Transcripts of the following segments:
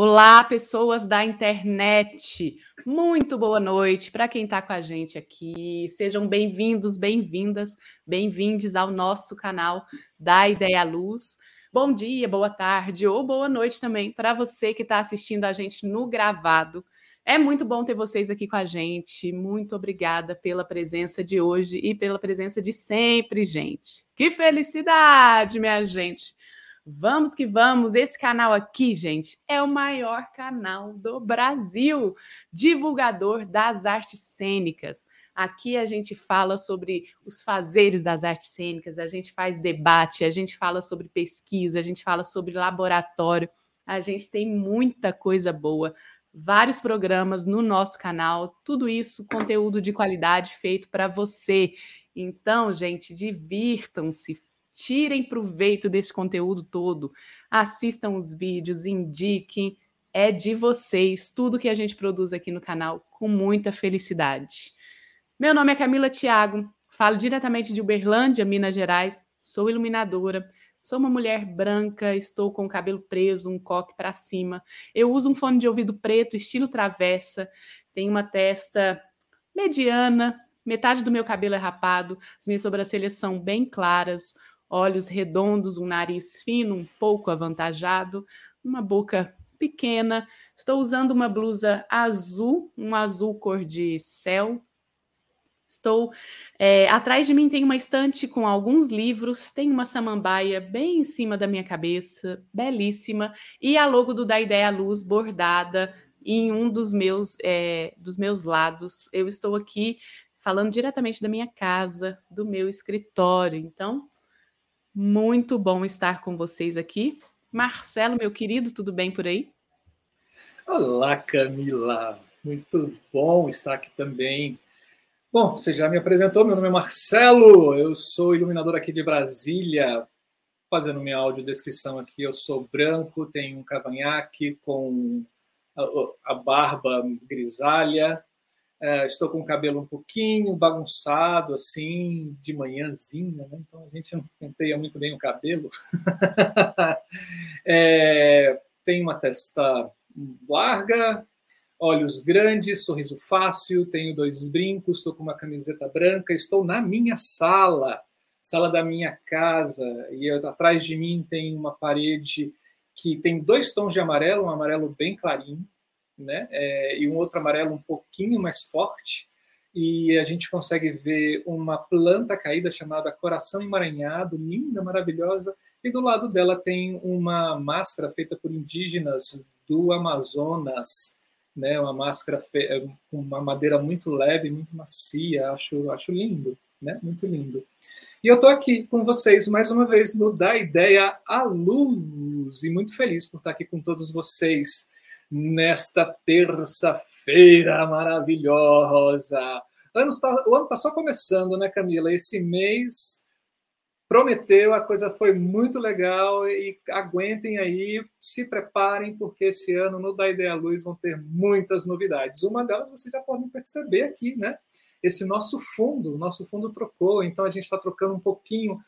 Olá, pessoas da internet. Muito boa noite para quem está com a gente aqui. Sejam bem-vindos, bem-vindas, bem-vindes ao nosso canal da Ideia Luz. Bom dia, boa tarde ou boa noite também para você que está assistindo a gente no gravado. É muito bom ter vocês aqui com a gente. Muito obrigada pela presença de hoje e pela presença de sempre, gente. Que felicidade, minha gente! Vamos que vamos! Esse canal aqui, gente, é o maior canal do Brasil, divulgador das artes cênicas. Aqui a gente fala sobre os fazeres das artes cênicas, a gente faz debate, a gente fala sobre pesquisa, a gente fala sobre laboratório, a gente tem muita coisa boa, vários programas no nosso canal, tudo isso conteúdo de qualidade feito para você. Então, gente, divirtam-se, tirem proveito desse conteúdo todo, assistam os vídeos, indiquem, é de vocês tudo que a gente produz aqui no canal com muita felicidade. Meu nome é Camila Thiago, falo diretamente de Uberlândia, Minas Gerais, sou iluminadora, sou uma mulher branca, estou com o cabelo preso, um coque para cima, eu uso um fone de ouvido preto, estilo travessa, tenho uma testa mediana, metade do meu cabelo é rapado, as minhas sobrancelhas são bem claras, olhos redondos, um nariz fino, um pouco avantajado, uma boca pequena. Estou usando uma blusa azul, um azul cor de céu. Estou é, atrás de mim tem uma estante com alguns livros, tem uma samambaia bem em cima da minha cabeça, belíssima, e a logo do Da Ideia Luz bordada em um dos meus é, dos meus lados. Eu estou aqui falando diretamente da minha casa, do meu escritório. Então, muito bom estar com vocês aqui. Marcelo, meu querido, tudo bem por aí? Olá, Camila. Muito bom estar aqui também. Bom, você já me apresentou, meu nome é Marcelo, eu sou iluminador aqui de Brasília. Fazendo minha audiodescrição aqui, eu sou branco, tenho um cavanhaque com a, barba grisalha, é, estou com o cabelo um pouquinho bagunçado, assim, de manhãzinha, né? então a gente não penteia muito bem o cabelo. é, tem uma testa larga, olhos grandes, sorriso fácil, tenho dois brincos, estou com uma camiseta branca, estou na minha sala, sala da minha casa, e atrás de mim tem uma parede que tem dois tons de amarelo, um amarelo bem clarinho, né? É, e um outro amarelo um pouquinho mais forte. E a gente consegue ver uma planta caída chamada Coração Emaranhado, linda, maravilhosa. E do lado dela tem uma máscara feita por indígenas do Amazonas, né? Uma máscara com uma madeira muito leve, muito macia. Acho, acho lindo, né? Muito lindo. E eu estou aqui com vocês mais uma vez no Da Ideia à Luz e muito feliz por estar aqui com todos vocês nesta terça-feira maravilhosa. Tá, o ano está só começando, né, Camila? Esse mês prometeu, a coisa foi muito legal e aguentem aí, se preparem, porque esse ano no Da Ideia Luz vão ter muitas novidades. Uma delas vocês já podem perceber aqui, né? Esse nosso fundo, o nosso fundo trocou, então a gente está trocando um pouquinho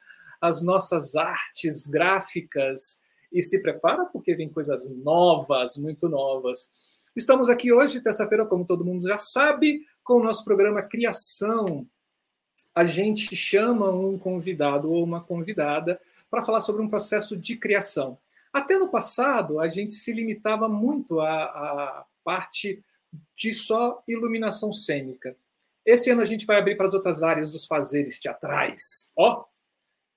as nossas artes gráficas e se prepara porque vem coisas novas, muito novas. Estamos aqui hoje, terça-feira, como todo mundo já sabe, com o nosso programa Criação. A gente chama um convidado ou uma convidada para falar sobre um processo de criação. Até no passado, a gente se limitava muito à, à parte de só iluminação cênica. Esse ano a gente vai abrir para as outras áreas dos fazeres teatrais. Ó,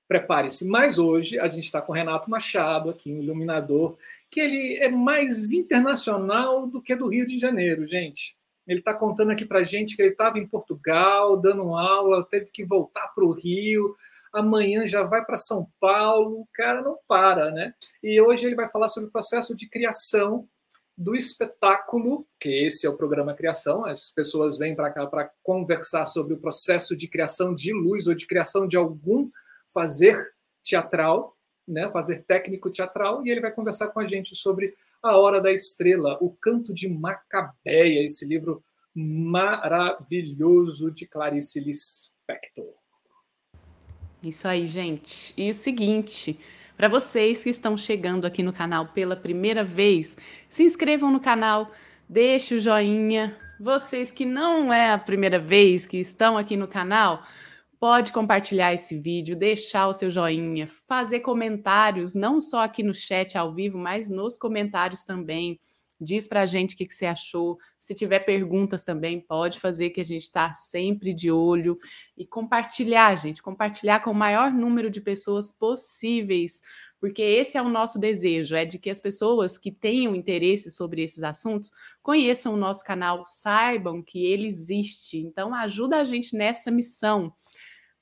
prepare-se. Mas hoje a gente está com o Renato Machado, aqui, um iluminador, que ele é mais internacional do que do Rio de Janeiro, gente. Ele está contando aqui para gente que ele estava em Portugal, dando aula, teve que voltar para o Rio, amanhã já vai para São Paulo, o cara não para, né? E hoje ele vai falar sobre o processo de criação do espetáculo, que esse é o programa Criação, as pessoas vêm para cá para conversar sobre o processo de criação de luz ou de criação de algum fazer teatral, né, fazer técnico teatral, e ele vai conversar com a gente sobre A Hora da Estrela, O Canto de Macabeia, esse livro maravilhoso de Clarice Lispector. Isso aí, gente. E o seguinte, para vocês que estão chegando aqui no canal pela primeira vez, se inscrevam no canal, deixe o joinha. Vocês que não é a primeira vez que estão aqui no canal, pode compartilhar esse vídeo, deixar o seu joinha, fazer comentários, não só aqui no chat ao vivo, mas nos comentários também. Diz para a gente o que, que, você achou. Se tiver perguntas também, pode fazer, que a gente está sempre de olho. E compartilhar, gente, compartilhar com o maior número de pessoas possíveis, porque esse é o nosso desejo, é de que as pessoas que tenham interesse sobre esses assuntos conheçam o nosso canal, saibam que ele existe. Então, ajuda a gente nessa missão.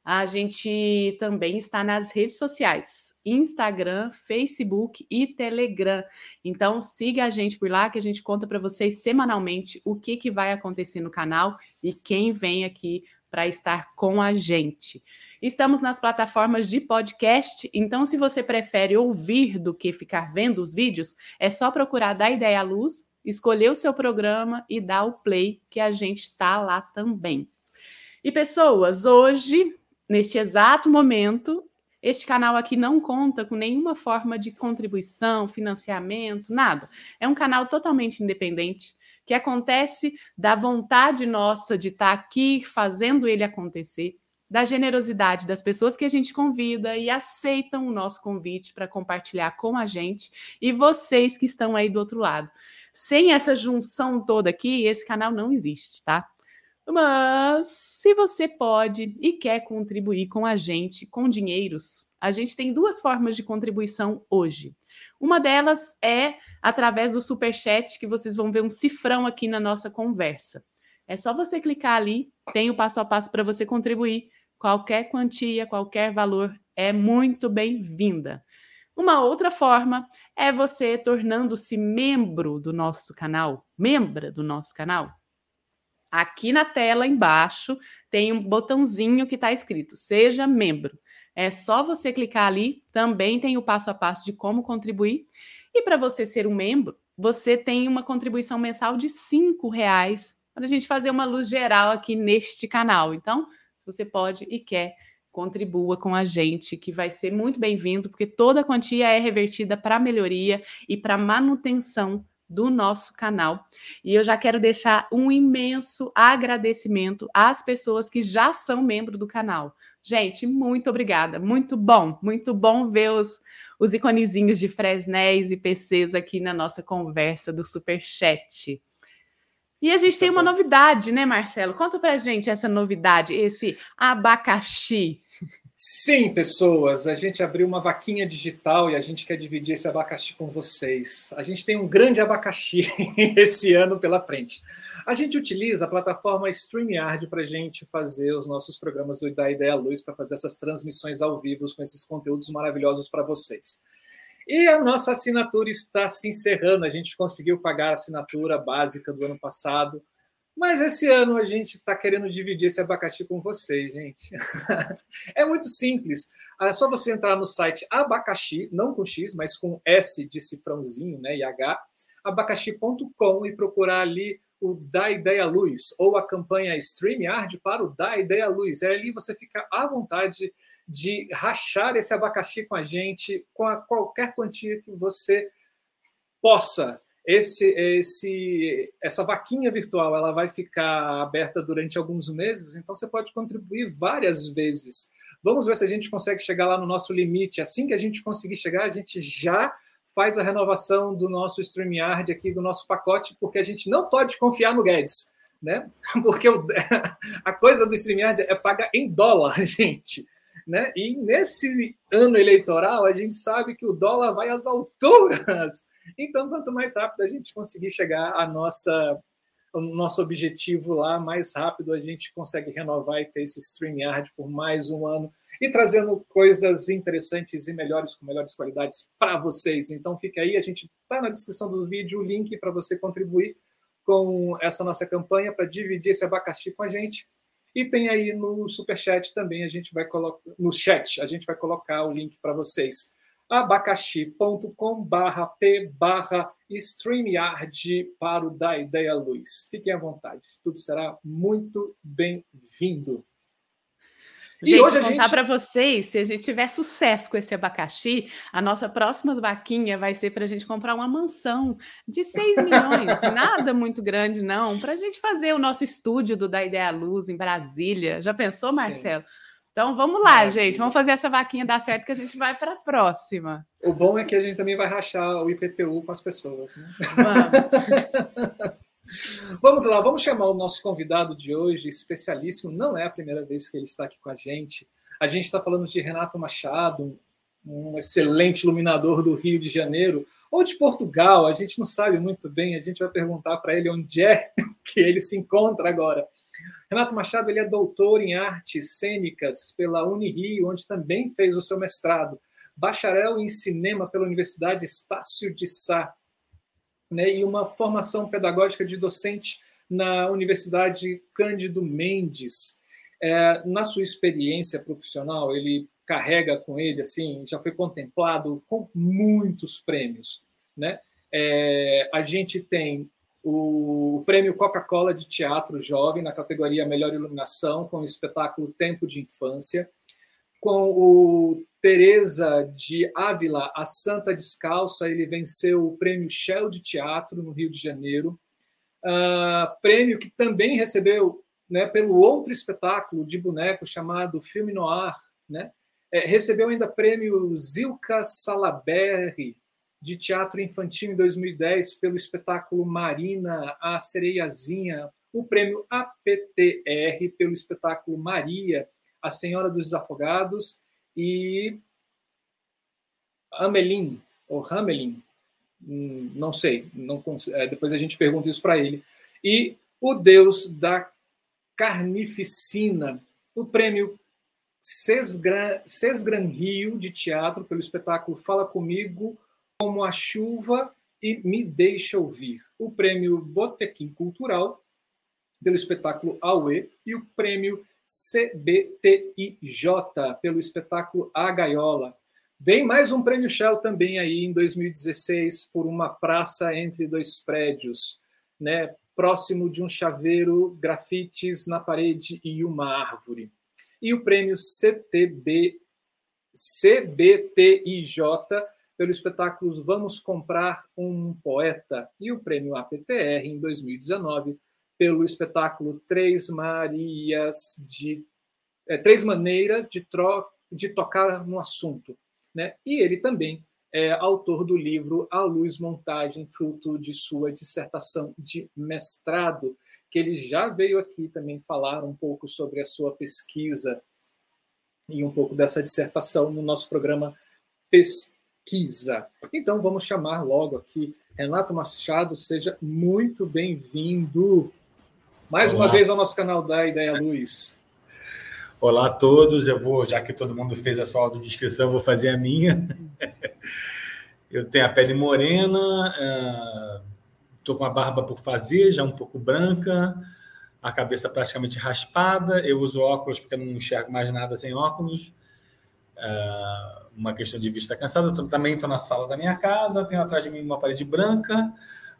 A gente também está nas redes sociais: Instagram, Facebook e Telegram. Então siga a gente por lá que a gente conta para vocês semanalmente o que, que vai acontecer no canal e quem vem aqui para estar com a gente. Estamos nas plataformas de podcast, então se você prefere ouvir do que ficar vendo os vídeos, é só procurar da Ideia à Luz, escolher o seu programa e dar o play que a gente está lá também. E pessoas, hoje Neste exato momento, este canal aqui não conta com nenhuma forma de contribuição, financiamento, nada. É um canal totalmente independente que acontece da vontade nossa de estar aqui fazendo ele acontecer, da generosidade das pessoas que a gente convida e aceitam o nosso convite para compartilhar com a gente e vocês que estão aí do outro lado. Sem essa junção toda aqui, esse canal não existe, tá? Mas se você pode e quer contribuir com a gente com dinheiros, a gente tem duas formas de contribuição hoje. Uma delas é através do super chat que vocês vão ver um cifrão aqui na nossa conversa. É só você clicar ali, tem o passo a passo para você contribuir. Qualquer quantia, qualquer valor é muito bem-vinda. Uma outra forma é você tornando-se membro do nosso canal, membra do nosso canal. Aqui na tela embaixo tem um botãozinho que está escrito Seja membro. É só você clicar ali, também tem o passo a passo de como contribuir. E para você ser um membro, você tem uma contribuição mensal de R$ reais para a gente fazer uma luz geral aqui neste canal. Então, se você pode e quer, contribua com a gente, que vai ser muito bem-vindo, porque toda a quantia é revertida para melhoria e para manutenção do nosso canal. E eu já quero deixar um imenso agradecimento às pessoas que já são membro do canal. Gente, muito obrigada. Muito bom, muito bom ver os, os iconezinhos de Fresnéis e PCs aqui na nossa conversa do Super Chat. E a gente tem é uma novidade, né, Marcelo? Conta pra gente essa novidade, esse abacaxi. Sim, pessoas, a gente abriu uma vaquinha digital e a gente quer dividir esse abacaxi com vocês. A gente tem um grande abacaxi esse ano pela frente. A gente utiliza a plataforma StreamYard para a gente fazer os nossos programas do Da Ideia Luz, para fazer essas transmissões ao vivo com esses conteúdos maravilhosos para vocês. E a nossa assinatura está se encerrando. A gente conseguiu pagar a assinatura básica do ano passado. Mas esse ano a gente está querendo dividir esse abacaxi com vocês, gente. é muito simples. É só você entrar no site abacaxi, não com X, mas com S de cifrãozinho, né? H, abacaxi.com e procurar ali o Da Ideia Luz ou a campanha StreamYard para o Da Ideia Luz. É ali você fica à vontade de rachar esse abacaxi com a gente, com a qualquer quantia que você possa esse, esse, essa vaquinha virtual ela vai ficar aberta durante alguns meses, então você pode contribuir várias vezes. Vamos ver se a gente consegue chegar lá no nosso limite. Assim que a gente conseguir chegar, a gente já faz a renovação do nosso StreamYard aqui, do nosso pacote, porque a gente não pode confiar no Guedes, né? Porque o, a coisa do StreamYard é paga em dólar, gente. Né? E nesse ano eleitoral, a gente sabe que o dólar vai às alturas. Então, quanto mais rápido a gente conseguir chegar à nossa o nosso objetivo lá, mais rápido a gente consegue renovar e ter esse StreamYard por mais um ano e trazendo coisas interessantes e melhores, com melhores qualidades para vocês. Então fica aí, a gente está na descrição do vídeo o link para você contribuir com essa nossa campanha para dividir esse abacaxi com a gente. E tem aí no super chat também, a gente vai colocar no chat, a gente vai colocar o link para vocês. abacaxi.com barra p barra StreamYard para o Da Ideia Luz. Fiquem à vontade, tudo será muito bem-vindo. Gente, e hoje a contar gente... para vocês, se a gente tiver sucesso com esse abacaxi, a nossa próxima vaquinha vai ser para a gente comprar uma mansão de 6 milhões, nada muito grande não, para a gente fazer o nosso estúdio do Da Ideia Luz em Brasília. Já pensou, Marcelo? Sim. Então vamos lá, gente. Vamos fazer essa vaquinha dar certo que a gente vai para a próxima. O bom é que a gente também vai rachar o IPTU com as pessoas. Né? Vamos. vamos lá, vamos chamar o nosso convidado de hoje, especialíssimo. Não é a primeira vez que ele está aqui com a gente. A gente está falando de Renato Machado, um excelente iluminador do Rio de Janeiro ou de Portugal. A gente não sabe muito bem. A gente vai perguntar para ele onde é que ele se encontra agora. Renato Machado ele é doutor em artes cênicas pela Unirio, onde também fez o seu mestrado. Bacharel em cinema pela Universidade Estácio de Sá. Né, e uma formação pedagógica de docente na Universidade Cândido Mendes. É, na sua experiência profissional, ele carrega com ele, assim, já foi contemplado com muitos prêmios. Né? É, a gente tem o prêmio Coca-Cola de Teatro Jovem na categoria Melhor Iluminação, com o espetáculo Tempo de Infância, com o Teresa de Ávila, a Santa Descalça, ele venceu o prêmio Shell de Teatro no Rio de Janeiro, uh, prêmio que também recebeu né, pelo outro espetáculo de boneco chamado Filme Noir, né, é, recebeu ainda prêmio Zilka Salaberry, de teatro infantil em 2010 pelo espetáculo Marina, a Sereiazinha, o prêmio APTR pelo espetáculo Maria, a Senhora dos Desafogados e Amelin, ou Hamelin, hum, não sei, não, é, depois a gente pergunta isso para ele. E o Deus da Carnificina, o prêmio Sesgran, Rio de Teatro pelo espetáculo Fala Comigo, como a chuva e me deixa ouvir. O prêmio Botequim Cultural pelo espetáculo Aue e o prêmio CBTIJ pelo espetáculo A Gaiola. Vem mais um prêmio Shell também aí em 2016 por uma praça entre dois prédios, né, próximo de um chaveiro, grafites na parede e uma árvore. E o prêmio CTB CBTIJ pelo espetáculo Vamos Comprar um Poeta e o prêmio APTR em 2019 pelo espetáculo Três Marias de é, Três Maneiras de, tro, de Tocar no Assunto. Né? E ele também é autor do livro A Luz Montagem, fruto de sua dissertação de mestrado, que ele já veio aqui também falar um pouco sobre a sua pesquisa e um pouco dessa dissertação no nosso programa Pesquisa. Então vamos chamar logo aqui Renato Machado, seja muito bem-vindo mais Olá. uma vez ao nosso canal da Ideia Luz. Olá a todos, eu vou, já que todo mundo fez a sua audiodescrição, eu vou fazer a minha. Eu tenho a pele morena, estou com a barba por fazer, já um pouco branca, a cabeça praticamente raspada. Eu uso óculos porque não enxergo mais nada sem óculos. Uh, uma questão de vista cansada. Também estou na sala da minha casa, tenho atrás de mim uma parede branca,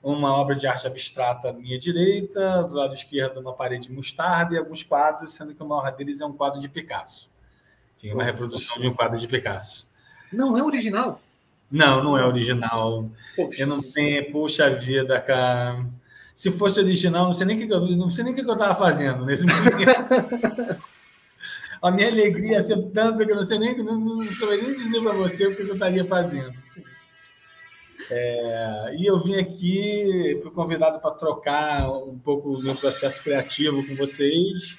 uma obra de arte abstrata à minha direita, do lado esquerdo uma parede mostarda e alguns quadros, sendo que o maior deles é um quadro de Picasso. Tinha uma reprodução de um quadro de Picasso. Não é original? Não, não é original. Poxa. Eu não tenho, puxa vida, cara. Se fosse original, não sei nem o que eu, não sei nem que eu estava fazendo nesse momento. a minha alegria ia ser tanta que eu não sei nem, não, não nem dizer para você o que eu estaria fazendo. É, e eu vim aqui, fui convidado para trocar um pouco o meu processo criativo com vocês.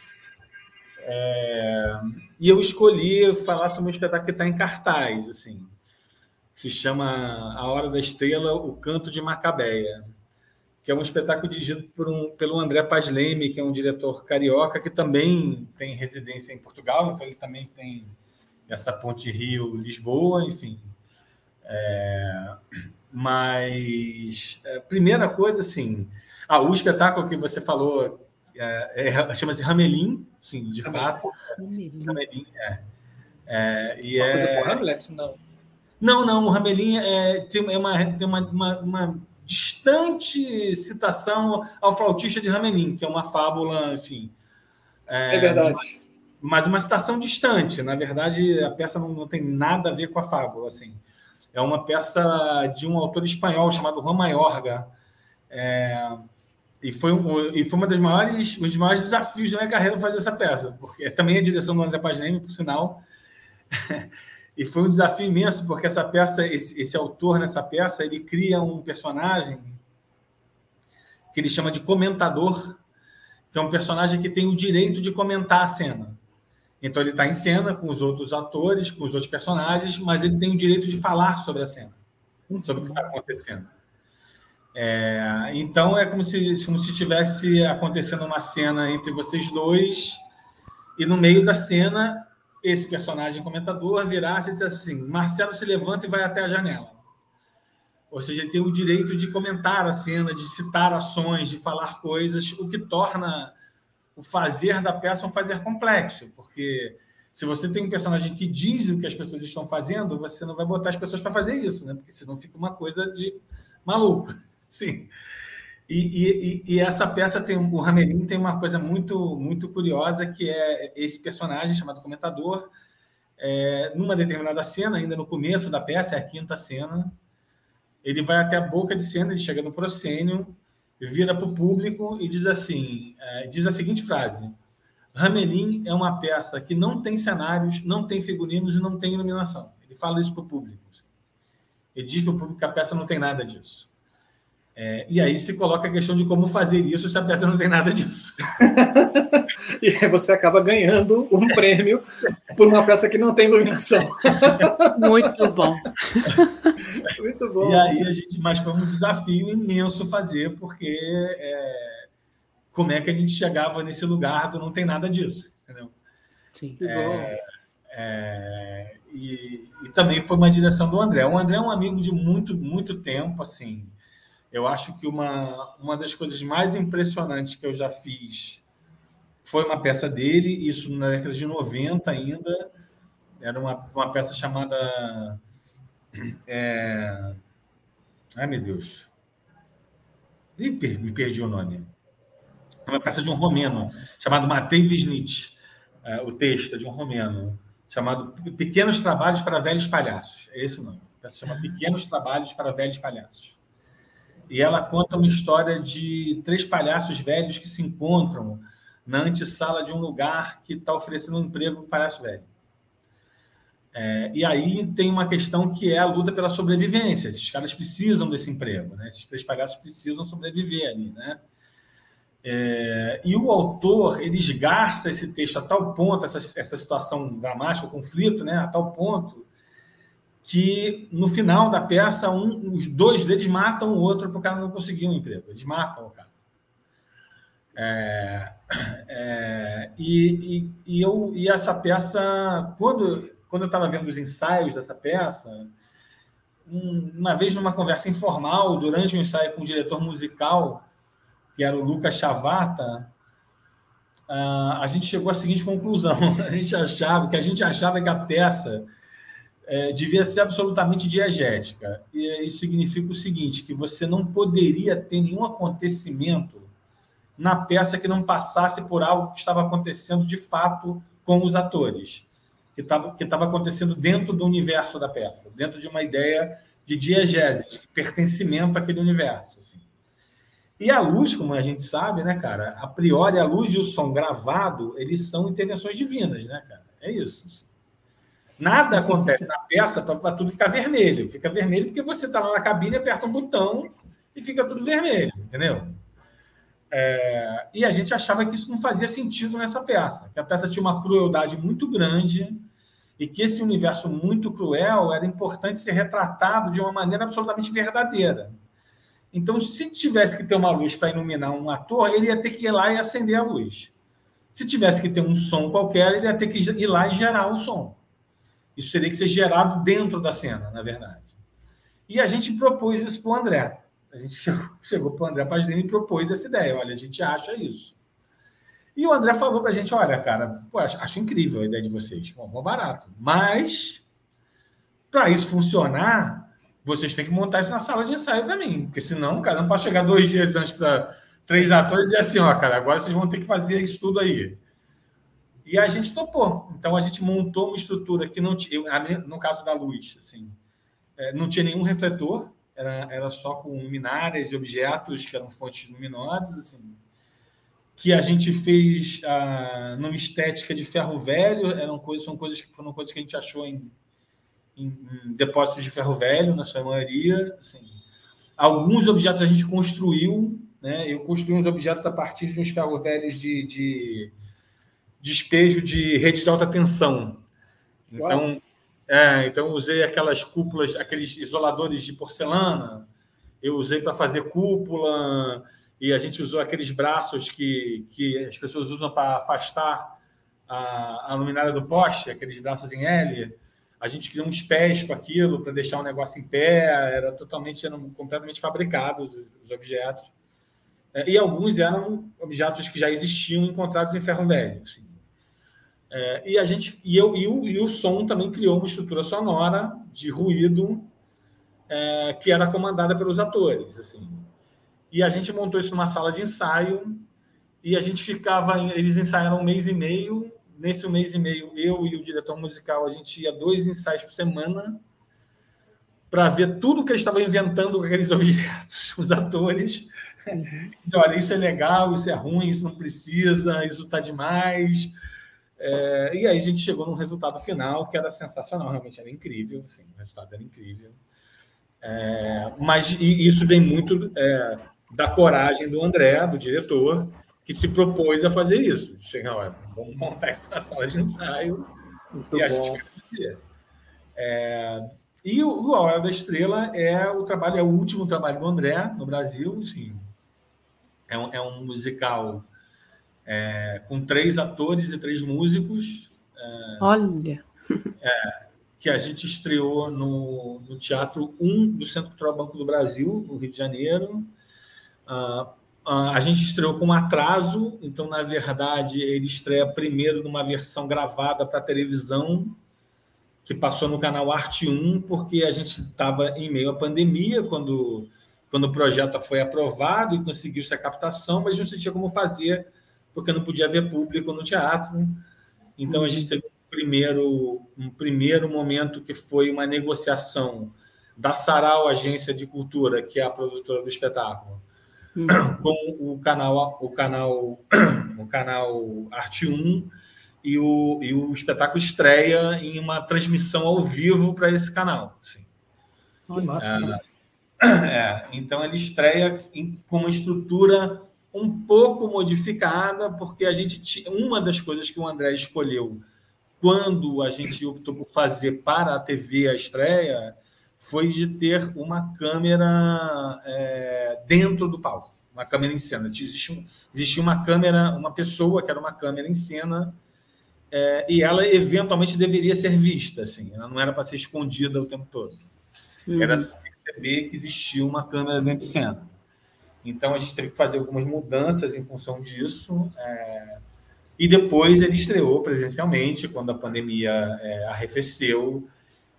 É, e eu escolhi falar sobre um espetáculo que está em cartaz, assim. Se chama A Hora da Estrela, O Canto de Macabeia que é um espetáculo dirigido por um, pelo André Paz Leme, que é um diretor carioca que também tem residência em Portugal, então ele também tem essa ponte Rio-Lisboa, enfim. É, mas, é, primeira coisa, assim, ah, o espetáculo que você falou é, é, chama-se Ramelin, sim, de fato. Ramelin. Ramelin, é. é e Uma é... coisa com Hamlet, não. Não, não, o Ramelin é, tem, é uma, tem uma, uma, uma, distante citação ao flautista de Ramelin, que é uma fábula, enfim. É, é verdade. Mas uma citação distante. Na verdade, a peça não, não, tem nada a ver com a fábula. Assim. É uma peça de um autor espanhol chamado Juan Mayorga. É, e foi, um, e foi uma das maiores, um dos maiores desafios da minha carreira fazer essa peça, porque é também a direção do André Pagnini, por sinal. e foi um desafio imenso, porque essa peça, esse, esse autor nessa peça, ele cria um personagem que ele chama de comentador, que é um personagem que tem o direito de comentar a cena. Então ele está em cena com os outros atores, com os outros personagens, mas ele tem o direito de falar sobre a cena, sobre o que está acontecendo. É, então é como se, como se estivesse acontecendo uma cena entre vocês dois, e no meio da cena, esse personagem comentador virasse e dissesse assim: Marcelo se levanta e vai até a janela. Ou seja, ele tem o direito de comentar a cena, de citar ações, de falar coisas, o que torna o fazer da peça um fazer complexo, porque se você tem um personagem que diz o que as pessoas estão fazendo, você não vai botar as pessoas para fazer isso, né? Porque senão fica uma coisa de maluco. Sim. E, e, e, essa peça tem o Ramelin tem uma coisa muito muito curiosa que é esse personagem chamado comentador é, numa determinada cena ainda no começo da peça é a quinta cena ele vai até a boca de cena ele chega no proscênio vira para o público e diz assim é, diz a seguinte frase Ramelin é uma peça que não tem cenários não tem figurinos e não tem iluminação. Ele fala isso para o público ele diz para o público que a peça não tem nada disso é, e aí se coloca a questão de como fazer isso se a peça não tem nada disso. e aí você acaba ganhando um prêmio por uma peça que não tem iluminação. Muito bom. Muito bom. E aí a gente, mas foi um desafio imenso fazer, porque é, como é que a gente chegava nesse lugar do não tem nada disso, entendeu? Sim. Que é. É, e, e também foi uma direção do André. O André é um amigo de muito, muito tempo, assim. Eu acho que uma, uma das coisas mais impressionantes que eu já fiz foi uma peça dele, isso na década de 90 ainda. Era uma, uma peça chamada. É... Ai, meu Deus. Me perdi o nome. Uma peça de um romeno chamado Matei Wisnitz. É, o texto é de um romeno chamado Pequenos Trabalhos para Velhos Palhaços. É esse o nome. A peça chama Pequenos Trabalhos para Velhos Palhaços. E ela conta uma história de três palhaços velhos que se encontram na antessala de um lugar que está oferecendo um emprego para um palhaço velho. É, e aí tem uma questão que é a luta pela sobrevivência. Esses caras precisam desse emprego, né? Esses três palhaços precisam sobreviver ali, né? É, e o autor ele esgarça esse texto a tal ponto, essa, essa situação dramática, o conflito, né? A tal ponto que no final da peça, um, os dois deles matam o outro porque o cara não conseguiu um emprego. Eles matam o cara. É, é, e, e, e, eu, e essa peça, quando, quando eu estava vendo os ensaios dessa peça, um, uma vez numa conversa informal, durante um ensaio com o diretor musical, que era o Lucas Chavata, a gente chegou à seguinte conclusão: a gente achava que a gente achava que a peça é, devia ser absolutamente diegética. E isso significa o seguinte, que você não poderia ter nenhum acontecimento na peça que não passasse por algo que estava acontecendo de fato com os atores, que estava que estava acontecendo dentro do universo da peça, dentro de uma ideia de diegese, de pertencimento àquele universo. Assim. E a luz, como a gente sabe, né, cara, a priori a luz e o som gravado, eles são intervenções divinas, né, cara? É isso. Nada acontece na peça para tudo ficar vermelho. Fica vermelho porque você está lá na cabine, aperta um botão e fica tudo vermelho, entendeu? É, e a gente achava que isso não fazia sentido nessa peça, que a peça tinha uma crueldade muito grande e que esse universo muito cruel era importante ser retratado de uma maneira absolutamente verdadeira. Então, se tivesse que ter uma luz para iluminar um ator, ele ia ter que ir lá e acender a luz. Se tivesse que ter um som qualquer, ele ia ter que ir lá e gerar o som. Isso teria que ser gerado dentro da cena, na verdade. E a gente propôs isso para o André. A gente chegou, chegou para o André Pazdini e propôs essa ideia. Olha, a gente acha isso. E o André falou para a gente: olha, cara, pô, acho, acho, incrível a ideia de vocês. Bom, bom barato. Mas Para isso funcionar, vocês têm que montar isso na sala de ensaio para mim, porque senão, cara, não pode chegar dois dias antes para três Sim. atores e assim, ó, cara, agora vocês vão ter que fazer isso tudo aí. E a gente topou. Então a gente montou uma estrutura que não tinha, no caso da luz, assim, é, não tinha nenhum refletor, era, era só com luminárias e objetos que eram fontes luminosas, assim, que a gente fez ah, numa estética de ferro velho, eram coisas, são coisas que foram coisas que a gente achou em, em, em depósitos de ferro velho, na sua maioria, assim. Alguns objetos a gente construiu, né? Eu construí uns objetos a partir de uns ferro velhos de, de despejo de rede de alta tensão. Então, é, então usei aquelas cúpulas, aqueles isoladores de porcelana. Eu usei para fazer cúpula e a gente usou aqueles braços que, que as pessoas usam para afastar a, a luminária do poste, aqueles braços em L. A gente criou uns pés com aquilo para deixar o negócio em pé. Era totalmente, eram completamente fabricados os, os objetos. É, e alguns eram objetos que já existiam encontrados em ferro velho. Assim. É, e a gente e eu e o, e o som também criou uma estrutura sonora de ruído é, que era comandada pelos atores, assim. E a gente montou isso numa sala de ensaio e a gente ficava, eles ensaiaram um mês e meio. Nesse mês e meio, eu e o diretor musical, a gente ia dois ensaios por semana para ver tudo que eles estavam inventando com aqueles objetos, os atores. Uhum. Olha, isso é legal, isso é ruim, isso não precisa, isso está demais. É, e aí a gente chegou num resultado final que era sensacional, realmente era incrível, sim, o resultado era incrível. É, mas isso vem muito é, da coragem do André, do diretor, que se propôs a fazer isso. Chegar, olha, vamos montar isso na sala de ensaio muito e bom. a gente vai fazer. É, e o, o Hora da Estrela é o trabalho, é o último trabalho do André no Brasil, sim. É um, é um musical é, com três atores e três músicos. É, Olha! É, que a gente estreou no, no Teatro 1 do Centro Cultural Banco do Brasil, no Rio de Janeiro. Uh, uh, a gente estreou com um atraso, então, na verdade, ele estreia primeiro numa versão gravada para televisão, que passou no canal Arte 1, porque a gente estava em meio à pandemia, quando, quando o projeto foi aprovado e conseguiu-se a captação, mas não se tinha como fazer porque não podia haver público no teatro. Então, a gente teve um primeiro, um primeiro momento que foi uma negociação da Sarau Agência de Cultura, que é a produtora do espetáculo, uhum. com o canal, o canal, o canal Arte 1, e o, e o espetáculo estreia em uma transmissão ao vivo para esse canal. Assim. Que massa. É, é, então ele estreia em, com uma estrutura um pouco modificada, porque a gente tinha uma das coisas que o André escolheu quando a gente optou por fazer para a TV a estreia foi de ter uma câmera é, dentro do palco, uma câmera em cena. Existia, existia uma câmera, uma pessoa que era uma câmera em cena é, e ela eventualmente deveria ser vista, assim, ela não era para ser escondida o tempo todo. Uhum. Era perceber que existia uma câmera dentro de cena. Então a gente teve que fazer algumas mudanças em função disso. É... E depois ele estreou presencialmente, quando a pandemia é, arrefeceu.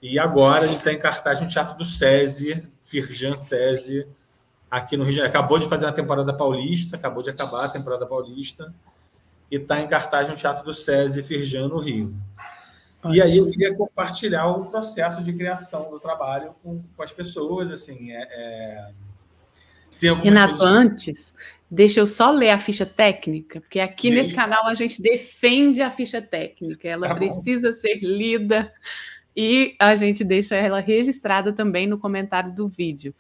E agora gente está em cartaz no Teatro do SESI, Firjan SESI, aqui no Rio de Janeiro. Acabou de fazer a temporada paulista, acabou de acabar a temporada paulista. E está em cartaz no Teatro do SESI, Firjan, no Rio. E aí eu queria compartilhar o processo de criação do trabalho com, com as pessoas, assim, é, é Renato, coisas... antes, deixa eu só ler a ficha técnica, porque aqui nesse canal a gente defende a ficha técnica, ela tá precisa bom. ser lida e a gente deixa ela registrada também no comentário do vídeo.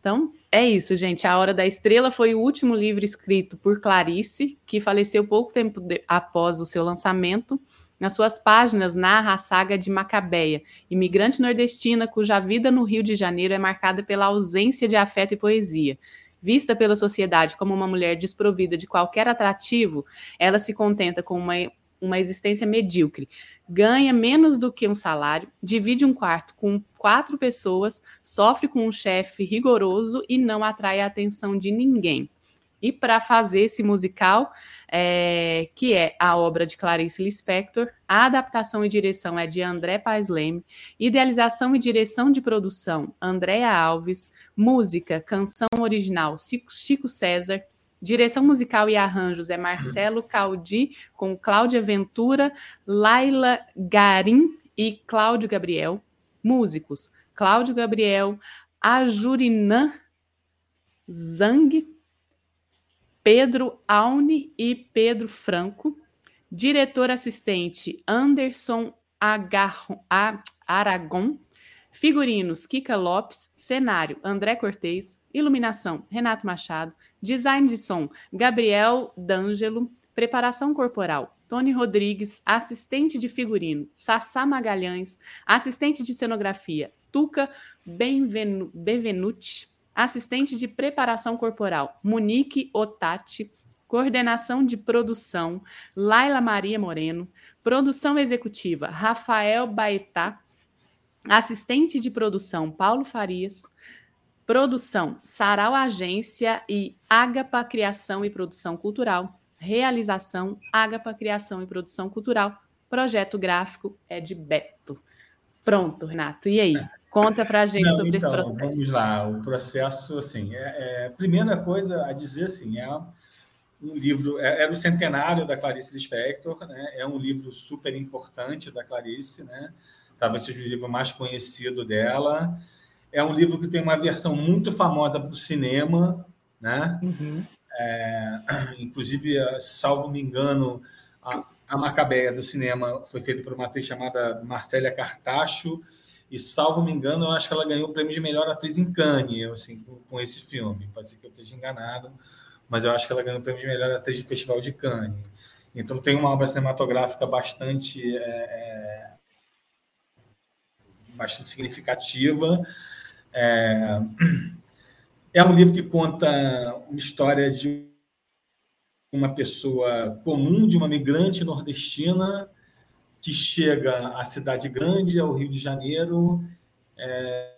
Então, é isso, gente. A Hora da Estrela foi o último livro escrito por Clarice, que faleceu pouco tempo de, após o seu lançamento. Nas suas páginas narra a saga de Macabeia, imigrante nordestina cuja vida no Rio de Janeiro é marcada pela ausência de afeto e poesia. Vista pela sociedade como uma mulher desprovida de qualquer atrativo, ela se contenta com uma, uma existência medíocre. Ganha menos do que um salário, divide um quarto com quatro pessoas, sofre com um chefe rigoroso e não atrai a atenção de ninguém. E para fazer esse musical, é, que é a obra de Clarice Lispector, a adaptação e direção é de André Paes Leme, idealização e direção de produção, Andréa Alves, música, canção original, Chico César, Direção musical e arranjos é Marcelo Caldi, com Cláudia Ventura, Laila Garim e Cláudio Gabriel. Músicos: Cláudio Gabriel, Ajurinã Zang, Pedro Aune e Pedro Franco. Diretor assistente Anderson Agarro, Aragon. Figurinos Kika Lopes. Cenário André Cortez. Iluminação Renato Machado. Design de som, Gabriel D'Angelo. Preparação corporal, Tony Rodrigues. Assistente de figurino, Sassá Magalhães. Assistente de cenografia, Tuca Benvenu Benvenuti. Assistente de preparação corporal, Monique Otati. Coordenação de produção, Laila Maria Moreno. Produção executiva, Rafael Baetá. Assistente de produção, Paulo Farias. Produção: Sarau Agência e Agapa Criação e Produção Cultural. Realização: Agapa Criação e Produção Cultural. Projeto gráfico é de Beto. Pronto, Renato. E aí? Conta para a gente Não, sobre então, esse processo. Vamos lá. O processo, assim, é, é, primeira coisa a dizer, assim, é um livro, é, era o centenário da Clarice Lispector, né? É um livro super importante da Clarice, né? Talvez seja o livro mais conhecido dela. É um livro que tem uma versão muito famosa para o cinema, né? Uhum. É, inclusive, salvo me engano, a, a Macabeia do cinema foi feita por uma atriz chamada Marcélia Cartacho, e salvo me engano, eu acho que ela ganhou o prêmio de melhor atriz em Cannes, assim, com, esse filme. Pode ser que eu esteja enganado, mas eu acho que ela ganhou o prêmio de melhor atriz do Festival de Cannes. Então tem uma obra cinematográfica bastante é, é, bastante significativa. É, é um livro que conta uma história de uma pessoa comum, de uma migrante nordestina que chega à cidade grande, ao Rio de Janeiro. É...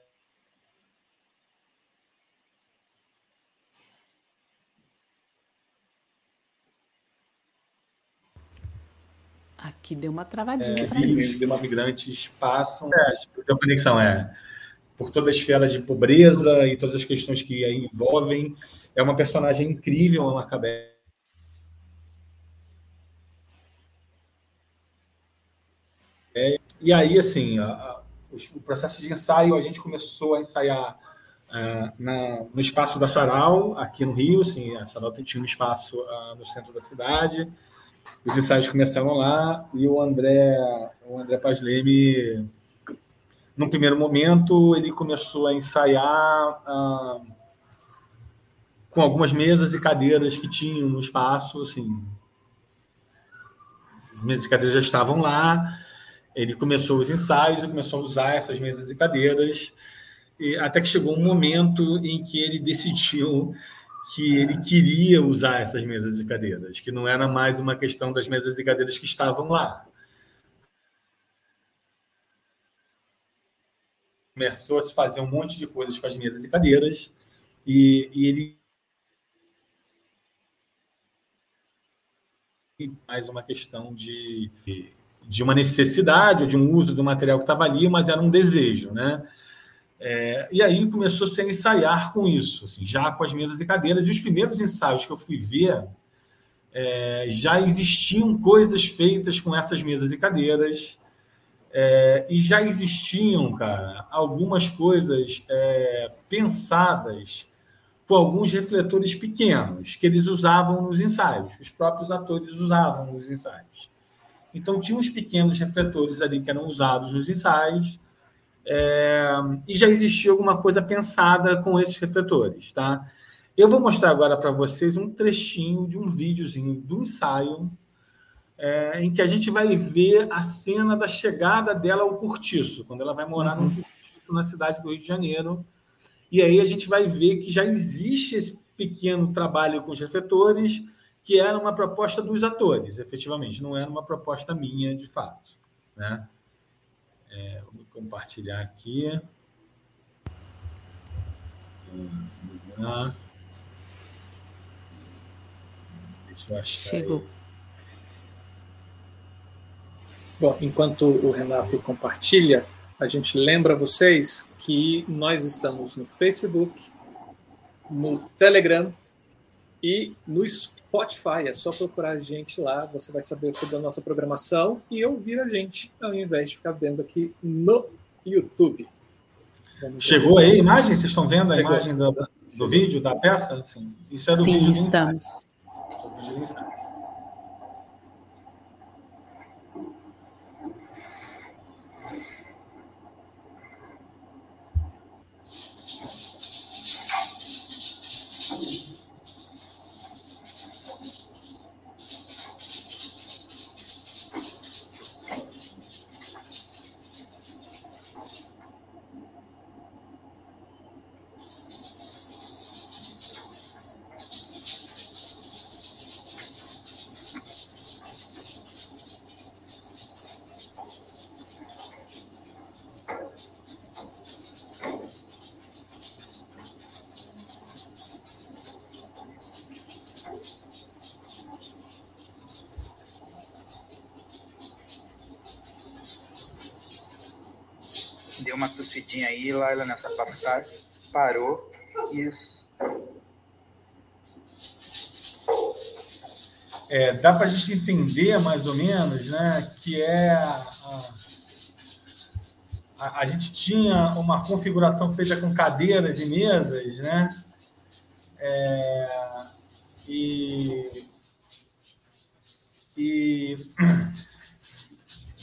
Aqui deu uma travadinha. É, filhos de uma migrantes passam. É, deu conexão, é por toda a esfera de pobreza e todas as questões que aí envolvem. É uma personagem incrível, a Macabé. É, e aí, assim, a, a, o processo de ensaio, a gente começou a ensaiar uh, na, no espaço da Sarau, aqui no Rio. Assim, a Sarau tinha um espaço uh, no centro da cidade. Os ensaios começaram lá e o André, o André Paz Leme num primeiro momento, ele começou a ensaiar ah, com algumas mesas e cadeiras que tinham no espaço, assim. As mesas e cadeiras já estavam lá. Ele começou os ensaios e começou a usar essas mesas e cadeiras, e até que chegou um momento em que ele decidiu que ele queria usar essas mesas e cadeiras, que não era mais uma questão das mesas e cadeiras que estavam lá, começou a se fazer um monte de coisas com as mesas e cadeiras, e, e ele. Mais uma questão de, de uma necessidade ou de um uso do material que estava ali, mas era um desejo, né? É, e aí começou-se a ensaiar com isso, assim, já com as mesas e cadeiras. E os primeiros ensaios que eu fui ver é, já existiam coisas feitas com essas mesas e cadeiras. É, e já existiam, cara, algumas coisas é, pensadas com alguns refletores pequenos que eles usavam nos ensaios, os próprios atores usavam nos ensaios. Então, tinha uns pequenos refletores ali que eram usados nos ensaios, é, e já existia alguma coisa pensada com esses refletores, tá? Eu vou mostrar agora para vocês um trechinho de um videozinho do ensaio é, em que a gente vai ver a cena da chegada dela ao cortiço, quando ela vai morar uhum. no cortiço na cidade do Rio de Janeiro. E aí a gente vai ver que já existe esse pequeno trabalho com os refletores, que era uma proposta dos atores, efetivamente, não era uma proposta minha de fato. Né? É, vou compartilhar aqui. Vamos lá. Chegou. Bom, enquanto o Renato compartilha, a gente lembra vocês que nós estamos no Facebook, no Telegram e no Spotify. É só procurar a gente lá, você vai saber toda a nossa programação e ouvir a gente, ao invés de ficar vendo aqui no YouTube. Chegou aí a imagem? Vocês estão vendo a Chegou. imagem do, do vídeo, da peça? Sim, Isso é do Sim, vídeo estamos. Do tossidinha aí, Laila, nessa passagem. Parou. Isso. É, dá para a gente entender mais ou menos, né, que é a, a, a, gente tinha uma configuração feita com cadeiras e mesas, né, é, e, e,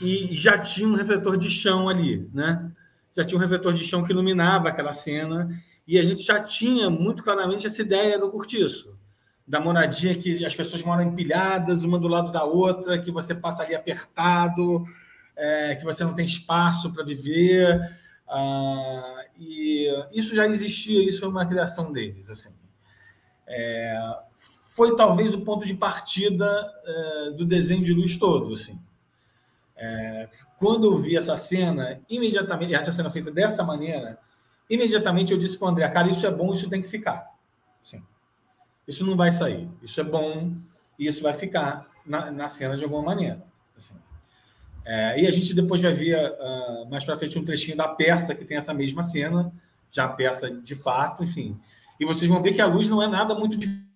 e já tinha um refletor de chão ali, né, já tinha um refletor de chão que iluminava aquela cena, e a gente já tinha muito claramente essa ideia do cortiço, da moradia que as pessoas moram empilhadas, uma do lado da outra, que você passa ali apertado, é, que você não tem espaço para viver. Ah, e isso já existia, isso foi uma criação deles. Assim. É, foi talvez o ponto de partida é, do desenho de luz todo. Assim. É, quando eu vi essa cena, imediatamente, essa cena feita dessa maneira, imediatamente eu disse para o André, cara, isso é bom, isso tem que ficar. Sim. Isso não vai sair. Isso é bom e isso vai ficar na, na cena de alguma maneira. Assim. É, e a gente depois vai ver uh, mais para frente um trechinho da peça que tem essa mesma cena, já peça de fato, enfim. E vocês vão ver que a luz não é nada muito diferente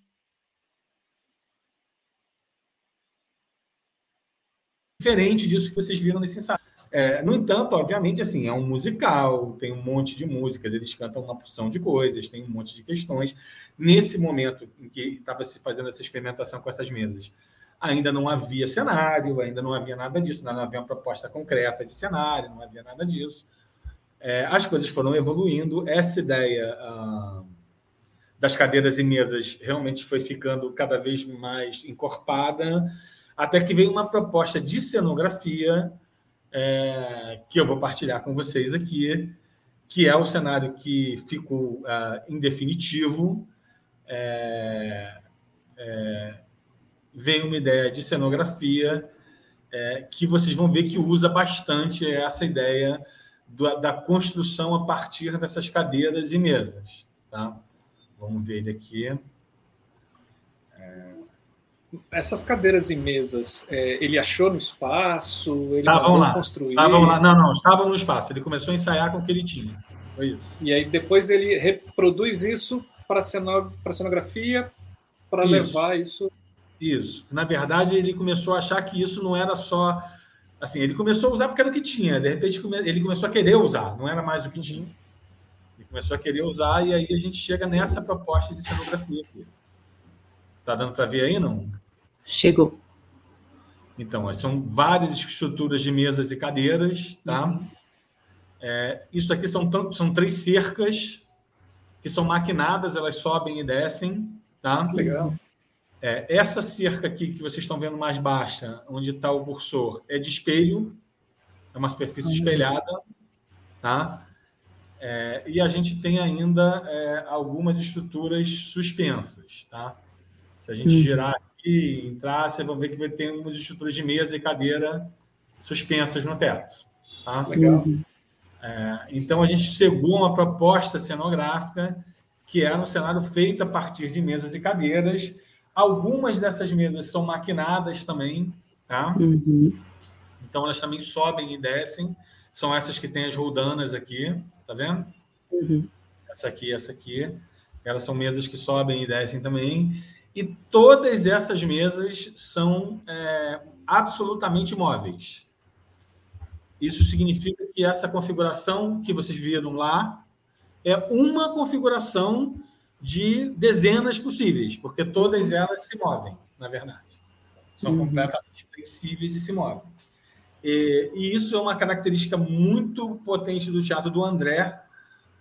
disso que vocês viram nesse ensaio. É, no entanto, obviamente, assim, é um musical, tem um monte de músicas, eles cantam uma porção de coisas, tem um monte de questões. Nesse momento em que estava se fazendo essa experimentação com essas mesas, ainda não havia cenário, ainda não havia nada disso, não havia uma proposta concreta de cenário, não havia nada disso. É, as coisas foram evoluindo, essa ideia ah, das cadeiras e mesas realmente foi ficando cada vez mais encorpada, até que veio uma proposta de cenografia é, que eu vou partilhar com vocês aqui, que é o cenário que ficou uh, em definitivo. É, é, veio uma ideia de cenografia é, que vocês vão ver que usa bastante essa ideia do, da construção a partir dessas cadeiras e mesas. Tá? Vamos ver ele aqui. Essas cadeiras e mesas, é, ele achou no espaço? Ele estavam lá. construir? Estavam lá. Não, não, estavam no espaço. Ele começou a ensaiar com o que ele tinha. Foi isso. E aí depois ele reproduz isso para a cenografia para levar isso. Isso. Na verdade, ele começou a achar que isso não era só. Assim, ele começou a usar porque era o que tinha. De repente, ele começou a querer usar. Não era mais o que tinha. Ele começou a querer usar e aí a gente chega nessa proposta de cenografia aqui. Tá dando para ver aí, não? Chegou. Então, são várias estruturas de mesas e cadeiras, tá? Uhum. É, isso aqui são, são três cercas que são maquinadas, elas sobem e descem, tá? Legal. É, essa cerca aqui que vocês estão vendo mais baixa, onde está o cursor, é de espelho, é uma superfície uhum. espelhada, tá? É, e a gente tem ainda é, algumas estruturas suspensas, tá? Se a gente uhum. girar aqui, entrar, vocês vão ver que vai ter umas estruturas de mesa e cadeira suspensas no teto. Tá? Legal. É, então, a gente chegou a uma proposta cenográfica que era um cenário feito a partir de mesas e cadeiras, Algumas dessas mesas são maquinadas também, tá? Uhum. Então elas também sobem e descem. São essas que têm as roldanas aqui, tá vendo? Uhum. Essa aqui, essa aqui. Elas são mesas que sobem e descem também. E todas essas mesas são é, absolutamente móveis. Isso significa que essa configuração que vocês viram lá é uma configuração de dezenas possíveis, porque todas elas se movem, na verdade. São uhum. completamente flexíveis e se movem. E, e, isso é uma característica muito potente do teatro do André.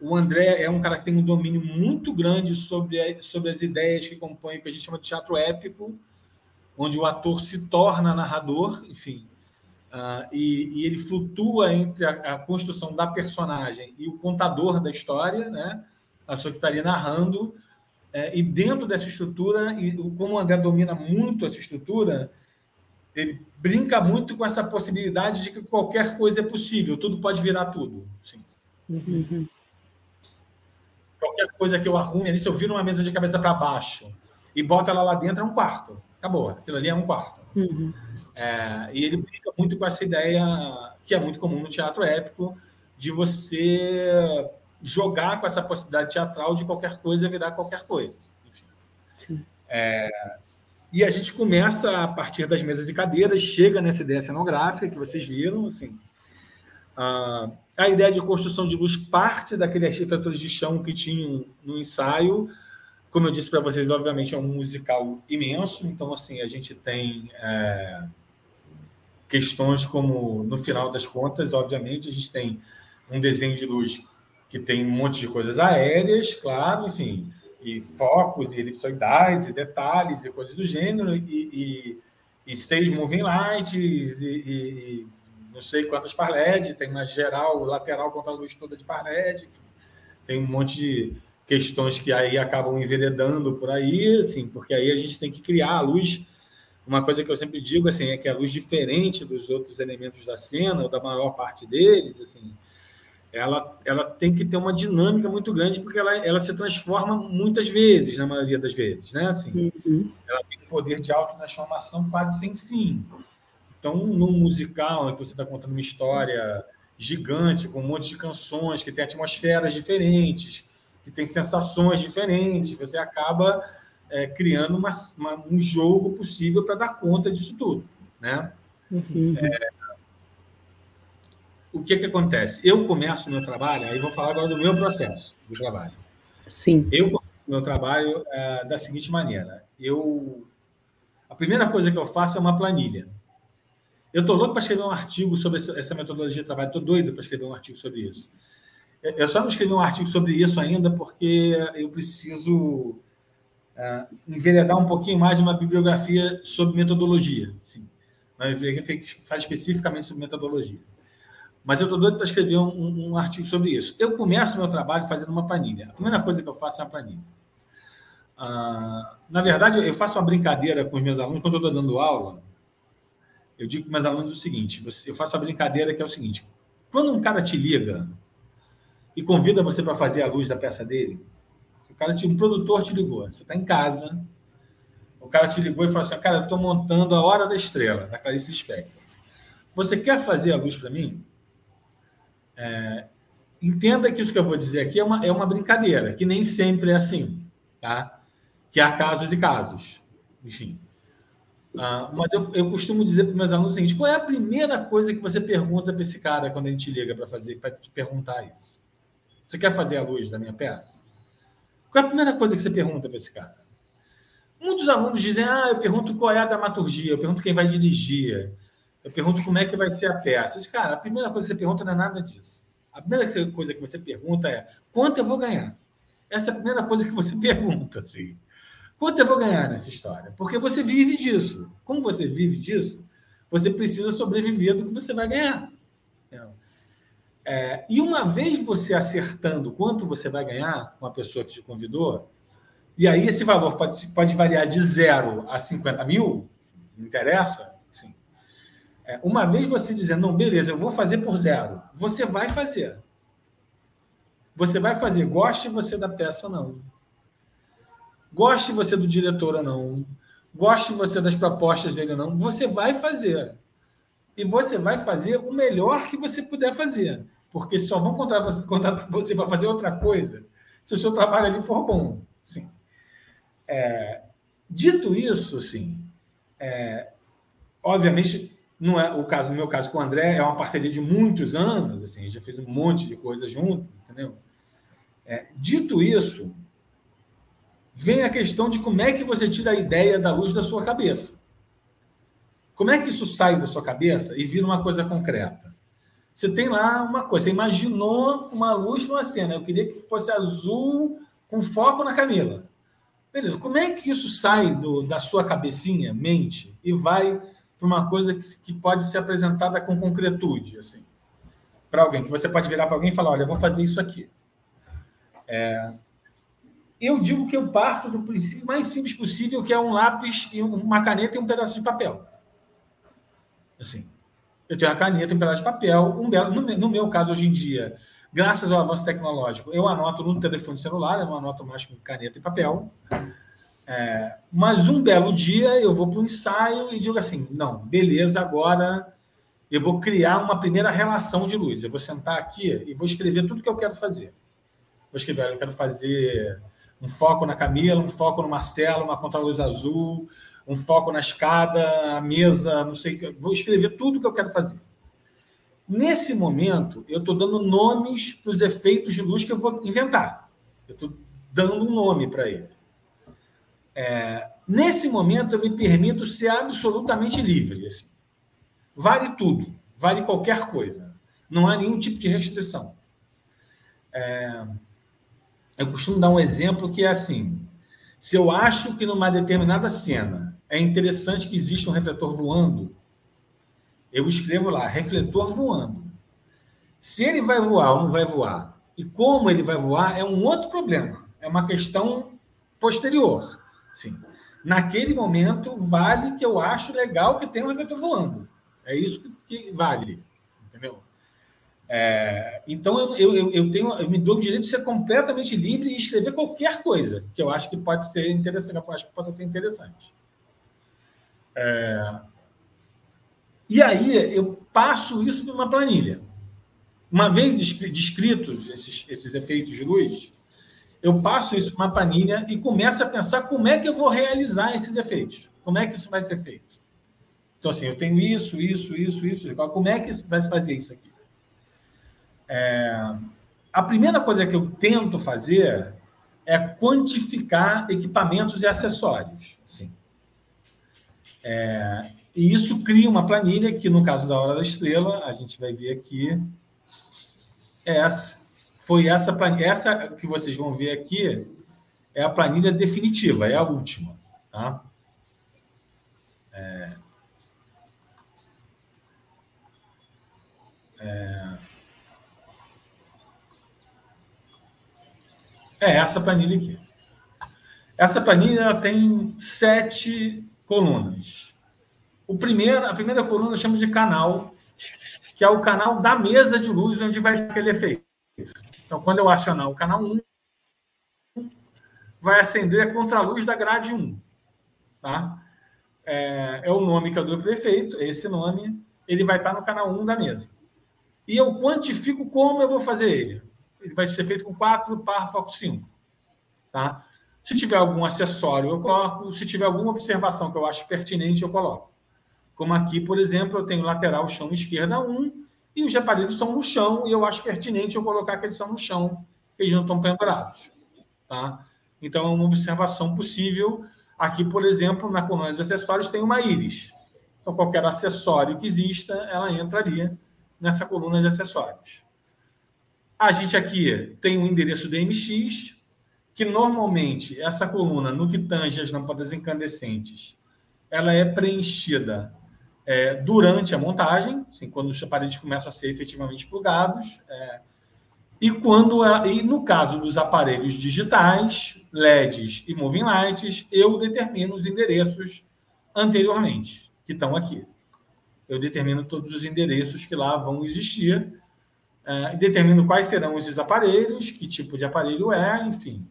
O André é um cara que tem um domínio muito grande sobre, sobre as ideias que compõem o que a gente chama de teatro épico, onde o ator se torna narrador, enfim, uh, e, e, ele flutua entre a, a, construção da personagem e o contador da história, né? a pessoa que estaria narrando, é, e dentro dessa estrutura, e como o André domina muito essa estrutura, ele brinca muito com essa possibilidade de que qualquer coisa é possível, tudo pode virar tudo. Sim. Uhum. Coisa que eu arrume ali, se eu viro uma mesa de cabeça para baixo e boto ela lá dentro, é um quarto. Acabou. Aquilo ali é um quarto. Uhum. É, e ele brinca muito com essa ideia que é muito comum no teatro épico, de você jogar com essa possibilidade teatral de qualquer coisa virar qualquer coisa. É, e a gente começa a partir das mesas e cadeiras, chega nessa ideia cenográfica que vocês viram, assim. A, a ideia de construção de luz parte daqueles refletores de chão que tinham no ensaio. Como eu disse para vocês, obviamente é um musical imenso, então assim a gente tem é, questões como, no final das contas, obviamente a gente tem um desenho de luz que tem um monte de coisas aéreas, claro, enfim, e focos, e elipsoidais, e detalhes, e coisas do gênero, e, e, e seis moving lights, e, e, não sei quantas par LED, tem uma geral, lateral contra a luz toda de par LED, tem um monte de questões que aí acabam enveredando por aí, assim, porque aí a gente tem que criar a luz. Uma coisa que eu sempre digo assim é que a luz diferente dos outros elementos da cena, ou da maior parte deles, assim, ela, ela tem que ter uma dinâmica muito grande, porque ela, ela se transforma muitas vezes, na maioria das vezes, né? Assim, uhum. Ela tem um poder de autotransformação quase sem fim. Então, num musical, em que você está contando uma história gigante, com um monte de canções, que tem atmosferas diferentes, que tem sensações diferentes, você acaba é, criando uma, uma, um jogo possível para dar conta disso tudo, né? Uhum. É, o que, que acontece? Eu começo o meu trabalho, aí vou falar agora do meu processo de trabalho. Sim. Eu começo o meu trabalho é, da seguinte maneira: eu, a primeira coisa que eu faço é uma planilha. Eu estou louco para escrever um artigo sobre essa metodologia de trabalho, estou doido para escrever um artigo sobre isso. Eu só não escrevi um artigo sobre isso ainda porque eu preciso uh, enveredar um pouquinho mais de uma bibliografia sobre metodologia. Assim, uma faz especificamente sobre metodologia. Mas eu estou doido para escrever um, um, artigo sobre isso. Eu começo meu trabalho fazendo uma planilha. A primeira coisa que eu faço é uma planilha. Ah, na verdade, eu faço uma brincadeira com os meus alunos quando eu estou dando aula. Eu digo para meus alunos o seguinte: eu faço a brincadeira que é o seguinte: quando um cara te liga e convida você para fazer a luz da peça dele, o cara te, um produtor te ligou, você está em casa, o cara te ligou e falou assim: cara, eu estou montando a Hora da Estrela, da Clarice Lispector. Você quer fazer a luz para mim? É, entenda que isso que eu vou dizer aqui é uma, é uma brincadeira, que nem sempre é assim, tá? Que há casos e casos, enfim. Ah, mas eu, eu costumo dizer para meus alunos o seguinte: qual é a primeira coisa que você pergunta para esse cara quando a gente liga para fazer, para te perguntar isso? Você quer fazer a luz da minha peça? Qual é a primeira coisa que você pergunta para esse cara? Muitos alunos dizem: ah, eu pergunto qual é a dramaturgia, eu pergunto quem vai dirigir, eu pergunto como é que vai ser a peça. Digo, cara, a primeira coisa que você pergunta não é nada disso. A primeira coisa que você pergunta é quanto eu vou ganhar? Essa é a primeira coisa que você pergunta, assim. Quanto eu vou ganhar nessa história? Porque você vive disso. Como você vive disso, você precisa sobreviver do que você vai ganhar. É, e uma vez você acertando quanto você vai ganhar com a pessoa que te convidou, e aí esse valor pode, pode variar de zero a 50 mil, não interessa, é, uma vez você dizendo, não, beleza, eu vou fazer por zero, você vai fazer. Você vai fazer, goste você da peça ou não. Goste você do diretor ou não. goste você das propostas dele ou não, você vai fazer. E você vai fazer o melhor que você puder fazer. Porque só vão contratar você para fazer outra coisa se o seu trabalho ali for bom. Sim. É, dito isso, sim, é, obviamente não é o caso, no meu caso com o André, é uma parceria de muitos anos, assim, já fez um monte de coisa junto, entendeu? É, dito isso, vem a questão de como é que você tira a ideia da luz da sua cabeça. Como é que isso sai da sua cabeça e vira uma coisa concreta? Você tem lá uma coisa, você imaginou uma luz numa cena, eu queria que fosse azul com foco na Camila. Beleza, como é que isso sai do, da sua cabecinha, mente, e vai para uma coisa que, que, pode ser apresentada com concretude, assim, para alguém, que você pode virar para alguém e falar, olha, vou fazer isso aqui. É, eu digo que eu parto do princípio mais simples possível, que é um lápis, e uma caneta e um pedaço de papel. Assim, eu tenho a caneta um pedaço de papel, um belo, no, no meu caso, hoje em dia, graças ao avanço tecnológico, eu anoto no telefone celular, eu não anoto mais com caneta e papel. É, mas um belo dia eu vou para o ensaio e digo assim: não, beleza, agora eu vou criar uma primeira relação de luz. Eu vou sentar aqui e vou escrever tudo que eu quero fazer. Vou escrever, eu quero fazer um foco na Camila, um foco no Marcelo, uma contra-luz azul, um foco na escada, a mesa, não sei. Vou escrever tudo que eu quero fazer. Nesse momento, eu estou dando nomes para os efeitos de luz que eu vou inventar. Eu estou dando um nome para ele. É, nesse momento, eu me permito ser absolutamente livre. Assim. Vale tudo, vale qualquer coisa. Não há nenhum tipo de restrição. É, eu costumo dar um exemplo que é assim: se eu acho que numa determinada cena é interessante que exista um refletor voando, eu escrevo lá, refletor voando. Se ele vai voar ou não vai voar, e como ele vai voar, é um outro problema. É uma questão posterior. Sim. Naquele momento, vale que eu acho legal que tenha um refletor voando. É isso que, vale. Entendeu? É, então, eu, eu, eu, tenho, eu me dou o direito de ser completamente livre e escrever qualquer coisa que eu acho que pode ser interessante, eu acho que possa ser interessante. É, e aí, eu passo isso para uma planilha. Uma vez descritos esses, esses efeitos de luz, eu passo isso para uma planilha e começo a pensar como é que eu vou realizar esses efeitos. Como é que isso vai ser feito? Então, assim, eu tenho isso, isso, isso, isso. Como é que vai se fazer isso aqui? É... A primeira coisa que eu tento fazer é quantificar equipamentos e acessórios. Sim. É... E isso cria uma planilha que, no caso da Hora da Estrela, a gente vai ver aqui, é essa foi essa planilha. Essa que vocês vão ver aqui é a planilha definitiva, é a última. Tá? É, é, é essa planilha aqui. Essa planilha tem sete colunas. O primeiro, a primeira coluna chama de canal, que é o canal da mesa de luz onde vai aquele efeito. Então, quando eu acionar o canal 1, vai acender a contraluz da grade 1. Tá? É, é o nome que eu dou para o efeito, esse nome, ele vai estar no canal 1 da mesa. E eu quantifico como eu vou fazer ele. Ele vai ser feito com 4 par foco 5. Tá? Se tiver algum acessório, eu coloco. Se tiver alguma observação que eu acho pertinente, eu coloco. Como aqui, por exemplo, eu tenho lateral chão esquerda 1 e os aparelhos são no chão, e eu acho pertinente eu colocar que eles são no chão, eles não estão pendurados. Tá? Então, é uma observação possível. Aqui, por exemplo, na coluna de acessórios tem uma íris. Então, qualquer acessório que exista, ela entraria nessa coluna de acessórios. A gente aqui tem um endereço DMX, que normalmente essa coluna, no que tange as lâmpadas incandescentes, ela é preenchida é, durante a montagem, assim, quando os aparelhos começam a ser efetivamente plugados, é, e quando e no caso dos aparelhos digitais, LEDs e moving lights, eu determino os endereços anteriormente, que estão aqui. Eu determino todos os endereços que lá vão existir, é, determino quais serão esses aparelhos, que tipo de aparelho é, enfim.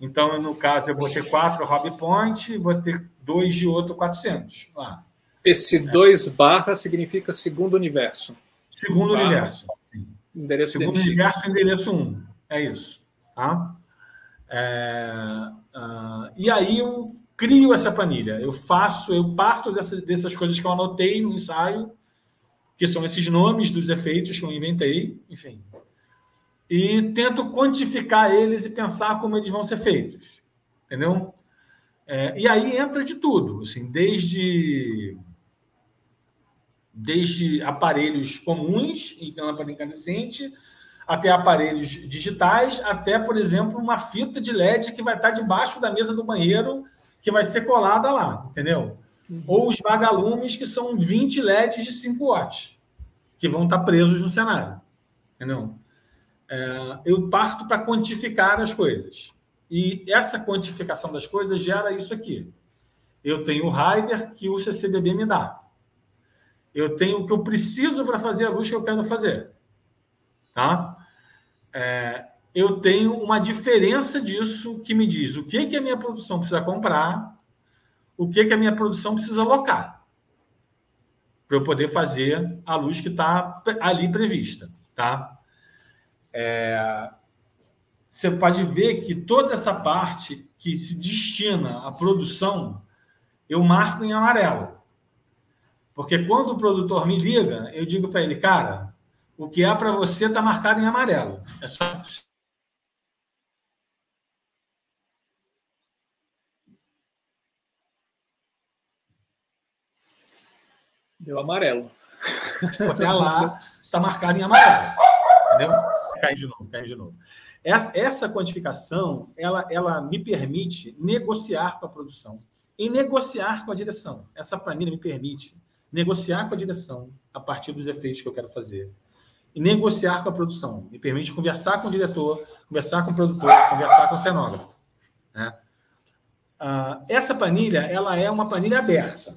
Então, no caso, eu vou ter quatro hobby point, vou ter dois de outro 400 lá. Esse 2 barra significa segundo universo. Segundo Barra. universo. Endereço Segundo DNX. universo, endereço 1. É isso. Tá? É, ah, e aí eu crio essa planilha. Eu faço, eu parto dessa- dessas coisas que eu anotei no ensaio, que são esses nomes dos efeitos que eu inventei, enfim. E tento quantificar eles e pensar como eles vão ser feitos. Entendeu? É, e aí entra de tudo, assim, desde desde aparelhos comuns em lâmpada incandescente até aparelhos digitais, até, por exemplo, uma fita de LED que vai estar debaixo da mesa do banheiro que vai ser colada lá, entendeu? Ou os vagalumes que são 20 LEDs de 5 watts que vão estar presos no cenário, entendeu? É, eu parto para quantificar as coisas. E essa quantificação das coisas gera isso aqui. Eu tenho o rider que o CCBB me dá. Eu tenho o que eu preciso para fazer a luz que eu quero fazer. Tá? É, eu tenho uma diferença disso que me diz o que, que a minha produção precisa comprar, o que, que a minha produção precisa alocar para eu poder fazer a luz que está ali prevista. Tá? É, você pode ver que toda essa parte que se destina à produção, eu marco em amarelo. Porque quando o produtor me liga, eu digo para ele, cara, o que é para você está marcado em amarelo. É só. Deu amarelo. Botar lá, está marcado em amarelo. Entendeu? Cai de novo, cai de novo. Essa, essa quantificação, ela, ela me permite negociar com a produção e negociar com a direção. Essa planilha me permite negociar com a direção a partir dos efeitos que eu quero fazer. E negociar com a produção. Me permite conversar com o diretor, conversar com o produtor, conversar com o cenógrafo. Né? Ah, essa planilha, ela é uma planilha aberta.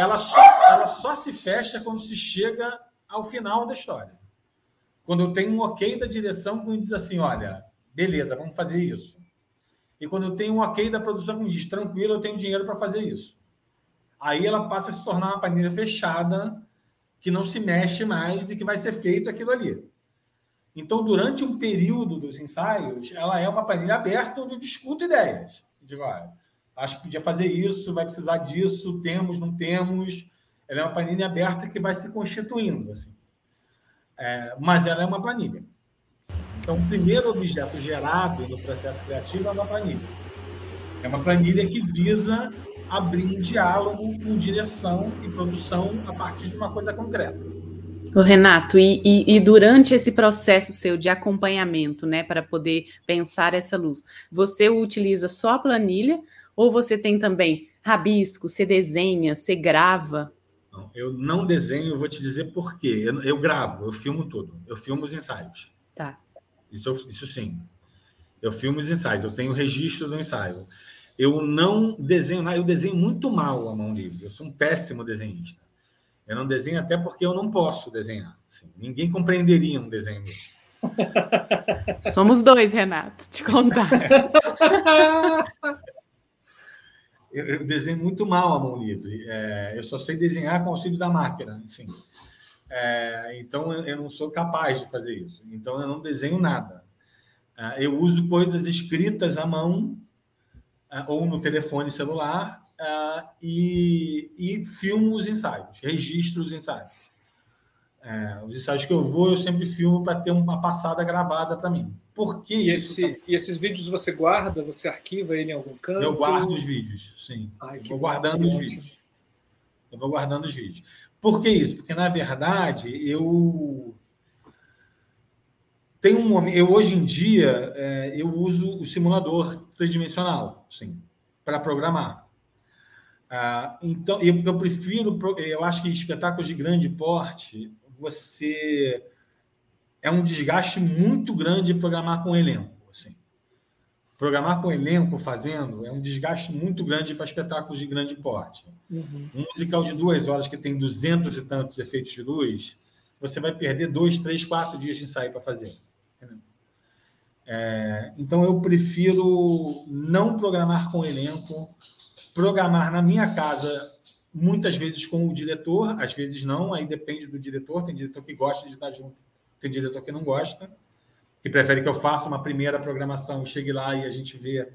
Ela só, ela só se fecha quando se chega ao final da história. Quando eu tenho um ok da direção que me diz assim, olha, beleza, vamos fazer isso. E quando eu tenho um ok da produção que me diz, tranquilo, eu tenho dinheiro para fazer isso. Aí ela passa a se tornar uma planilha fechada, que não se mexe mais e que vai ser feito aquilo ali. Então, durante um período dos ensaios, ela é uma planilha aberta onde eu discuto ideias. Digo, olha, acho que podia fazer isso, vai precisar disso, temos, não temos. Ela é uma planilha aberta que vai se constituindo, assim. É, mas ela é uma planilha. Então, o primeiro objeto gerado no processo criativo é uma planilha. É uma planilha que visa abrir um diálogo com direção e produção a partir de uma coisa concreta. O Renato, e, e, e, durante esse processo seu de acompanhamento, né, para poder pensar essa luz, você utiliza só a planilha ou você tem também rabisco, você desenha, você grava? Não, eu não desenho, eu vou te dizer por quê. Eu, eu, gravo, eu filmo tudo. Eu filmo os ensaios. Tá. Isso, isso sim. Eu filmo os ensaios, eu tenho registro do ensaio. Eu não desenho nada, eu desenho muito mal a mão livre. Eu sou um péssimo desenhista. Eu não desenho até porque eu não posso desenhar. Assim, ninguém compreenderia um desenho. Somos dois, Renato, te contar. eu, desenho muito mal a mão livre. É, eu só sei desenhar com auxílio da máquina. Assim. É, então, eu, não sou capaz de fazer isso. Então, eu não desenho nada. É, eu uso coisas escritas à mão é, ou no telefone celular uh, e, e filmo os ensaios, registro os ensaios. Uh, os ensaios que eu vou, eu sempre filmo para ter uma passada gravada para mim. Por que e, esse, e esses vídeos você guarda, você arquiva ele em algum canto? Eu guardo os vídeos, sim. Ai, eu vou guardando os vídeos. Eu vou guardando os vídeos. Por que isso? Porque, na verdade, eu tem um momento. Eu hoje em dia é, eu uso o simulador tridimensional, sim, para programar. Ah, então, eu, eu prefiro, eu acho que espetáculos de grande porte, você é um desgaste muito grande programar com elenco. Assim. Programar com elenco fazendo é um desgaste muito grande para espetáculos de grande porte. Uhum. Um musical de duas horas que tem duzentos e tantos efeitos de luz, você vai perder dois, três, quatro dias de ensaio para fazer. É, então, eu prefiro não programar com elenco, programar na minha casa, muitas vezes com o diretor, às vezes não, aí depende do diretor. Tem diretor que gosta de estar junto, tem diretor que não gosta, que prefere que eu faça uma primeira programação, chegue lá e a gente vê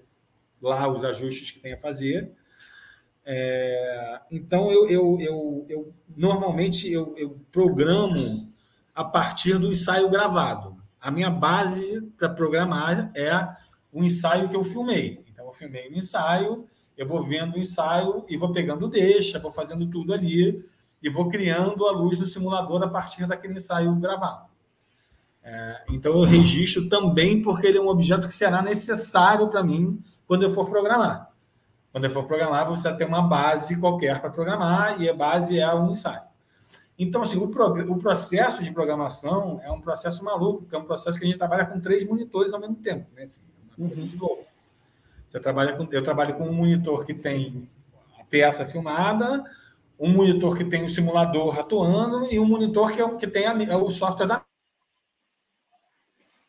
lá os ajustes que tem a fazer. É, então, eu, eu, eu, eu normalmente eu, eu, programo a partir do ensaio gravado. A minha base para programar é o ensaio que eu filmei. Então, eu filmei o ensaio, eu vou vendo o ensaio e vou pegando deixa, vou fazendo tudo ali e vou criando a luz do simulador a partir daquele ensaio gravado. É, então, eu registro também porque ele é um objeto que será necessário para mim quando eu for programar. Quando eu for programar, você vai ter uma base qualquer para programar e a base é um ensaio. Então, assim, o, o, processo de programação é um processo maluco, porque é um processo que a gente trabalha com três monitores ao mesmo tempo. Né? Assim, uma coisa de louco. Você trabalha com, eu trabalho com um monitor que tem a peça filmada, um monitor que tem o simulador atuando e um monitor que, é, que tem a, é o software da...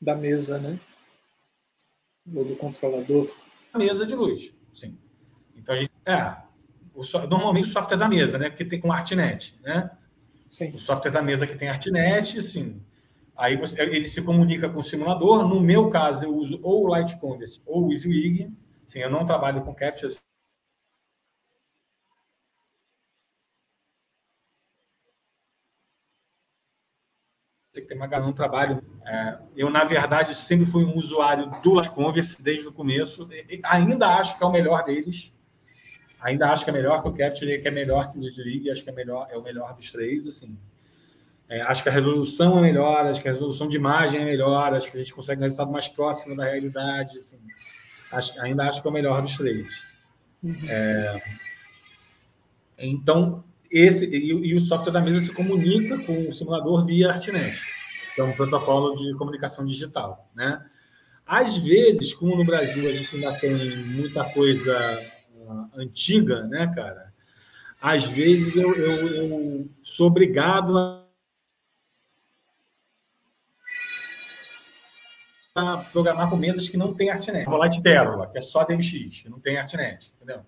da mesa, né? Ou do controlador. A mesa de luz, sim. Então a gente. É, o, normalmente o software da mesa, né? Porque tem com ArtNet, né? Sim. O software da mesa que tem ArtNet, sim. Aí você, ele se comunica com o simulador. No meu caso, eu uso ou o Light Converse ou o EasyWig. Sim, eu não trabalho com captchas. Tem que ter uma não trabalho. É, eu, na verdade, sempre fui um usuário do Light Converse desde o começo. E, ainda acho que é o melhor deles. Ainda acho que é melhor que o Capture, que é melhor que o League, acho que é, melhor, é o melhor dos três, assim. É, acho que a resolução é melhor, acho que a resolução de imagem é melhor, acho que a gente consegue um resultado mais próximo da realidade, assim. Acho, ainda acho que é o melhor dos três. Uhum. É, então, esse e, e, o software da mesa se comunica com o simulador via ArtNet, que é um protocolo de comunicação digital, né? Às vezes, como no Brasil a gente ainda tem muita coisa antiga, né, cara? Às vezes eu, eu, eu sou obrigado a programar com mesas que não tem ArtNet. Vou lá de Pérola, que é só DMX, que não tem ArtNet, entendeu?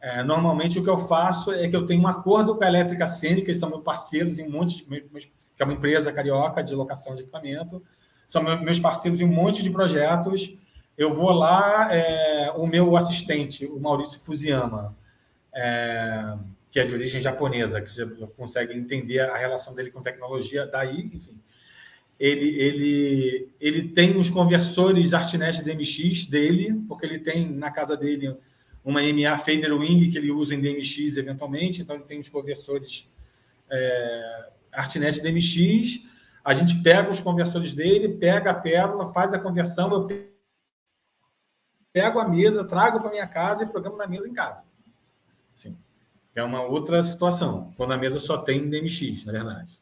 É, normalmente o que eu faço é que eu tenho um acordo com a Elétrica Cênica, eles são meus parceiros em um monte de, que é uma empresa carioca de locação de equipamento, são meus parceiros em um monte de projetos eu vou lá, é, o meu assistente, o Maurício Fusiyama, é, que é de origem japonesa, que você consegue entender a relação dele com tecnologia, daí, enfim. Ele, ele, ele tem os conversores ArtNet DMX dele, porque ele tem na casa dele uma MA Fader Wing que ele usa em DMX eventualmente, então ele tem os conversores é, ArtNet DMX. A gente pega os conversores dele, pega a pérola, faz a conversão, eu pego a mesa, trago para minha casa e programo na mesa em casa. Sim. É uma outra situação, quando a mesa só tem DMX, na verdade.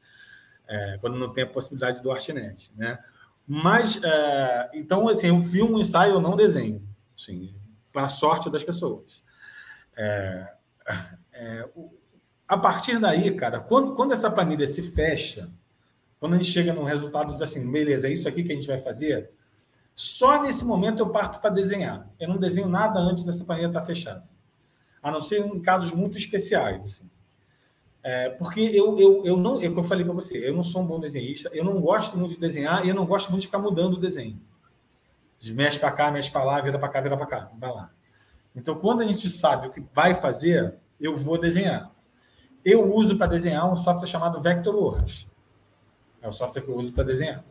É, quando não tem a possibilidade do ArtNet, né? Mas, é, então, assim, eu filmo, um ensaio, eu não desenho, sim, para a sorte das pessoas. É, é, a partir daí, cara, quando, quando essa planilha se fecha, quando a gente chega no resultado diz assim, beleza, é isso aqui que a gente vai fazer, só nesse momento eu parto para desenhar. Eu não desenho nada antes dessa planilha estar fechada. A não ser em casos muito especiais. Assim. É, porque eu, eu, eu não, é o que eu falei para você, eu não sou um bom desenhista, eu não gosto muito de desenhar e eu não gosto muito de ficar mudando o desenho. De mexe para cá, mexe para lá, vira para cá, vira para cá, vai lá. Então, quando a gente sabe o que vai fazer, eu vou desenhar. Eu uso para desenhar um software chamado Vectorworks. É o software que eu uso para desenhar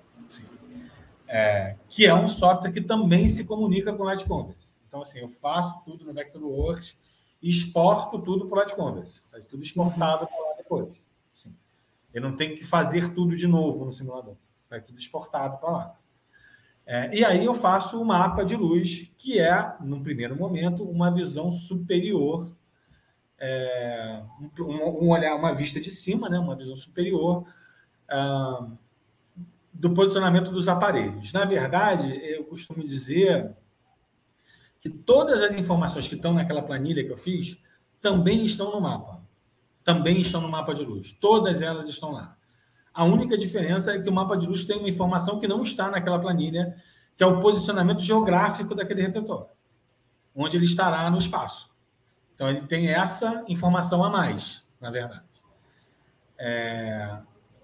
é, que é um software que também se comunica com o Light Converse. Então, assim, eu faço tudo no Vectorworks e exporto tudo para o Light Converse. Faz tudo exportado para lá depois. Assim, eu não tenho que fazer tudo de novo no simulador. Vai tudo exportado para lá. É, e aí eu faço o um mapa de luz, que é, num primeiro momento, uma visão superior, é, um, um, olhar, uma vista de cima, né, uma visão superior. Uh, do posicionamento dos aparelhos. Na verdade, eu costumo dizer que todas as informações que estão naquela planilha que eu fiz também estão no mapa. Também estão no mapa de luz. Todas elas estão lá. A única diferença é que o mapa de luz tem uma informação que não está naquela planilha, que é o posicionamento geográfico daquele refletor, onde ele estará no espaço. Então, ele tem essa informação a mais, na verdade. É...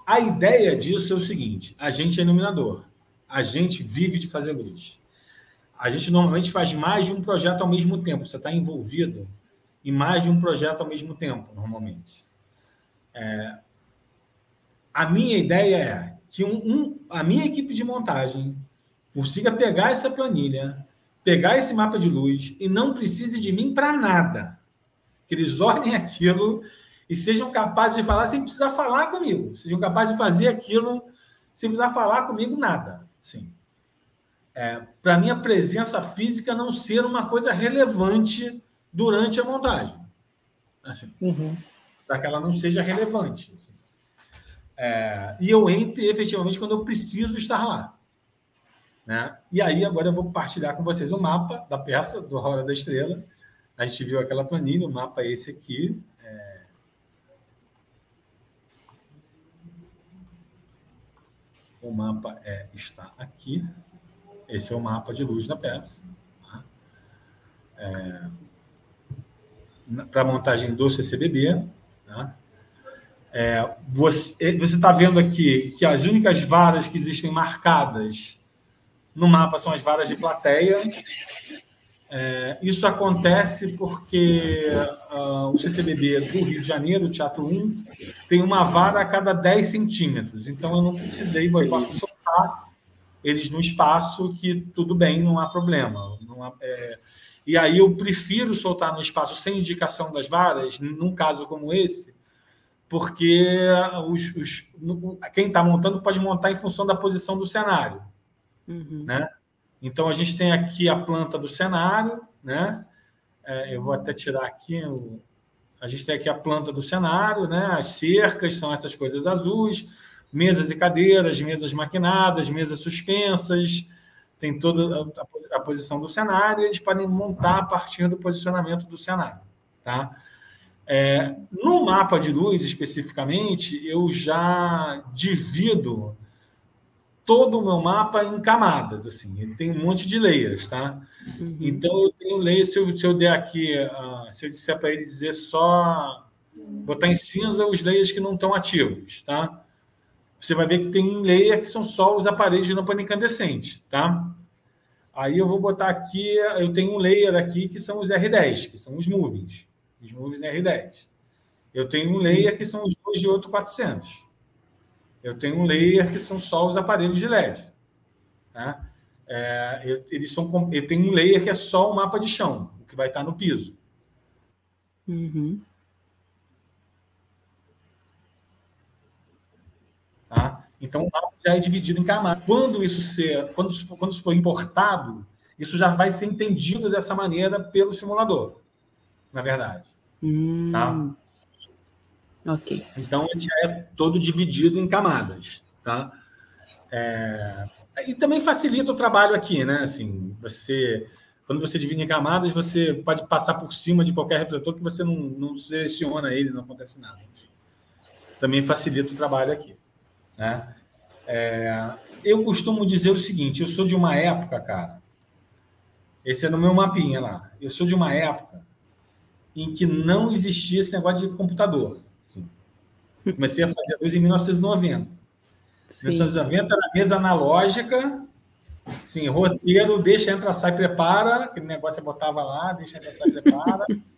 A ideia disso é o seguinte: a gente é iluminador, a gente vive de fazer luz. A gente normalmente faz mais de um projeto ao mesmo tempo. Você está envolvido em mais de um projeto ao mesmo tempo, normalmente. É... A minha ideia é que um, um, a minha equipe de montagem consiga pegar essa planilha, pegar esse mapa de luz e não precise de mim para nada. Que eles olhem aquilo e sejam capazes de falar sem precisar falar comigo. Sejam capazes de fazer aquilo sem precisar falar comigo nada. Sim. É, para minha presença física não ser uma coisa relevante durante a montagem. Assim, uhum. Para que ela não seja relevante. Assim. É, e eu entre efetivamente quando eu preciso estar lá. Né? E aí, agora eu vou partilhar com vocês o mapa da peça, do Hora da Estrela. A gente viu aquela planilha, o mapa é esse aqui. É... O mapa é, está aqui. Esse é o mapa de luz da peça. Tá? É... Para a montagem do CCBB. Tá? É, você está vendo aqui que as únicas varas que existem marcadas no mapa são as varas de plateia. É, isso acontece porque uh, o CCBB do Rio de Janeiro, o Teatro 1, tem uma vara a cada 10 centímetros. Então eu não precisei, eu posso soltar eles no espaço, que tudo bem, não há problema. Não há, é... E aí eu prefiro soltar no espaço sem indicação das varas, num caso como esse, porque os, os quem está montando pode montar em função da posição do cenário. Uhum. Né? Então, a gente tem aqui a planta do cenário, né? É, eu vou até tirar aqui. O... A gente tem aqui a planta do cenário, né? As cercas são essas coisas azuis, mesas e cadeiras, mesas maquinadas, mesas suspensas, tem toda a, a posição do cenário, e eles podem montar a partir do posicionamento do cenário, tá? É, no mapa de luz, especificamente, eu já divido todo o meu mapa em camadas, assim. Ele tem um monte de layers, tá? Uhum. Então, eu tenho layers, se eu, se eu der aqui, uh, se eu disser para ele dizer só, botar em cinza os layers que não estão ativos, tá? Você vai ver que tem um layer que são só os aparelhos de lâmpada incandescente, tá? Aí eu vou botar aqui, eu tenho um layer aqui que são os R10, que são os movies, os movies R10. Eu tenho um layer que são os dois de outro 400 eu tenho um layer que são só os aparelhos de LED. Tá? É, eu, eles são, eu tenho um layer que é só o mapa de chão, o que vai estar no piso. Uhum. Tá? Então o mapa já é dividido em camadas. Quando isso ser, quando, quando isso for importado, isso já vai ser entendido dessa maneira pelo simulador, na verdade. Hum. Tá? Ok. Então, ele já é todo dividido em camadas, tá? É... E também facilita o trabalho aqui, né? Assim, você... Quando você divide em camadas, você pode passar por cima de qualquer refletor que você não, não seleciona ele, não acontece nada. Enfim. Também facilita o trabalho aqui. Né? É... Eu costumo dizer o seguinte: eu sou de uma época, cara. Esse é no meu mapinha lá. Eu sou de uma época em que não existia esse negócio de computador. Comecei a fazer luz em 1990. Sim. 1990 era mesa analógica, sim, roteiro, deixa, entra, sai, prepara. Aquele negócio você botava lá, deixa, entra, sai, prepara.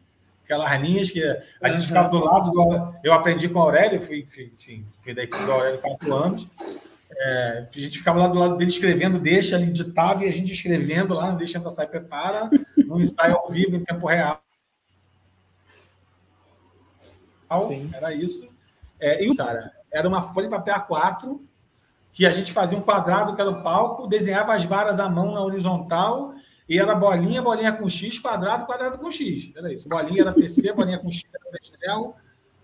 Aquelas linhas que a gente ficava do lado do. Eu aprendi com o Aurélio, fui, fui, fui, fui da equipe do Aurélio quatro anos. É, a gente ficava lá do lado dele escrevendo, deixa, ele ditava e a gente escrevendo lá, deixa, entra, sai, prepara, no ensaio ao vivo, em tempo real. Sim. Era isso. É, e o cara, era uma folha de papel A4 que a gente fazia um quadrado que era o palco, desenhava as varas à mão na horizontal e era bolinha, bolinha com X, quadrado, quadrado com X. Era isso. Bolinha era PC, bolinha com X era estrela,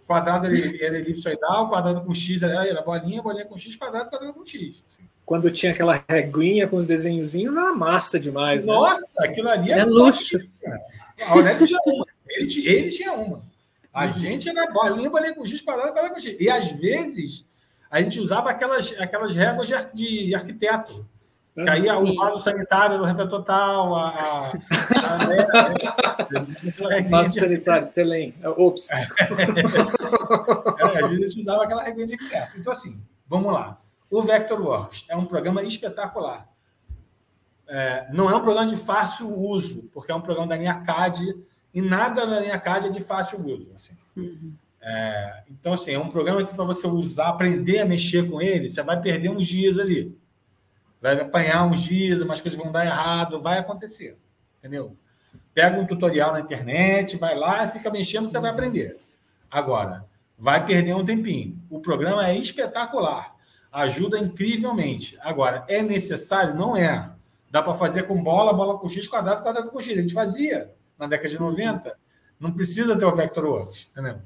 quadrado era elipsoidal, quadrado com X era, era bolinha, bolinha com X, quadrado, quadrado com X. Assim. Quando tinha aquela reguinha com os desenhozinhos, era massa demais. Né? Nossa, né? aquilo ali é luxo. A Aurélio tinha uma. Ele, ele tinha uma. A gente era bolinha, bolinha com X, quadrado, quadrado com X. E às vezes a gente usava aquelas, aquelas réguas de, de arquiteto. Que aí o vaso sanitário do refeitório total, a, a, a, vaso sanitário, Telém. Ops. É, às vezes eles usavam aquela regra de criança. Então, assim, vamos lá. O Vectorworks é um programa espetacular. É, não é um programa de fácil uso, porque é um programa da linha CAD e nada na linha CAD é de fácil uso. Assim. Uhum. É, então, assim, é um programa que para você usar, aprender a mexer com ele, você vai perder uns dias ali. Vai apanhar uns dias, umas coisas vão dar errado, vai acontecer. Entendeu? Pega um tutorial na internet, vai lá, fica mexendo, você vai aprender. Agora, vai perder um tempinho. O programa é espetacular, ajuda incrivelmente. Agora, é necessário? Não é. Dá para fazer com bola, bola com X, quadrado, quadrado com X. A gente fazia na década de 90. Não precisa ter o Vectorworks, entendeu?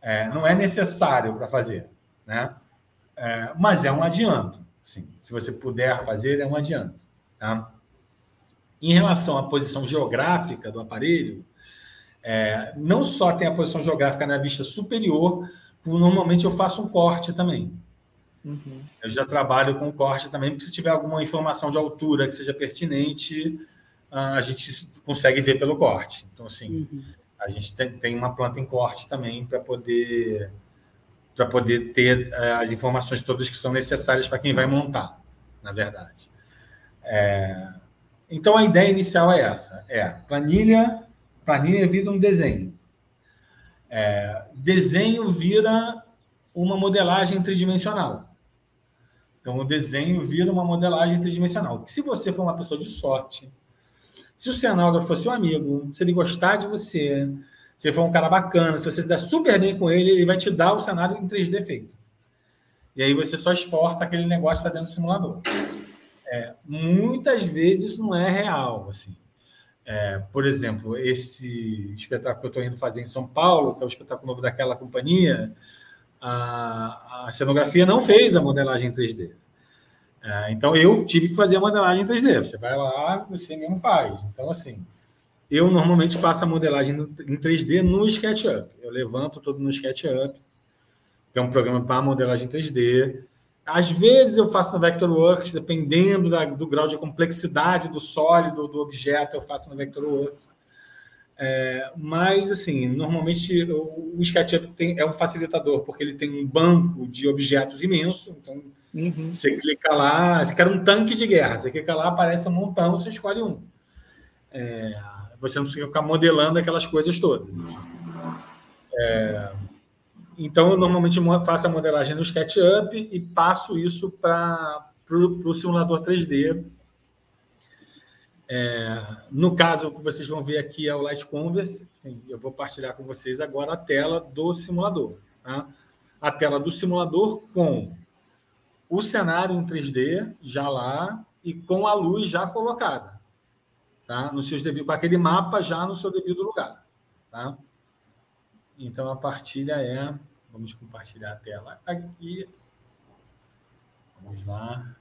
É, não é necessário para fazer, né? É, mas é um adianto. Sim. Se você puder fazer, é um adianto. Tá? Em relação à posição geográfica do aparelho, é, não só tem a posição geográfica na vista superior, como normalmente eu faço um corte também. Uhum. Eu já trabalho com corte também, porque se tiver alguma informação de altura que seja pertinente, a gente consegue ver pelo corte. Então, assim, uhum a gente tem, tem uma planta em corte também para poder para poder ter é, as informações todas que são necessárias para quem vai montar, na verdade. É, então a ideia inicial é essa: é planilha, planilha vira um desenho. É, desenho vira uma modelagem tridimensional. Então o desenho vira uma modelagem tridimensional. se você for uma pessoa de sorte, se o cenógrafo fosse seu amigo, se ele gostar de você, se ele for um cara bacana, se você se der super bem com ele, ele vai te dar o cenário em 3D feito. E aí você só exporta aquele negócio para dentro do simulador. É, muitas vezes isso não é real. Assim. É, por exemplo, esse espetáculo que eu estou indo fazer em São Paulo, que é o espetáculo novo daquela companhia, a, a cenografia não fez a modelagem em 3D. É, então eu tive que fazer a modelagem em 3D. Você vai lá, você mesmo faz. Então, assim, eu normalmente faço a modelagem em 3D no SketchUp. Eu levanto todo no SketchUp, que é um programa para modelagem em 3D. Às vezes eu faço no Vectorworks, dependendo da, do grau de complexidade do sólido, do objeto, eu faço no Vectorworks. É, mas, assim, normalmente o, o SketchUp tem, é um facilitador, porque ele tem um banco de objetos imenso, então Uhum. Você clica lá, você quer um tanque de guerra, você clica lá, aparece um montão, você escolhe um. É, você não precisa ficar modelando aquelas coisas todas. É, então, eu normalmente faço a modelagem no SketchUp e passo isso para o simulador 3D. É, no caso, o que vocês vão ver aqui é o Light Converse. Eu vou partilhar com vocês agora a tela do simulador. Tá? A tela do simulador com o cenário em 3D já lá e com a luz já colocada, tá? Nos seus devidos, com aquele mapa já no seu devido lugar, tá? Então a partilha é, vamos compartilhar a tela aqui. Vamos lá.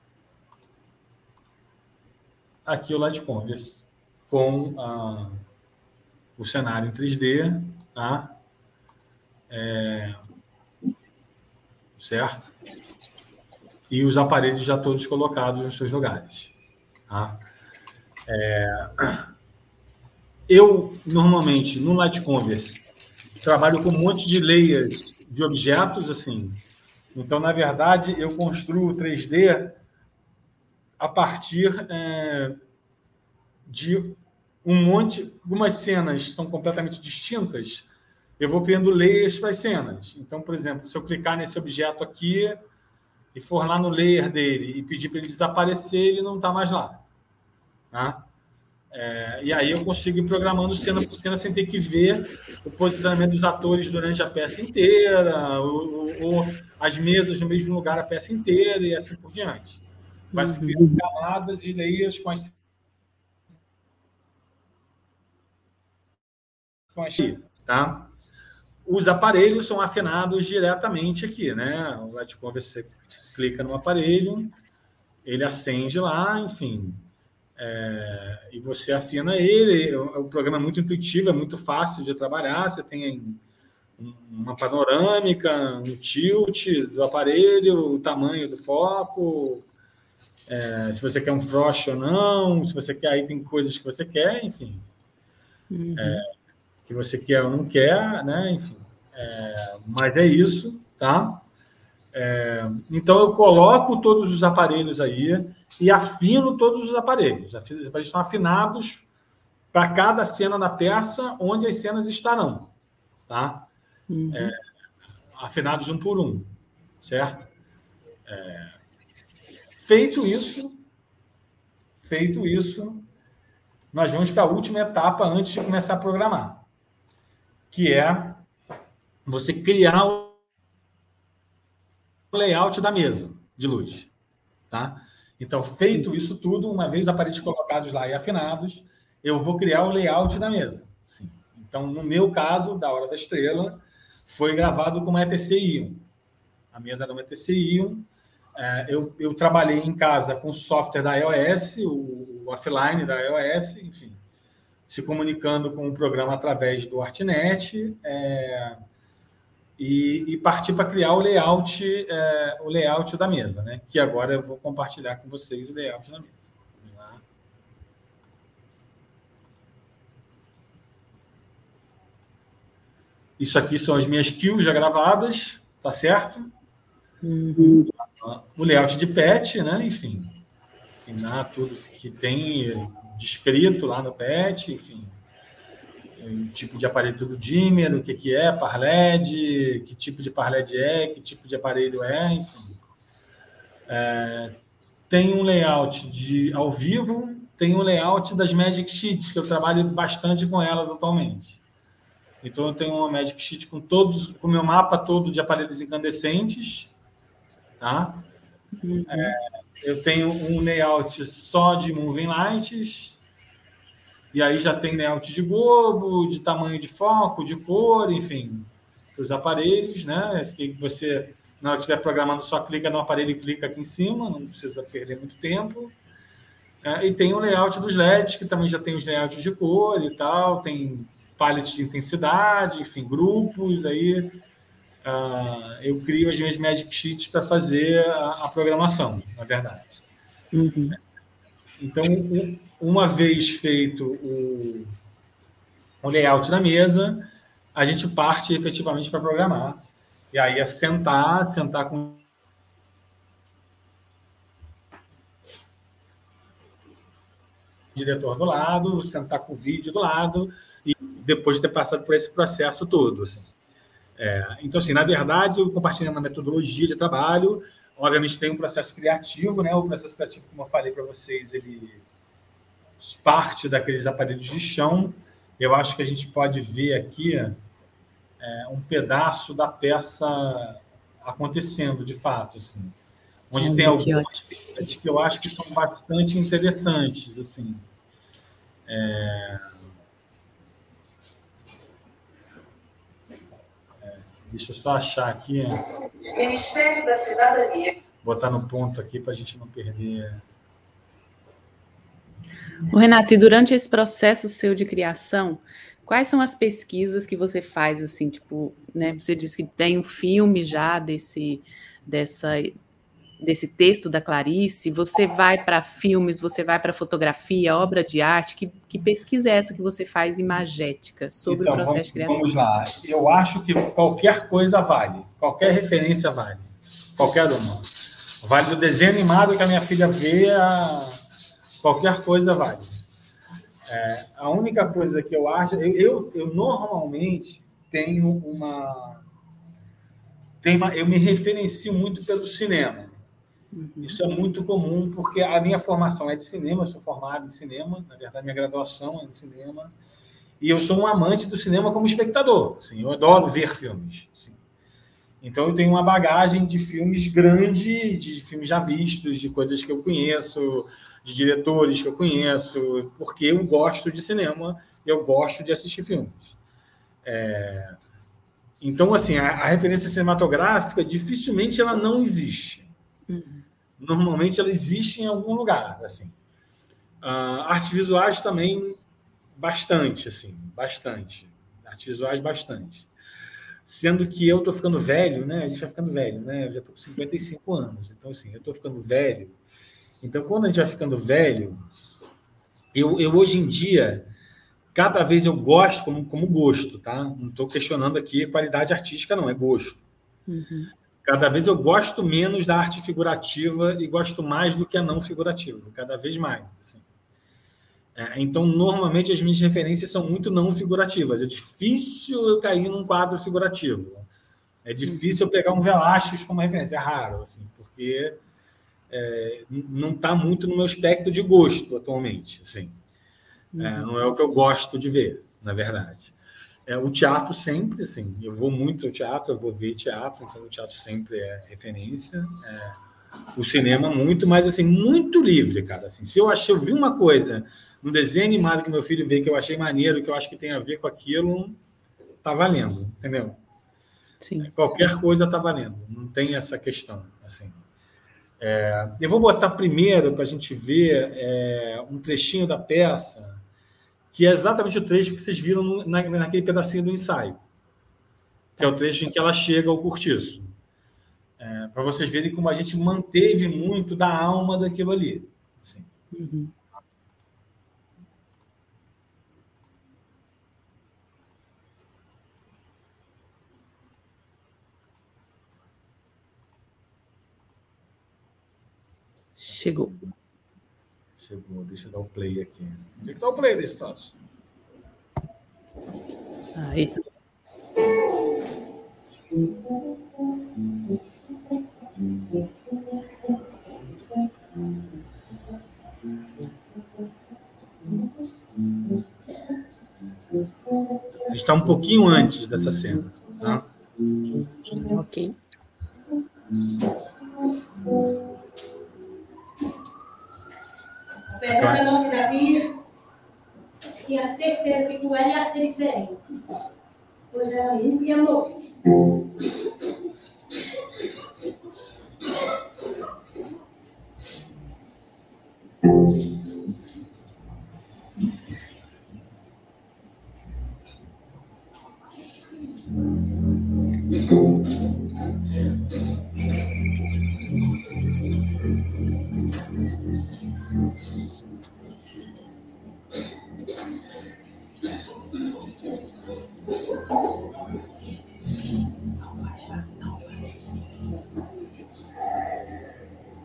Aqui o Light Converse com ah, o cenário em 3D, tá? É, certo? e os aparelhos já todos colocados nos seus lugares. Tá? É... Eu, normalmente, no Light Converse, trabalho com um monte de layers de objetos, assim. Então, na verdade, eu construo 3D a partir é, de um monte... Algumas cenas são completamente distintas, eu vou criando layers para as cenas. Então, por exemplo, se eu clicar nesse objeto aqui, e for lá no layer dele e pedir para ele desaparecer, ele não está mais lá. Tá? É, e aí eu consigo ir programando cena por cena sem ter que ver o posicionamento dos atores durante a peça inteira, ou, ou as mesas no mesmo lugar a peça inteira e assim por diante. Vai uhum. se criando camadas e layers com as com as tá? Os aparelhos são afinados diretamente aqui, né? O Light Converse, você clica no aparelho, ele acende lá, enfim. É, e você afina ele. O, o, programa é muito intuitivo, é muito fácil de trabalhar. Você tem uma panorâmica, um tilt do aparelho, o tamanho do foco. é, se você quer um frost ou não, se você quer, aí tem coisas que você quer, enfim. Uhum. É, que você quer ou não quer, né? Enfim. É, mas é isso, tá? É, então eu coloco todos os aparelhos aí e afino todos os aparelhos. Os aparelhos estão afinados para cada cena da peça, onde as cenas estarão, tá? Uhum. É, afinados um por um, certo? É, Feito isso, feito isso, nós vamos para a última etapa antes de começar a programar, que é você criar o layout da mesa de luz, tá? Então, feito isso tudo, uma vez os aparelhos colocados lá e afinados, eu vou criar o layout da mesa. Sim. Então, no meu caso, da Hora da Estrela, foi gravado com uma ETC Ion. A mesa era uma ETC Ion, é, eu, eu, trabalhei em casa com o software da iOS, o, o, offline da iOS, enfim, se comunicando com o programa através do Artnet é, e, e parti para criar o layout, é, o layout da mesa, né? Que agora eu vou compartilhar com vocês o layout da mesa. Isso aqui são as minhas kills já gravadas, tá certo? Uhum o layout de patch, né? Enfim, tudo que tem descrito lá no patch, enfim, o tipo de aparelho do dimmer, o que, que é, par LED, que tipo de par LED é, que tipo de aparelho é, enfim. É, tem um layout de ao vivo, tem um layout das Magic Sheets, que eu trabalho bastante com elas atualmente. Então eu tenho uma Magic Sheet com todos, com meu mapa todo de aparelhos incandescentes, Tá? Uhum. É, eu tenho um layout só de moving lights, e aí já tem layout de globo, de tamanho de foco, de cor, enfim, os aparelhos, né? Que você, na hora que estiver programando, só clica no aparelho e clica aqui em cima, não precisa perder muito tempo. É, e tem o layout dos LEDs, que também já tem os layouts de cor e tal, tem palette de intensidade, enfim, grupos aí uh, eu crio as minhas Magic Sheets para fazer a, a, programação, na verdade. Uhum. Então, uma vez feito o, o layout da mesa, a gente parte efetivamente para programar. E aí é sentar, sentar com diretor do lado, sentar com o vídeo do lado, e depois de ter passado por esse processo todo. Assim. É, então, assim, na verdade, eu compartilhando a metodologia de trabalho, obviamente tem um processo criativo, né? O processo criativo, como eu falei para vocês, ele parte daqueles aparelhos de chão. Eu acho que a gente pode ver aqui é, um pedaço da peça acontecendo, de fato, assim. Onde tem algumas que eu acho que são bastante interessantes, assim. É... Deixa eu só achar aqui. Ministério da Cidadania. Botar no ponto aqui para a gente não perder. O Renato, e durante esse processo seu de criação, quais são as pesquisas que você faz assim, tipo, né? Você disse que tem um filme já desse dessa desse texto da Clarice, você vai para filmes, você vai para fotografia, obra de arte, que, que pesquisa é essa que você faz imagética sobre então, o processo vamos, de criação? Vamos lá. Eu acho que qualquer coisa vale, qualquer referência vale, qualquer uma. Vale do desenho animado que a minha filha vê, a... qualquer coisa vale. É, a única coisa que eu acho, eu, eu, eu normalmente tenho uma, tenho uma, eu me referencio muito pelo cinema. Uhum. Isso é muito comum, porque a minha formação é de cinema, eu sou formado em cinema, na verdade, minha graduação é em cinema, e eu sou um amante do cinema como espectador. Assim, eu adoro ver filmes. Assim. Então, eu tenho uma bagagem de filmes grande, de filmes já vistos, de coisas que eu conheço, de diretores que eu conheço, porque eu gosto de cinema, eu gosto de assistir filmes. É... Então, assim, a, a referência cinematográfica dificilmente ela não existe. Uhum. Normalmente ela existe em algum lugar, assim. Uh, artes visuais também bastante, assim, bastante. Artes visuais bastante. Sendo que eu estou ficando velho, né? A gente vai ficando velho, né? Eu já estou com 55 anos. Então, assim, eu estou ficando velho Então, quando a gente vai ficando velho, eu, eu hoje em dia, cada vez eu gosto como, como gosto, tá? Não estou questionando aqui qualidade artística, não, é gosto. Uhum. Cada vez eu gosto menos da arte figurativa e gosto mais do que a não figurativa, cada vez mais. Assim. É, então, normalmente, as minhas referências são muito não figurativas. É difícil eu cair num quadro figurativo. É difícil eu pegar um Velázquez como referência. É raro, assim, porque é, não está muito no meu espectro de gosto atualmente. Assim. É, uhum. não é o que eu gosto de ver, na verdade. É, o teatro sempre, assim, eu vou muito ao teatro, eu vou ver teatro, então o teatro sempre é referência. É, o cinema muito, mas assim, muito livre, cara. Assim, se eu achei, eu vi uma coisa no desenho animado que meu filho vê que eu achei maneiro, que eu acho que tem a ver com aquilo, tá valendo, entendeu? Sim. Qualquer coisa tá valendo, não tem essa questão, assim. É, eu vou botar primeiro para a gente ver é, um trechinho da peça, que é exatamente o trecho que vocês viram no, na, naquele pedacinho do ensaio, que é o trecho em que ela chega ao cortiço. É, para vocês verem como a gente manteve muito da alma daquilo ali. Assim. Uhum. Chegou. Chegou, deixa eu dar o play aqui. Onde é que tá o play desse troço? Aí. A gente está um pouquinho antes dessa cena. Tá? Ok. Apesar da novidade, tinha certeza que tu ia ser diferente. Pois ela não ia morrer.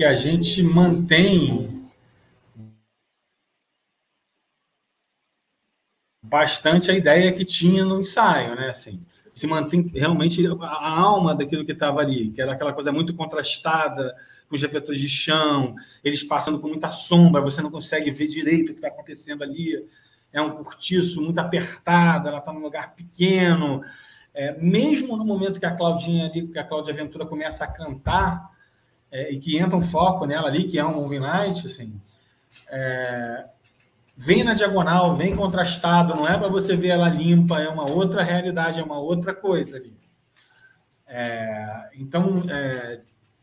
que a gente mantém bastante a ideia que tinha no ensaio, né? Assim, se mantém realmente a alma daquilo que estava ali, que era aquela coisa muito contrastada, com os refletores de chão, eles passando com muita sombra, você não consegue ver direito o que está acontecendo ali. É um cortiço muito apertado, ela está num lugar pequeno. É, mesmo no momento que a Claudinha ali, que a Cláudia Ventura começa a cantar, é, e que entra um foco nela ali, que é um movie night, assim, é, vem na diagonal, vem contrastado, não é para você ver ela limpa, é uma outra realidade, é uma outra coisa ali. É, então, é,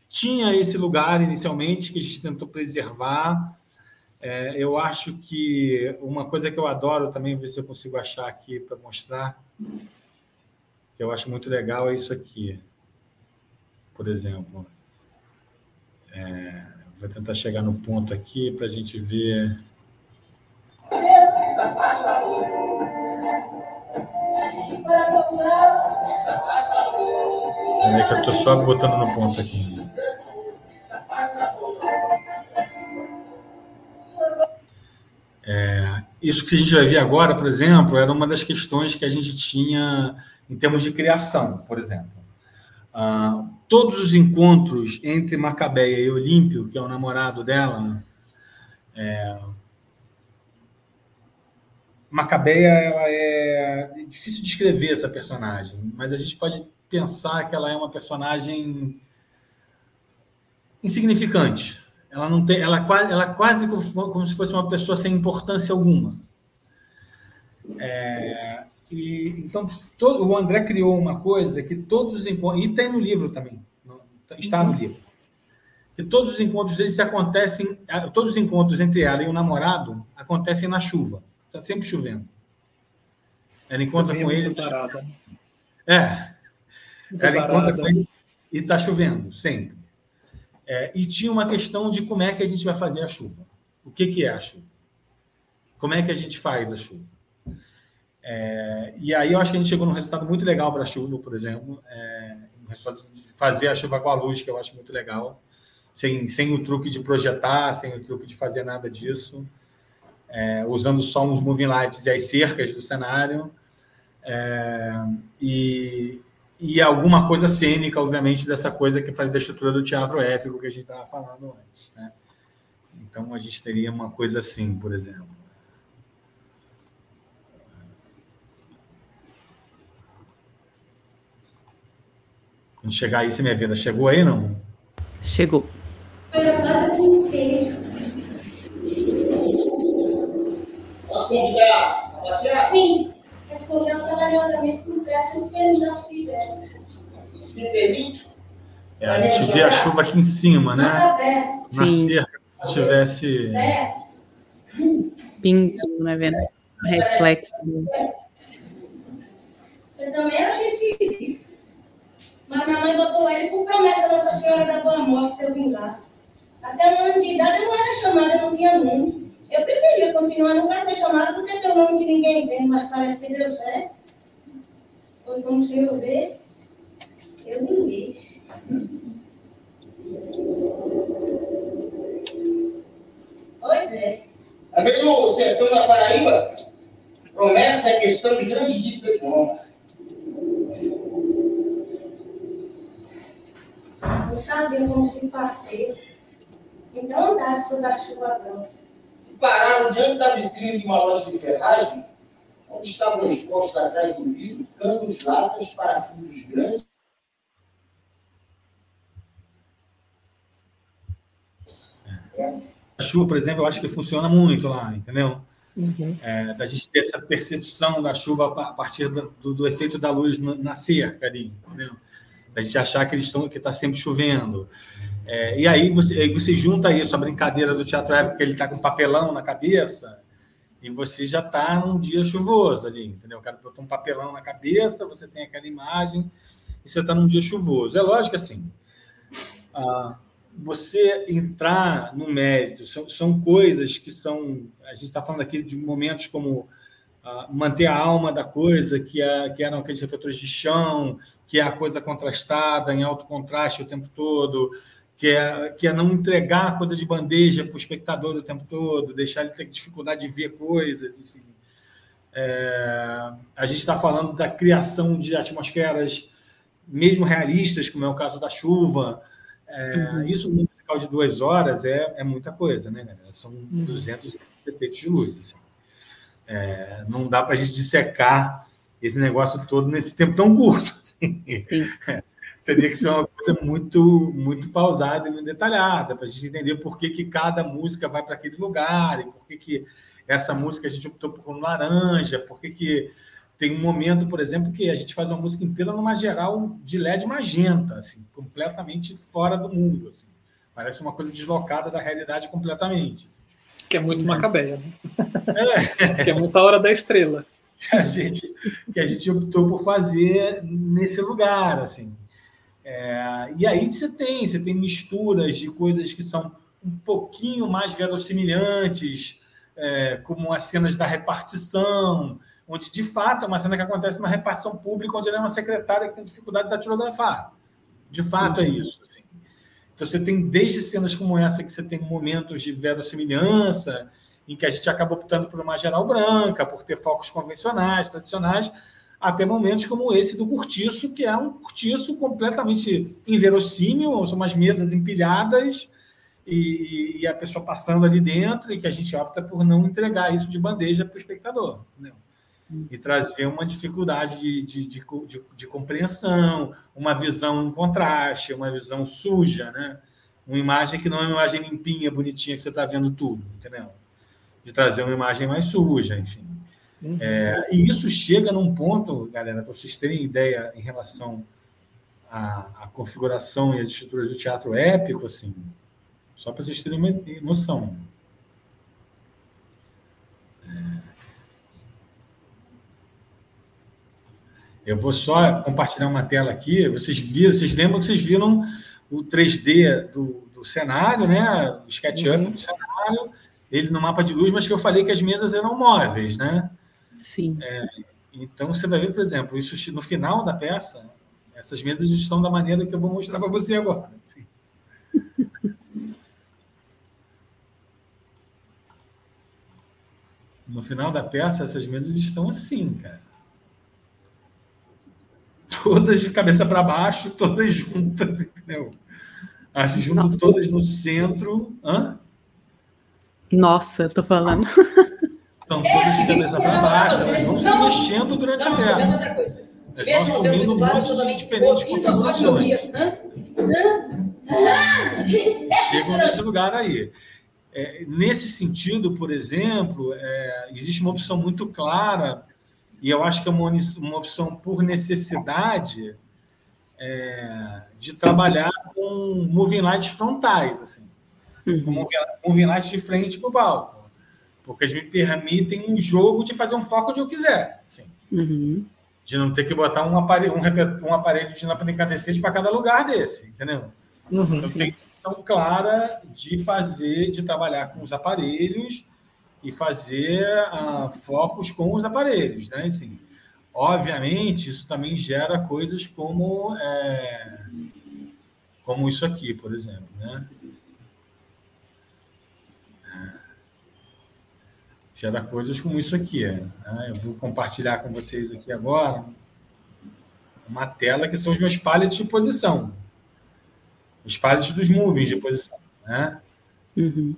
tinha esse lugar inicialmente que a gente tentou preservar. É, eu acho que uma coisa que eu adoro também, ver se eu consigo achar aqui para mostrar, que eu acho muito legal é isso aqui. Por exemplo, é, vou tentar chegar no ponto aqui para a gente ver. É que eu estou só botando no ponto aqui. É, isso que a gente vai ver agora, por exemplo, era uma das questões que a gente tinha em termos de criação, por exemplo. Ah, todos os encontros entre Macabeia e Olímpio, que é o namorado dela, é... Macabeia ela é... é difícil de descrever essa personagem, mas a gente pode pensar que ela é uma personagem insignificante. Ela não tem, ela quase, ela quase como se fosse uma pessoa sem importância alguma. É, então todo, o André criou uma coisa que todos os encontros e tem no livro também, está no livro, que todos os encontros deles se acontecem, todos os encontros entre ela e o namorado acontecem na chuva, está sempre chovendo. Ela encontra com ele. É, ela encontra com ele e está chovendo, sempre. É, e tinha uma questão de como é que a gente vai fazer a chuva. O que, que é a chuva? Como é que a gente faz a chuva? É, e aí eu acho que a gente chegou num resultado muito legal para a chuva, por exemplo. É, um resultado de fazer a chuva com a luz, que eu acho muito legal. Sem, sem o truque de projetar, sem o truque de fazer nada disso. É, usando só uns moving lights e as cercas do cenário. É, e, e alguma coisa cênica, obviamente, dessa coisa que faz da estrutura do teatro épico que a gente estava falando antes. Né? Então, a gente teria uma coisa assim, por exemplo. Quando chegar aí, você me avisa. Chegou aí, não? Chegou. Posso convidar Sim com me permite? É, a gente vê a chuva aqui em cima, né? Na Sim. cerca, se tivesse. Pingando, né? Vendo? Reflexo. Eu também achei esquisito. Mas minha mãe botou ele por promessa Nossa Senhora da Boa Morte se eu vingasse. Até no ano de idade eu não era chamada, eu não tinha nome. Eu preferia continuar no ser chamado do que um nome que ninguém vê, mas parece que deu certo. Foi como se eu ver, eu ninguém. Pois é. Também no sertão da Paraíba, promessa é questão de grande dívida econômica. Não sabia como se passeio. Então andar sobre a chuva grossa pararam diante da vitrine de uma loja de ferragem, onde estavam expostos atrás do vidro canos, latas, parafusos grandes. A chuva, por exemplo, eu acho que funciona muito lá, entendeu? Uhum. É, da gente ter essa percepção da chuva a partir do, do, do efeito da luz na cerca ali, entendeu? Da gente achar que eles estão que está sempre chovendo. É, e aí você, aí você junta isso, a brincadeira do teatro épico, que ele está com papelão na cabeça, e você já está num dia chuvoso ali, entendeu? O cara botou um papelão na cabeça, você tem aquela imagem, e você está num dia chuvoso. É lógico assim, ah, você entrar no mérito, são, são coisas que são. A gente está falando aqui de momentos como ah, manter a alma da coisa, que, é, que eram aqueles refletores de chão, que é a coisa contrastada, em alto contraste o tempo todo que é, que é não entregar a coisa de bandeja para o espectador o tempo todo, deixar ele ter dificuldade de ver coisas. Assim. É, a gente está falando da criação de atmosferas, mesmo realistas, como é o caso da chuva. É, uhum. Isso num musical de duas horas é, é muita coisa, né, galera? São uhum. 200 efeitos de luz. Assim. É, não dá para a gente dissecar esse negócio todo nesse tempo tão curto. Assim. Sim. É teria que ser uma coisa muito muito pausada e muito detalhada, para a gente entender por que, que cada música vai para aquele lugar, e por que, que essa música a gente optou por um laranja, por que, que tem um momento, por exemplo, que a gente faz uma música inteira numa geral de LED magenta, assim, completamente fora do mundo. Assim. Parece uma coisa deslocada da realidade completamente. Assim. Que é muito macabeia, né? É. que é muita hora da estrela. Que a gente, que a gente optou por fazer nesse lugar, assim. É, e aí você tem, você tem misturas de coisas que são um pouquinho mais verossimilhantes, é, como as cenas da repartição, onde de fato é uma cena que acontece numa repartição pública, onde ela é uma secretária que tem dificuldade de datilografar. De fato é isso. Assim. Então você tem desde cenas como essa que você tem momentos de verossimilhança, em que a gente acaba optando por uma geral branca, por ter focos convencionais, tradicionais, até momentos como esse do cortiço, que é um cortiço completamente inverossímil, são umas mesas empilhadas e, e, a pessoa passando ali dentro, e que a gente opta por não entregar isso de bandeja para o espectador. Né? E trazer uma dificuldade de, de, de, de, de compreensão, uma visão em contraste, uma visão suja, né? uma imagem que não é uma imagem limpinha, bonitinha, que você está vendo tudo, entendeu? De trazer uma imagem mais suja, enfim. Uhum. É, e isso chega num ponto, galera, para vocês terem ideia em relação à, à, configuração e às estruturas do teatro épico, assim, só para vocês terem uma noção. É... Eu vou só compartilhar uma tela aqui. Vocês viram, vocês lembram que vocês viram o 3D do, do cenário, né? O SketchUp uhum. do cenário, ele no mapa de luz, mas que eu falei que as mesas eram móveis, né? Sim. É, então, você vai ver, por exemplo, isso no final da peça, essas mesas estão da maneira que eu vou mostrar para você agora. Assim. no final da peça, essas mesas estão assim, cara. Todas de cabeça para baixo, todas juntas, entendeu? Junto Nossa. todas no centro. Hã? Nossa, eu tô falando. Estão todas de cabeça para baixo, vão se mexendo durante não, a guerra. Não, outra coisa. Um monte de diferentes configurações. Chegam nesse lugar aí. É, nesse sentido, por exemplo, é, existe uma opção muito clara, e eu acho que é uma, uma opção por necessidade, é, de trabalhar com moving lights frontais, assim, uhum. moving lights de frente para o palco porque eles me permitem um jogo de fazer um foco onde eu quiser. Assim. Uhum. De não ter que botar um aparelho, um, um aparelho de lâmpada incandescente para cada lugar desse, entendeu? Uhum, então, sim. tem questão clara de fazer, de trabalhar com os aparelhos e fazer uh, focos com os aparelhos, né? Assim, obviamente, isso também gera coisas como, é, como isso aqui, por exemplo, né? Gera coisas como isso aqui. Né? Eu vou compartilhar com vocês aqui agora uma tela que são os meus paletes de posição. Os paletes dos movies de posição. Né? Uhum.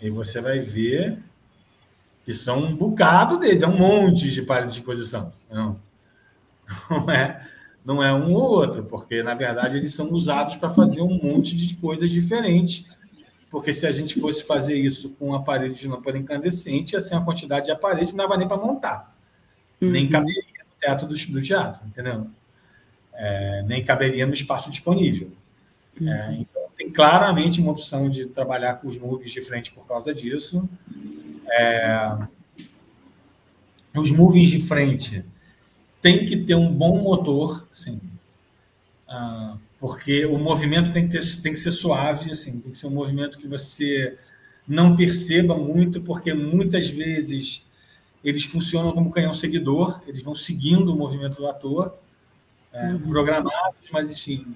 E você vai ver que são um bocado deles, é um monte de paletes de posição. Não, não é, não é um ou outro, porque na verdade eles são usados para fazer um monte de coisas diferentes porque se a gente fosse fazer isso com um aparelho de lâmpada incandescente, assim, a quantidade de aparelhos não dava nem para montar. Uhum. Nem caberia no teatro do, do teatro, entendeu? É, nem caberia no espaço disponível. Uhum. É, então, tem claramente uma opção de trabalhar com os movies de frente por causa disso. É, os movies de frente tem que ter um bom motor, sim. Ah, porque o movimento tem que, ter, tem que ser suave, assim, tem que ser um movimento que você não perceba muito, porque muitas vezes eles funcionam como canhão seguidor, eles vão seguindo o movimento do ator, é, uhum. programados, mas enfim.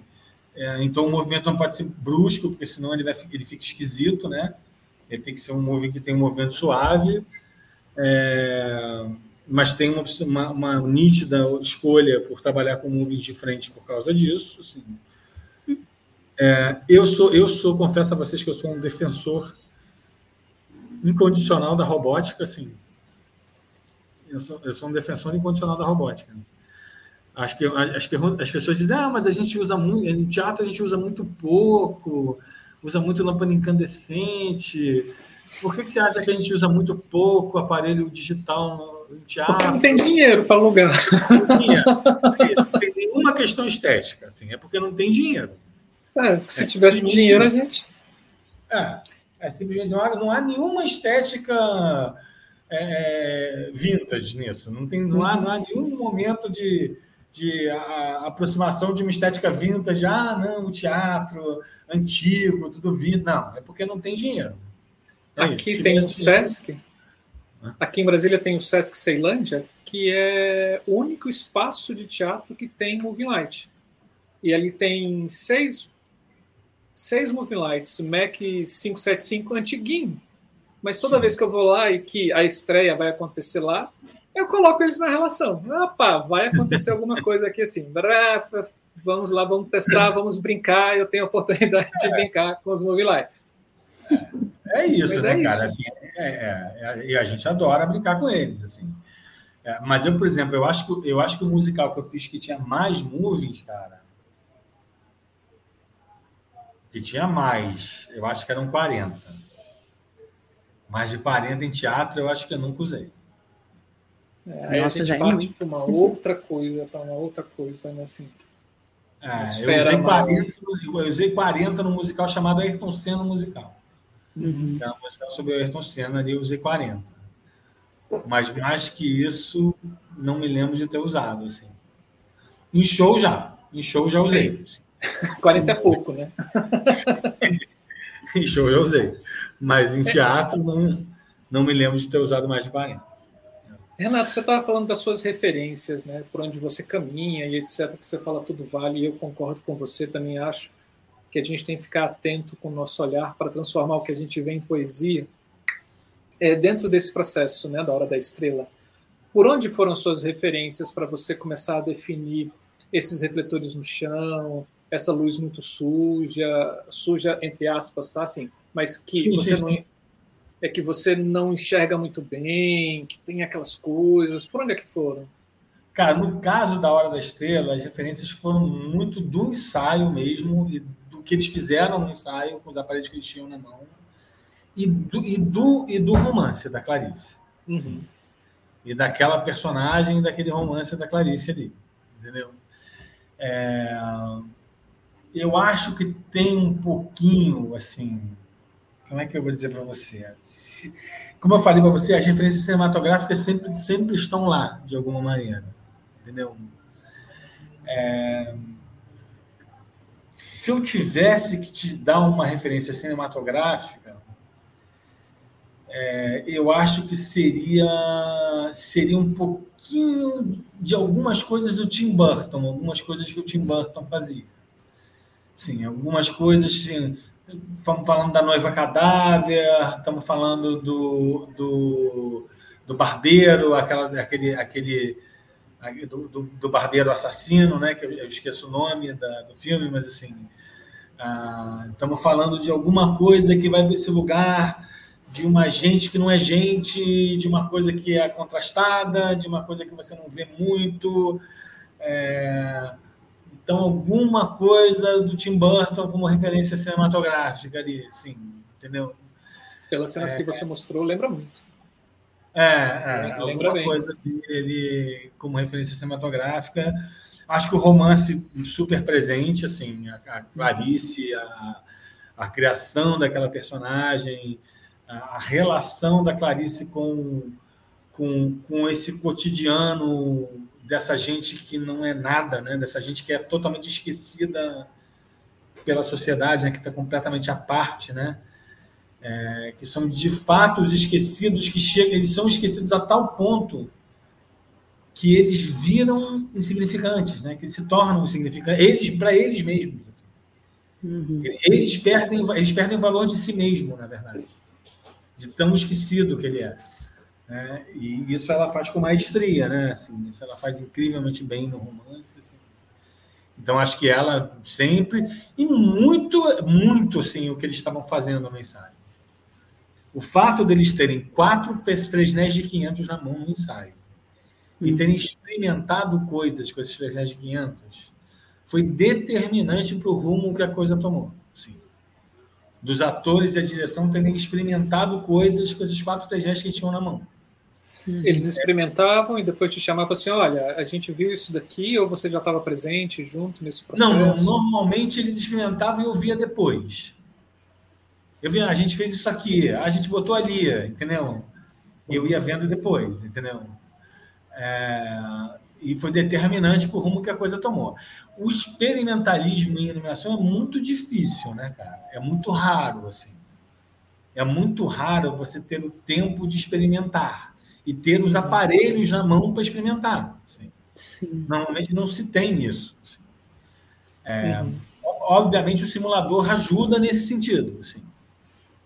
É, então o movimento não pode ser brusco, porque senão ele, vai, ele fica esquisito, né? Ele tem que ser um movimento que tem um movimento suave, é, mas tem uma, uma, uma, nítida escolha por trabalhar com movies de frente por causa disso, assim. É, eu sou, eu sou, confesso a vocês que eu sou um defensor incondicional da robótica, assim. Eu sou, eu sou um defensor incondicional da robótica. As, as, as pessoas dizem, ah, mas a gente usa muito, no teatro a gente usa muito pouco, usa muito lâmpada incandescente. Por que, que você acha que a gente usa muito pouco aparelho digital no teatro? Porque não tem dinheiro para alugar. Não tem nenhuma questão estética, assim, é porque não tem dinheiro. É, se é, tivesse dinheiro, a gente. É, é simplesmente não há, nenhuma estética é, vintage nisso. Não, tem, não, há, não há nenhum momento de, de a, aproximação de uma estética vintage. Ah, não, o teatro antigo, tudo vintage. Não, é porque não tem dinheiro. É Aqui tem o Sesc. Aqui em Brasília tem o Sesc Ceilândia, que é o único espaço de teatro que tem moving light. E ali tem seis, seis moving lights, Mac 575 antiguinho. Mas toda Sim. vez que eu vou lá e que a estreia vai acontecer lá, eu coloco eles na relação. Opa, vai acontecer alguma coisa aqui assim. Vamos lá, vamos testar, vamos brincar. Eu tenho a oportunidade de brincar com os moving lights. É isso, Mas né, é cara? Isso. Assim, é, é, é, e a gente adora brincar com eles, assim. É, mas eu, por exemplo, eu acho, que, eu acho que o musical que eu fiz que tinha mais movies, cara, que tinha mais, eu acho que eram 40. Mais de 40 em teatro, eu acho que eu nunca usei. É, aí Nossa, a gente é parte para uma outra coisa, para uma outra coisa, né? Assim, é, eu, usei 40, eu usei 40 no musical chamado Ayrton Senna Musical. Uhum. Então, musical sobre o Ayrton Senna ali eu usei 40. Mas mais que isso, não me lembro de ter usado. Assim. Em show já. Em show já usei. Sim. 40 é pouco, né? em show eu usei. Mas em teatro não, não me lembro de ter usado mais de 40. Renato, você estava falando das suas referências, né? Por onde você caminha e etc. Que você fala tudo vale, e eu concordo com você, também acho que a gente tem que ficar atento com o nosso olhar para transformar o que a gente vê em poesia é, dentro desse processo, né, da Hora da Estrela. Por onde foram suas referências para você começar a definir esses refletores no chão, essa luz muito suja, suja entre aspas, tá assim, mas que sim, você sim. não é que você não enxerga muito bem, que tem aquelas coisas. Por onde é que foram? Cara, no caso da Hora da Estrela, as referências foram muito do ensaio mesmo, e do que eles fizeram no ensaio, com os aparelhos que eles tinham na mão, e do, e do, e do romance da Clarice. Uhum. E daquela personagem, daquele romance da Clarice ali. Entendeu? É, eu acho que tem um pouquinho, assim, como é que eu vou dizer para você? Como eu falei para você, as referências cinematográficas sempre, sempre estão lá, de alguma maneira. Entendeu? É... Se eu tivesse que te dar uma referência cinematográfica, é, eu acho que seria, seria um pouquinho de algumas coisas do Tim Burton, algumas coisas que o Tim Burton fazia. Sim, algumas coisas. Estamos falando da noiva cadáver, estamos falando do, do, do barbeiro, aquela, aquele, aquele do, do, do, barbeiro assassino, né? Que eu, eu esqueço o nome da, do filme, mas assim ah, estamos falando de alguma coisa que vai para esse lugar de uma gente que não é gente, de uma coisa que é contrastada, de uma coisa que você não vê muito. É, então, alguma coisa do Tim Burton como referência cinematográfica ali, sim, entendeu? Pelas cenas é, que você mostrou, lembra muito. É, é lembra alguma bem. coisa dele como referência cinematográfica. Acho que o romance super presente, assim, a, a Clarice, a, a criação daquela personagem, a, a relação da Clarice com, com, com esse cotidiano dessa gente que não é nada, né? dessa gente que é totalmente esquecida pela sociedade, né? que está completamente à parte, né? É, que são de fato os esquecidos que chegam, eles são esquecidos a tal ponto que eles viram insignificantes, né? que eles se tornam insignificantes, eles para eles mesmos. Assim. Uhum. Eles perdem, eles perdem o valor de si mesmo, na verdade, de tão esquecido que ele é. Né? E isso ela faz com maestria, né? Assim, isso ela faz incrivelmente bem no romance. Assim. Então acho que ela sempre e muito, muito assim o que eles estavam fazendo no ensaio. O fato deles terem quatro Fresnés de 500 na mão no ensaio e uhum. terem experimentado coisas com esses Fresnés de 500 foi determinante para o rumo que a coisa tomou. Sim. Dos atores e a direção terem experimentado coisas com esses quatro Fresnés que tinham na mão. Uhum. Eles experimentavam e depois te chamavam assim: olha, a gente viu isso daqui, ou você já estava presente junto nesse processo? Não, normalmente eles experimentavam e eu via depois. Eu via, a gente fez isso aqui, a gente botou ali, entendeu? Eu ia vendo depois, entendeu? É, e foi determinante para o rumo que a coisa tomou. O experimentalismo em iluminação é muito difícil, né, cara? É muito raro, assim. É muito raro você ter o tempo de experimentar e ter os aparelhos na mão para experimentar. Assim. Sim. Normalmente não se tem isso. Assim. É, uhum. Obviamente o simulador ajuda nesse sentido. Assim.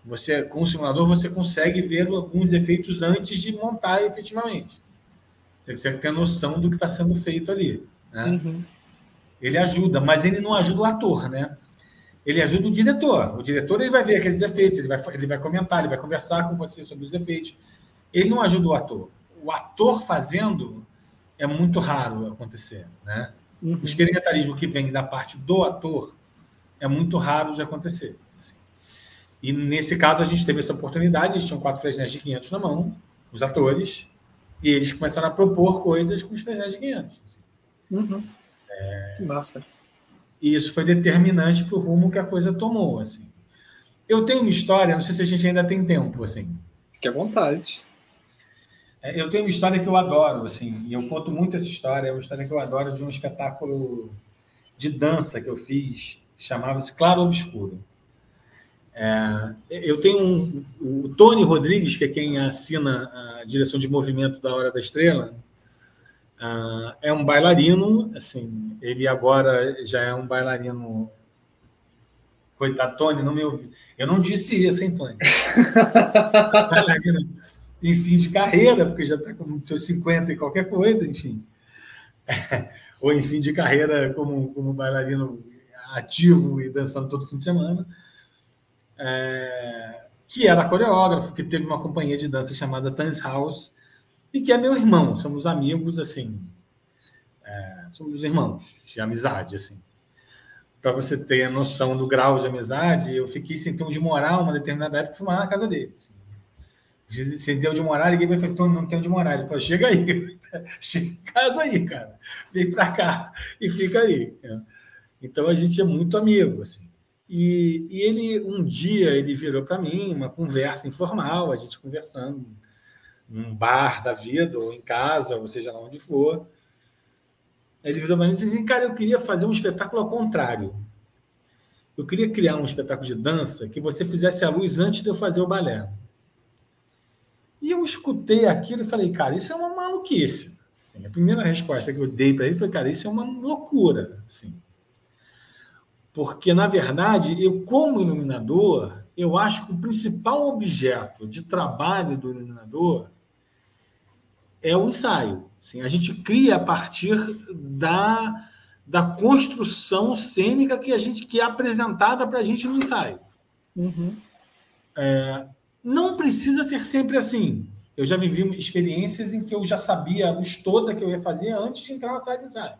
Você, com o simulador, você consegue ver alguns efeitos antes de montar efetivamente. Você consegue ter noção do que está sendo feito ali. Né? Uhum. Ele ajuda, mas ele não ajuda o ator, né? Ele ajuda o diretor. O diretor ele vai ver aqueles efeitos, ele vai, ele vai comentar, ele vai conversar com você sobre os efeitos. Ele não ajuda o ator. O ator fazendo é muito raro acontecer, né? Uhum. O experimentalismo que vem da parte do ator é muito raro de acontecer. Assim. E nesse caso a gente teve essa oportunidade, eles tinham quatro Fresnel de 500 na mão, os atores, e eles começaram a propor coisas com os 3.500. Assim. Uhum. É... Que massa. E isso foi determinante para o rumo que a coisa tomou. Assim. Eu tenho uma história, não sei se a gente ainda tem tempo. Assim. Fique à vontade. É, eu tenho uma história que eu adoro, assim, e eu conto muito essa história. É uma história que eu adoro de um espetáculo de dança que eu fiz, chamava-se Claro Obscuro. É, eu tenho um, o Tony Rodrigues, que é quem assina a direção de movimento da Hora da Estrela, uh, é um bailarino, assim, ele agora já é um bailarino. Coitado, Tony, não me ouvi. Eu não disse isso, hein, Tony? bailarino em fim de carreira, porque já está com seus 50 e qualquer coisa, enfim. Ou em fim de carreira como, como bailarino ativo e dançando todo fim de semana é, que era coreógrafo, que teve uma companhia de dança chamada Tans House, e que é meu irmão, somos amigos, assim, é, somos irmãos de amizade, assim. Para você ter a noção do grau de amizade, eu fiquei sem ter onde morar uma determinada época, fui na casa dele. Assim. Sem ter onde morar, liguei para ele falei, não tem onde morar. Ele falou, chega aí, chega em casa aí, cara. Vem para cá e fica aí. Então a gente é muito amigo, assim. E, e ele, um dia, ele virou para mim, uma conversa informal, a gente conversando num bar da vida, ou em casa, ou seja lá onde for. Ele virou para mim e disse assim, cara, eu queria fazer um espetáculo ao contrário. Eu queria criar um espetáculo de dança que você fizesse a luz antes de eu fazer o balé. E eu escutei aquilo e falei, cara, isso é uma maluquice. Assim, a primeira resposta que eu dei para ele foi, cara, isso é uma loucura. Assim. Porque, na verdade, eu, como iluminador, eu acho que o principal objeto de trabalho do iluminador é o ensaio. Assim, a gente cria a partir da, da construção cênica que a gente que é apresentada para a gente no ensaio. Uhum. É, não precisa ser sempre assim. Eu já vivi experiências em que eu já sabia a toda que eu ia fazer antes de entrar na sala de ensaio.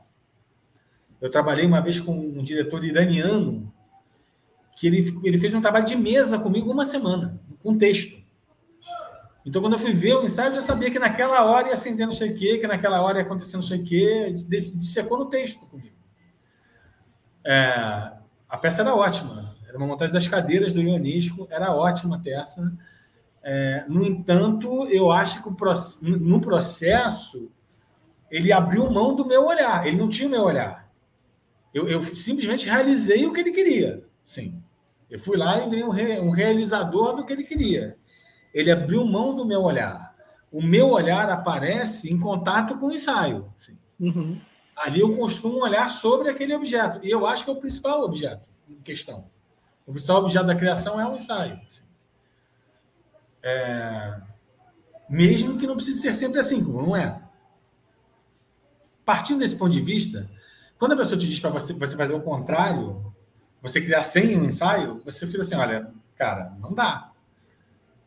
Eu trabalhei uma vez com um diretor iraniano que ele, ele fez um trabalho de mesa comigo uma semana, com texto. Então, quando eu fui ver o ensaio, eu já sabia que naquela hora ia acender não sei o quê, que naquela hora ia acontecer não sei o quê, dissecou no texto comigo. É, a peça era ótima, era uma montagem das cadeiras do Ionisco, era ótima a peça. É, no entanto, eu acho que o, no processo ele abriu mão do meu olhar, ele não tinha o meu olhar. Eu, eu simplesmente realizei o que ele queria. Sim. Eu fui lá e vi um, re, um realizador do que ele queria. Ele abriu mão do meu olhar. O meu olhar aparece em contato com o ensaio. Uhum. Ali eu construo um olhar sobre aquele objeto. E eu acho que é o principal objeto em questão. O principal objeto da criação é o ensaio. É... Mesmo que não precise ser sempre assim, não é. Partindo desse ponto de vista, quando a pessoa te diz para você, você fazer o contrário, você criar sem um ensaio, você fica assim, olha, cara, não dá.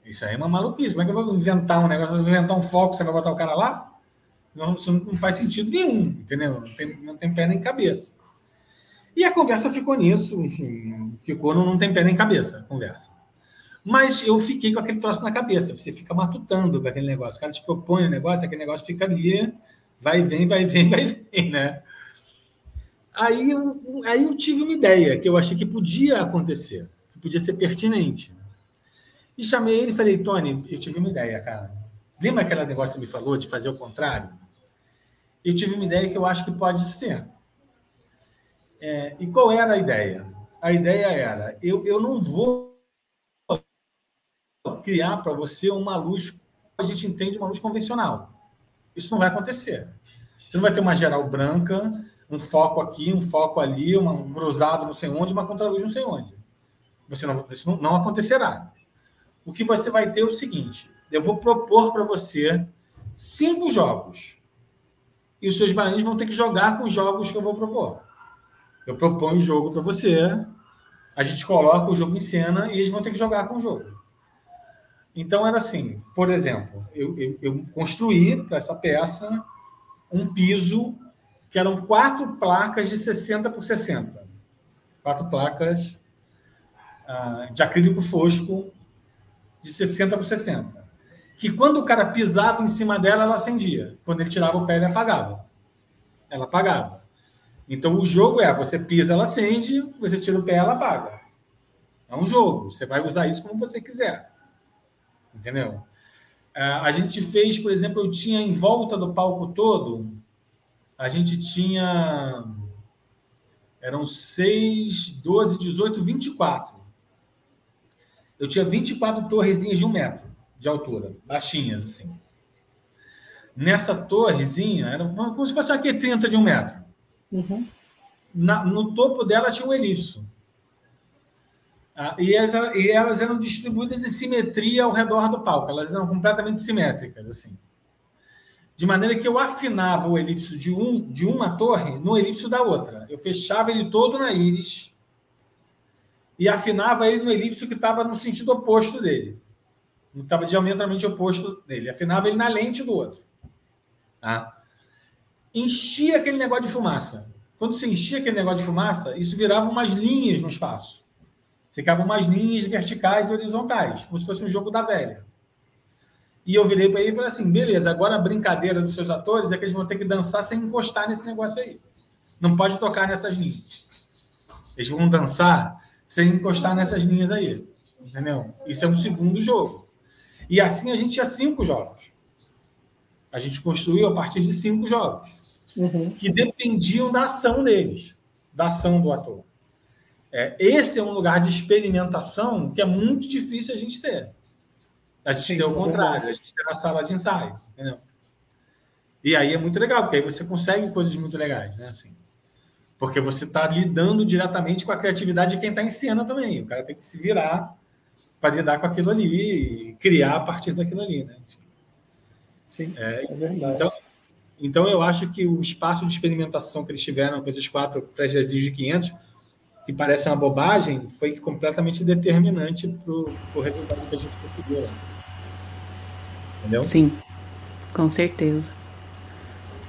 Isso aí é uma maluquice. Como é que eu vou inventar um negócio, vou inventar um foco, você vai botar o cara lá? Não, isso não faz sentido nenhum, entendeu? Não tem, não tem pé nem cabeça. E a conversa ficou nisso, enfim, ficou, não, não tem pé nem cabeça a conversa. Mas eu fiquei com aquele troço na cabeça. Você fica matutando com aquele negócio. O cara te propõe o um negócio, aquele negócio fica ali, vai vem, vai vem, vai vem, né? Aí eu, aí eu tive uma ideia que eu achei que podia acontecer, que podia ser pertinente. E chamei ele e falei, Tony, eu tive uma ideia, cara. Lembra aquele negócio que você me falou de fazer o contrário? Eu tive uma ideia que eu acho que pode ser. É, e qual era a ideia? A ideia era: eu, eu não vou criar para você uma luz a gente entende uma luz convencional. Isso não vai acontecer. Você não vai ter uma geral branca, um foco aqui, um foco ali, uma, um cruzado não sei onde, uma contraluz não sei onde. Você não, isso não, não acontecerá. O que você vai ter é o seguinte: eu vou propor para você cinco jogos. E os seus baianos vão ter que jogar com os jogos que eu vou propor. Eu proponho o jogo para você, a gente coloca o jogo em cena e eles vão ter que jogar com o jogo. Então, era assim, por exemplo, eu, eu, eu construí para essa peça um piso que eram quatro placas de 60 por 60. Quatro placas uh, de acrílico fosco de 60 por 60. Que quando o cara pisava em cima dela, ela acendia. Quando ele tirava o pé, ele apagava. Ela apagava. Então o jogo é: você pisa, ela acende, você tira o pé, ela apaga. É um jogo. Você vai usar isso como você quiser entendeu? É, a gente fez, por exemplo, eu tinha em volta do palco todo, a gente tinha. Eram 6, 12, 18, 24. Eu tinha 24 torrezinhas de um metro de altura, baixinhas, assim. Nessa torrezinha, era como se fosse uma Q30 de um metro. Uhum. Na, no topo dela tinha um elipso. Ah, e, as, e, elas eram distribuídas em simetria ao redor do palco, elas eram completamente simétricas, assim. De maneira que eu afinava o elipso de, um, de uma torre no elipso da outra. Eu fechava ele todo na íris e afinava ele no elipso que estava no sentido oposto dele. Estava diametralmente oposto dele. Afinava ele na lente do outro. Tá? Enchia aquele negócio de fumaça. Quando se enchia aquele negócio de fumaça, isso virava umas linhas no espaço. Ficavam umas linhas verticais e horizontais, como se fosse um jogo da velha. E eu virei para ele e falei assim: beleza, agora a brincadeira dos seus atores é que eles vão ter que dançar sem encostar nesse negócio aí. Não pode tocar nessas linhas. Eles vão dançar sem encostar nessas linhas aí. Entendeu? Isso é um segundo jogo. E assim a gente tinha cinco jogos. A gente construiu a partir de cinco jogos. Uhum. Que dependiam da ação deles, da ação do ator. É, esse é um lugar de experimentação que é muito difícil a gente ter. A gente Sim, ter o contrário, a gente ter a sala de ensaio. Entendeu? E aí é muito legal, porque aí você consegue coisas muito legais, né? Assim, porque você está lidando diretamente com a criatividade de quem está em cena também. O cara tem que se virar para lidar com aquilo ali e criar a partir daquilo ali, né? Sim, é, é verdade. Então, então, eu acho que o espaço de experimentação que eles tiveram com esses quatro flash de 500 que parece uma bobagem, foi completamente determinante para o resultado que a gente conseguiu. Entendeu? Sim, com certeza.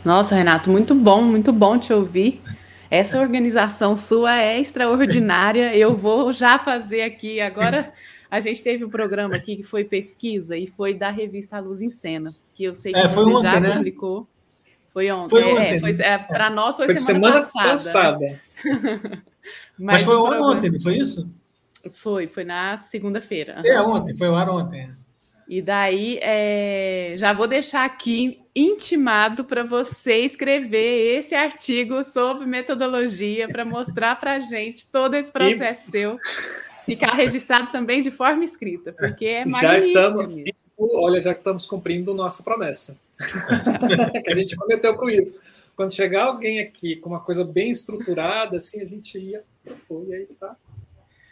Nossa, Renato, muito bom, muito bom te ouvir. Essa organização sua é extraordinária. Eu vou já fazer aqui. Agora, a gente teve um programa aqui que foi pesquisa e foi da revista Luz em Cena, que eu sei que é, você ontem, já né? publicou. Foi ontem. Foi ontem. É, foi, é, Para nós foi, foi semana, semana passada. passada. Mas, Mas foi programa... ontem, não foi isso? Foi, foi na segunda-feira. É, ontem, foi o ar ontem. E daí, é... já vou deixar aqui intimado para você escrever esse artigo sobre metodologia para mostrar para a gente todo esse processo e... seu. Ficar registrado também de forma escrita, porque é Já estamos, olha, já estamos cumprindo nossa promessa que a gente prometeu para o Ivo quando chegar alguém aqui com uma coisa bem estruturada, assim, a gente ia propor, e aí tá.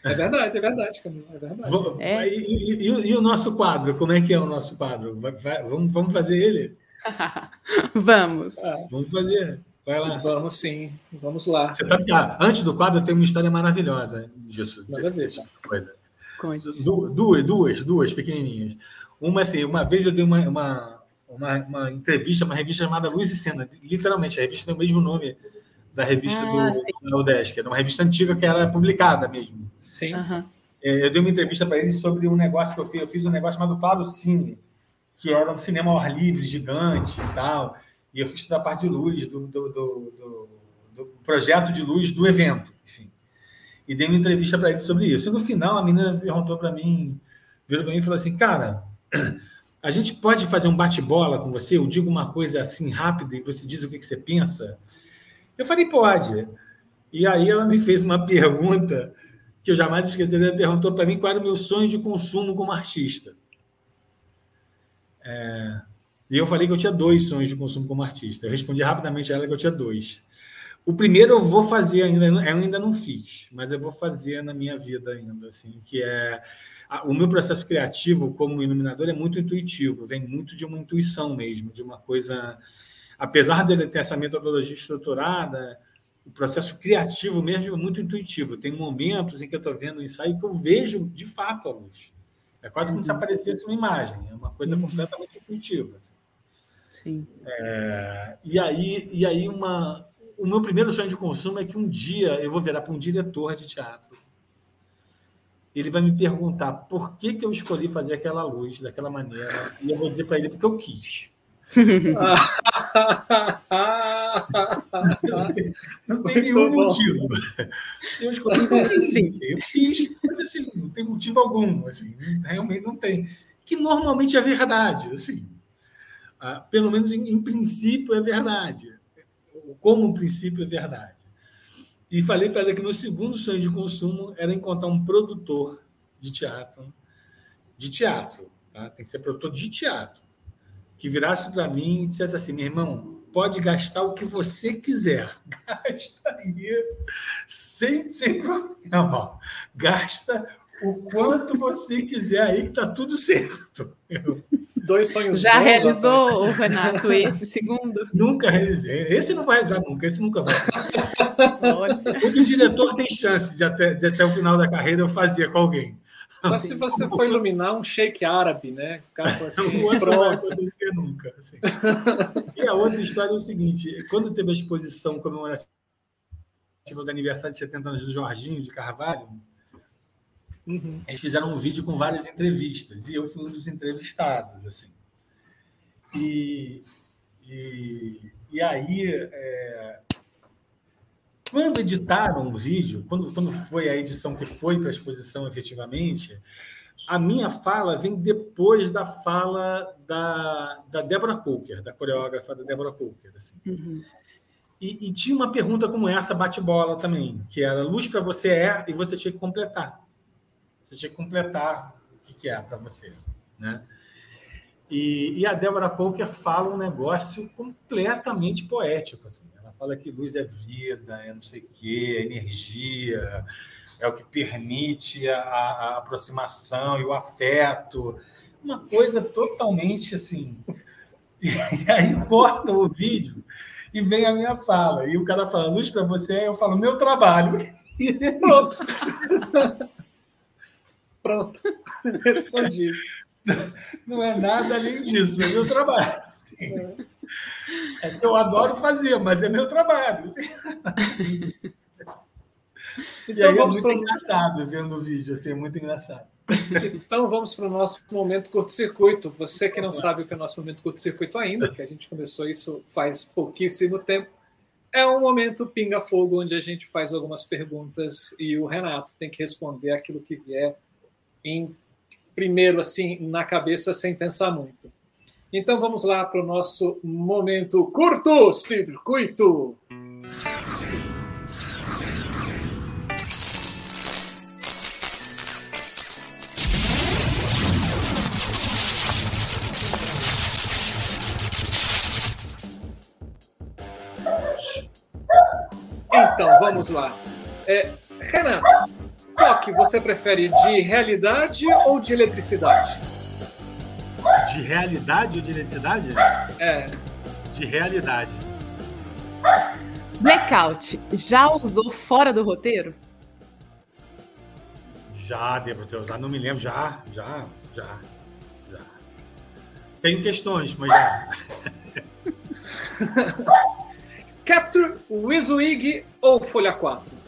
É verdade, é verdade, Camila, é verdade. É. E, e, e, o nosso quadro? Como é que é o nosso quadro? Vai, vai, vamos, vamos fazer ele? vamos. Ah, vamos fazer. Vai lá. Vamos sim, vamos lá. Você sabe que ah, antes do quadro tem uma história maravilhosa disso. Nada desse, tipo coisa. Du, duas, duas, duas pequenininhas. Uma assim, uma vez eu dei uma, uma uma, uma entrevista, uma revista chamada Luz e Cena. Literalmente, a revista tem o mesmo nome da revista ah, do Odesk. Era uma revista antiga que era publicada mesmo. Sim. Uhum. Eu dei uma entrevista para ele sobre um negócio que eu fiz. Eu fiz um negócio chamado Claro Cine, que era um cinema ao ar livre, gigante e tal. E eu fiz toda a parte de luz, do, do, do, do projeto de luz do evento, enfim. E dei uma entrevista para ele sobre isso. E no final, a menina perguntou para mim, virou para mim e falou assim: Cara, a gente pode fazer um bate-bola com você? Eu digo uma coisa assim rápida e você diz o que, você pensa? Eu falei, pode. E aí ela me fez uma pergunta que eu jamais esquecerei. Ela perguntou para mim qual era o meu sonho de consumo como artista. É... E eu falei que eu tinha dois sonhos de consumo como artista. Eu respondi rapidamente a ela que eu tinha dois. O primeiro eu vou fazer ainda, eu ainda não fiz, mas eu vou fazer na minha vida ainda, assim, que é o meu processo criativo como iluminador é muito intuitivo, vem muito de uma intuição mesmo, de uma coisa, apesar dele ter essa metodologia estruturada, o processo criativo mesmo é muito intuitivo. Tem momentos em que eu estou vendo um ensaio que eu vejo de fato a luz. É quase como se uhum. aparecesse uma imagem, é uma coisa uhum. completamente intuitiva. Assim. Sim. É, e aí, e aí uma, o meu primeiro sonho de consumo é que um dia eu vou virar para um diretor de teatro. Ele vai me perguntar por que, que eu escolhi fazer aquela luz daquela maneira, e eu vou dizer para ele porque eu quis. não, tem, não tem nenhum motivo. Eu escolhi sim, eu quis, mas assim, não tem motivo algum, assim, realmente não tem. Que normalmente é verdade, assim. Ah, pelo menos em, em princípio é verdade. Como princípio é verdade. E falei para ela que meu segundo sonho de consumo era encontrar um produtor de teatro, de teatro, tá? tem que ser produtor de teatro, que virasse para mim e dissesse assim: meu irmão, pode gastar o que você quiser. Gasta sem, sem problema. Gasta o quanto você quiser aí, que tá tudo certo. Dois sonhos Já realizou, rapaz. Renato, esse segundo? Nunca realizei. Esse não vai realizar nunca, esse nunca vai. o diretor tem chance de até, de até o final da carreira eu fazia com alguém. Só se você for iluminar um shake árabe, né? O cara assim, o pronto. não vai acontecer nunca. Assim. E a outra história é o seguinte: quando teve a exposição comemorativa do aniversário de 70 anos do Jorginho de Carvalho, uhum. eles fizeram um vídeo com várias entrevistas e eu fui um dos entrevistados. assim. E, e, e aí, é, quando editaram o vídeo, quando, quando foi a edição que foi para a exposição efetivamente, a minha fala vem depois da fala da, da Deborah Coker, da coreógrafa da Deborah Coker. Assim. Uhum. E, e, tinha uma pergunta como essa, bate-bola também, que era luz para você é e você tinha que completar. Você tinha que completar o que é para você. Né? E, e, a Débora Coker fala um negócio completamente poético. Assim fala que luz é vida, é não sei o quê, é energia, é o que permite a, a aproximação e o afeto. Uma coisa totalmente assim. E aí corta o vídeo e vem a minha fala. E o cara fala, luz para você, eu falo, meu trabalho. E pronto. pronto. Respondi. Não é nada além disso, é meu trabalho. É. É que eu adoro fazer, mas é meu trabalho. Então, aí é muito para... engraçado vendo o vídeo, assim, é muito engraçado. Então vamos para o nosso momento curto-circuito. Você que não sabe o que é o nosso momento curto-circuito ainda, que a gente começou isso faz pouquíssimo tempo, é um momento pinga-fogo, onde a gente faz algumas perguntas e o Renato tem que responder aquilo que vier em primeiro, assim, na cabeça, sem pensar muito. Então vamos lá para o nosso momento curto-circuito. Então, vamos lá. É, Renato, toque você prefere de realidade ou de eletricidade? De realidade ou de eletricidade? É. De realidade. Blackout, já usou fora do roteiro? Já, devo ter usado, não me lembro. Já, já, já, já. Tenho questões, mas já. Capture, Wizwig ou Folha 4?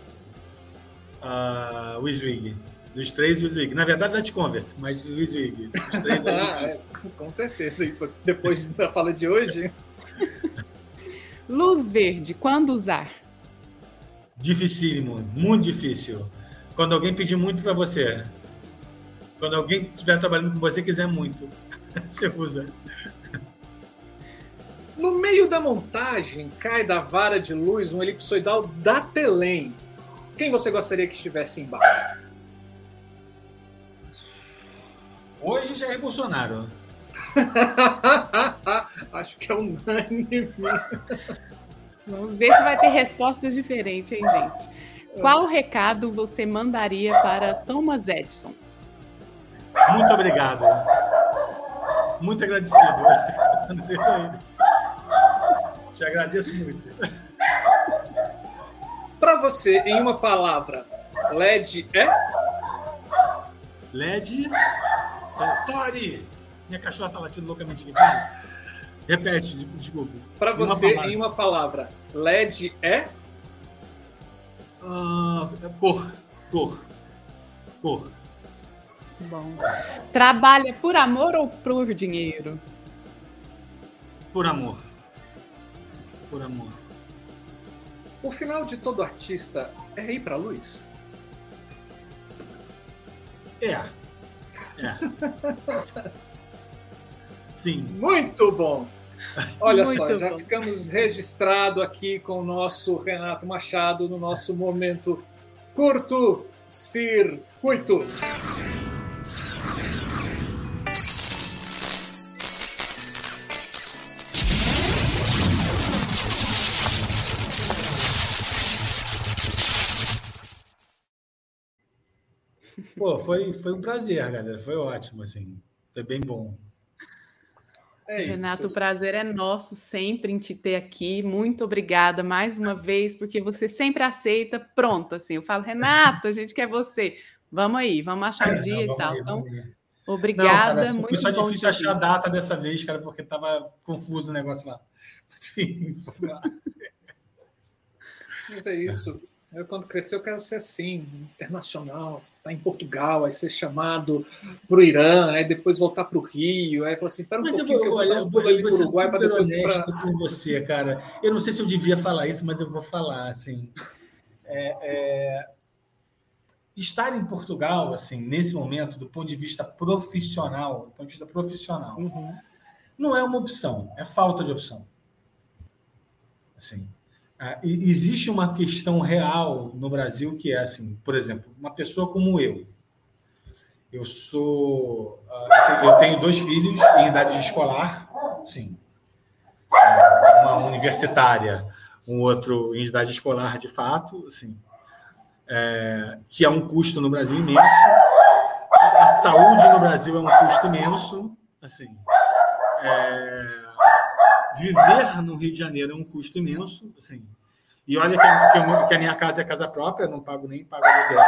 Uh, ah, Wizwig. Dos três, o Zwig. Na verdade, não te converse, mas o Zwig. ah, é, com certeza. Depois da fala de hoje. Luz verde, quando usar? Dificílimo, muito difícil. Quando alguém pedir muito para você. Quando alguém estiver trabalhando com você quiser muito, você usa. No meio da montagem, cai da vara de luz um elipsoidal da Telém. Quem você gostaria que estivesse embaixo? Hoje já é Bolsonaro. Acho que é unânime. Vamos ver se vai ter respostas diferentes, hein, gente? Qual recado você mandaria para Thomas Edison? Muito obrigado. Muito agradecido. Te agradeço muito. Para você, em uma palavra, LED é? LED. É, Tori! Minha cachorra tá latindo loucamente aqui. Repete, de- desculpa. Para uma você, palavra. em uma palavra, LED é? Ah, cor. Cor. Cor. Bom. Trabalha por amor ou por dinheiro? Por amor. Por amor. O final de todo artista é ir para a luz? É. É. Sim. Muito bom! Olha só, Muito já bom. ficamos registrado aqui com o nosso Renato Machado no nosso momento curto circuito. Pô, foi, foi um prazer, galera. Foi ótimo, assim. Foi bem bom. É Renato, o isso. prazer é nosso sempre em te ter aqui. Muito obrigada mais uma vez, porque você sempre aceita. Pronto, assim, eu falo, Renato, a gente quer você. Vamos aí, vamos achar o dia Não, e tal. aí, Então, obrigada, Não, cara, muito foi só bom difícil achar a data dessa vez, cara, porque tava confuso o negócio lá. Mas, enfim, foi lá. Mas é isso. Eu, quando crescer, eu quero ser assim, internacional. Tá em Portugal, aí ser chamado para o Irã, aí depois voltar para o Rio. Aí falar assim: pera um Mas eu pouquinho, eu vou olha, eu um vou, ali para o Uruguai para depois ir para. com você, cara. Eu não sei se eu devia falar isso, mas eu vou falar, assim. É, é, estar em Portugal, assim, nesse momento, do ponto de vista profissional, do ponto de vista profissional, Uhum. não é uma opção, é falta de opção. Assim, existe uma questão real no Brasil que é assim, por exemplo, uma pessoa como eu. Eu sou, ah, eu tenho dois filhos em idade escolar, sim. Uma universitária, um outro em idade escolar de fato, assim, é, que é um custo no Brasil imenso. A saúde no Brasil é um custo imenso, assim. É, viver no Rio de Janeiro é um custo imenso, assim. E olha que a, que a- que a minha casa é casa própria, eu não pago nem pago aluguel.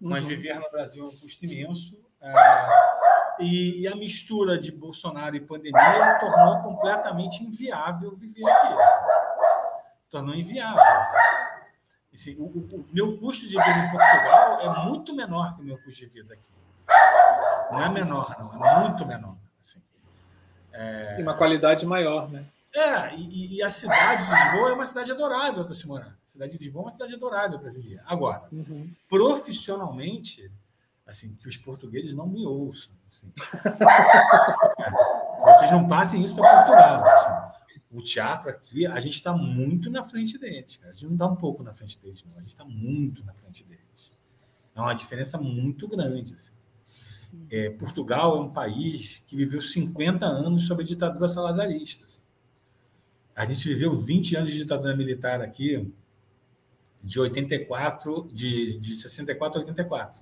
Mas Uhum. viver no Brasil é um custo imenso. é, e, e a mistura de Bolsonaro e pandemia tornou completamente inviável viver aqui. assim. Tornou inviável. assim. Assim, o, o- o meu custo de vida em Portugal é muito menor que o meu custo de vida aqui. Não é menor, não, é muito menor. Assim. E uma qualidade maior, né? É, e, e a cidade de Lisboa é uma cidade adorável para se morar. A cidade de Lisboa é uma cidade adorável para viver. Agora, Uhum. profissionalmente, assim, que os portugueses não me ouçam. assim. Vocês não passem isso para Portugal. assim. O teatro aqui, a gente está muito na frente deles. cara. A gente não está um pouco na frente deles, não. A gente está muito na frente deles. É uma diferença muito grande. assim. É, Portugal é um país que viveu 50 anos sob a ditadura salazarista. A gente viveu 20 anos de ditadura militar aqui, de 84, de, de 64 a 84.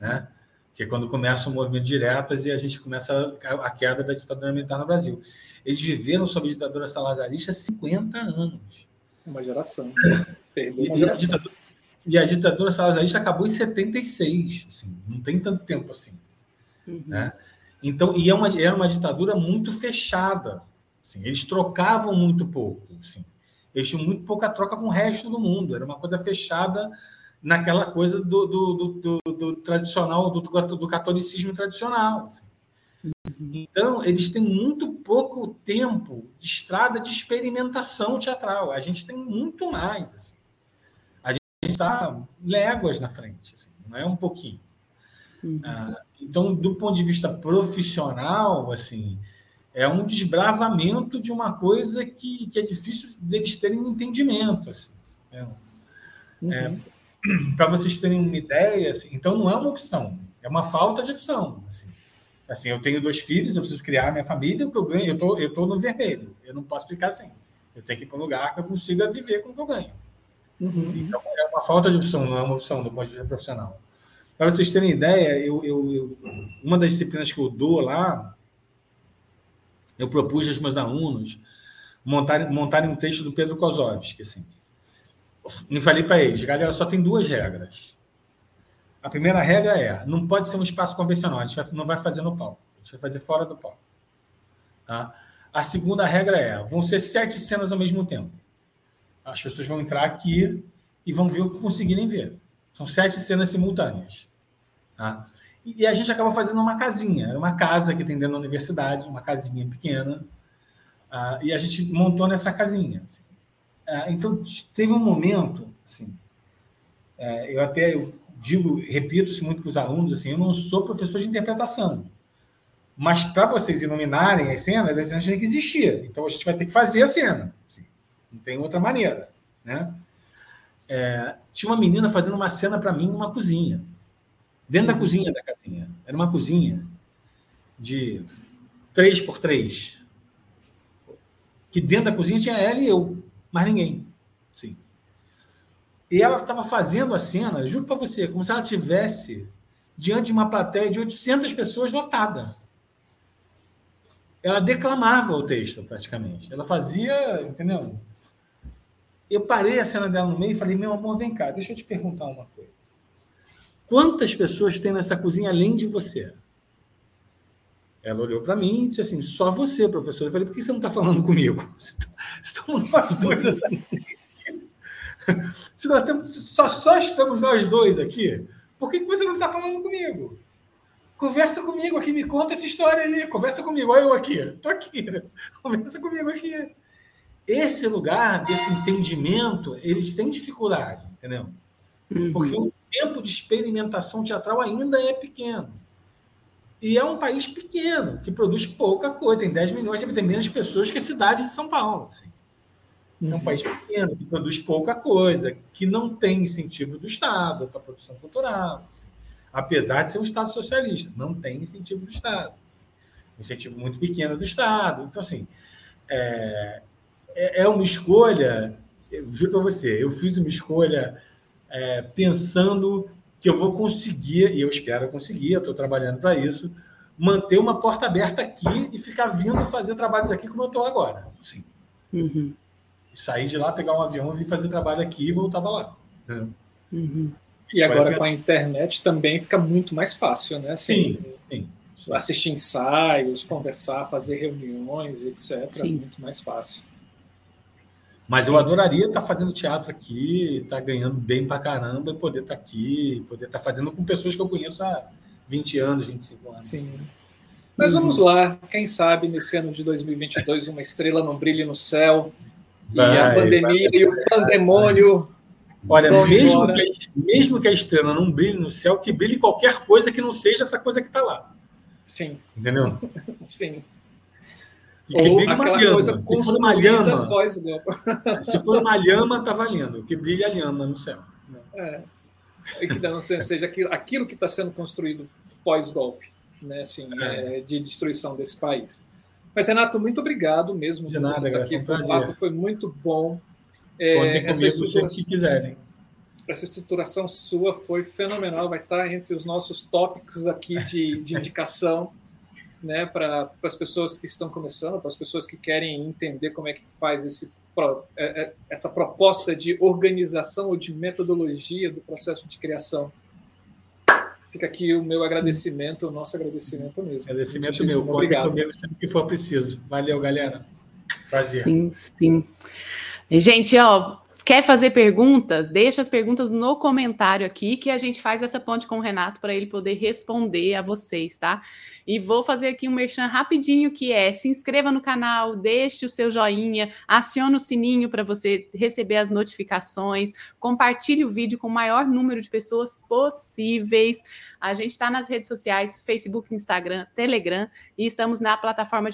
Né? Que é quando começa o movimento de diretas e a gente começa a, queda da ditadura militar no Brasil. Eles viveram sob a ditadura salazarista 50 anos. Uma geração. Perdeu E, uma geração. ditadura, e a ditadura salazarista acabou em 76. Assim, não tem tanto tempo assim. Uhum. Né? Então, e é uma, era uma ditadura muito fechada. assim, eles trocavam muito pouco. Assim, eles tinham muito pouca troca com o resto do mundo. Era uma coisa fechada naquela coisa do, do, do, do- tradicional, do, do catolicismo tradicional. assim. Então, eles têm muito pouco tempo de estrada de experimentação teatral. A gente tem muito mais. assim. Gente está léguas na frente, assim, não é um pouquinho. Uhum. então, do ponto de vista profissional, assim, é um desbravamento de uma coisa que, que é difícil deles terem um entendimento. Assim, né? uhum. é, Para vocês terem uma ideia, assim, então não é uma opção, é uma falta de opção. Assim. assim, eu tenho dois filhos, eu preciso criar minha família, o que eu ganho, eu tô, estou tô no vermelho, eu não posso ficar assim. Eu tenho que ir para um lugar que eu consiga viver com o que eu ganho. Uhum. Então, é uma falta de opção, não é uma opção do ponto de vista profissional. Para vocês terem ideia, eu, eu, eu, uma das disciplinas que eu dou lá, eu propus aos meus alunos montarem, montarem um texto do Pedro Kozovski. Assim. Me falei para eles, galera, só tem duas regras. A primeira regra é: não pode ser um espaço convencional, a gente não vai fazer no palco, a gente vai fazer fora do palco. Tá? A segunda regra é: vão ser sete cenas ao mesmo tempo. As pessoas vão entrar aqui e vão ver o que conseguirem ver. São sete cenas simultâneas. Tá? E a gente acaba fazendo uma casinha. Uma casa que tem dentro da universidade, uma casinha pequena. Uh, e a gente montou nessa casinha. Assim. Uh, então, teve um momento, assim, uh, eu até eu digo, repito isso muito para os alunos, assim, eu não sou professor de interpretação. Mas para vocês iluminarem as cenas, as cenas têm que existir. Então a gente vai ter que fazer a cena. Assim. Não tem outra maneira. Né? É, tinha uma menina fazendo uma cena para mim numa cozinha. Dentro da cozinha da casinha. Era uma cozinha de 3 por 3 Que dentro da cozinha tinha ela e eu, mais ninguém. Sim. E ela estava fazendo a cena, juro para você, como se ela tivesse diante de uma plateia de 800 pessoas lotada ela declamava o texto, praticamente. Ela fazia, entendeu? Eu parei a cena dela no meio e falei: Meu amor, vem cá, deixa eu te perguntar uma coisa. Quantas pessoas tem nessa cozinha além de você? Ela olhou para mim e disse assim: Só você, professor. Eu falei: Por que você não está falando comigo? Estamos nós dois aqui. Se nós temos, só, só estamos nós dois aqui, por que você não está falando comigo? Conversa comigo aqui, me conta essa história aí. Conversa comigo, olha eu aqui. Estou aqui. Conversa comigo aqui. Esse lugar desse entendimento, eles têm dificuldade, entendeu? Uhum. Porque o tempo de experimentação teatral ainda é pequeno. E é um país pequeno, que produz pouca coisa. Tem 10 milhões de tem menos pessoas que a cidade de São Paulo. Assim. É um país pequeno, que produz pouca coisa, que não tem incentivo do Estado para a produção cultural. Assim apesar de ser um Estado socialista. Não tem incentivo do Estado. Incentivo muito pequeno do Estado. Então, assim, é, é, é uma escolha. Eu juro para você, eu fiz uma escolha é, pensando que eu vou conseguir, e eu espero conseguir, eu estou trabalhando para isso, manter uma porta aberta aqui e ficar vindo fazer trabalhos aqui como eu estou agora. Sim. Uhum. Sair de lá, pegar um avião, vir fazer trabalho aqui e voltava lá. Uhum. E agora com a internet também fica muito mais fácil, né? Assim, sim, sim. Assistir ensaios, conversar, fazer reuniões, etc. Sim. Muito mais fácil. Mas eu adoraria estar fazendo teatro aqui, estar ganhando bem pra caramba e poder estar aqui, poder estar fazendo com pessoas que eu conheço há 20 anos, 25 anos. Sim. Mas vamos lá, quem sabe nesse ano de 2022 uma estrela não brilhe no céu vai, e a pandemia vai, vai, e o pandemônio Olha, mesmo que, mesmo que a estrela não brilhe no céu, que brilhe qualquer coisa que não seja essa coisa que está lá. Sim. Entendeu? Sim. Ou aquela lhama. coisa se for uma lhama, se for uma lhama, tá valendo. Que brilha a lhama no céu. É. E que não seja aquilo, aquilo que está sendo construído pós-golpe, né? Assim, é. É, de destruição desse país. Mas, Renato, muito obrigado mesmo de nada, aqui. Foi um papo foi muito bom. É, essa estruturação, que quiserem. Essa estruturação sua foi fenomenal, vai estar entre os nossos tópicos aqui de, de indicação né, para as pessoas que estão começando, para as pessoas que querem entender como é que faz esse, é, é, essa proposta de organização ou de metodologia do processo de criação. Fica aqui o meu agradecimento, o nosso agradecimento mesmo. Agradecimento meu. Obrigado. comigo sempre que for preciso. Valeu, galera. Prazer. Sim, sim. Gente, ó, Quer fazer perguntas? Deixa as perguntas no comentário aqui que a gente faz essa ponte com o Renato para ele poder responder a vocês, tá? E vou fazer aqui um merchan rapidinho que é: se inscreva no canal, deixe o seu joinha, acione o sininho para você receber as notificações, compartilhe o vídeo com o maior número de pessoas possíveis. A gente está nas redes sociais, Facebook, Instagram, Telegram e estamos na plataforma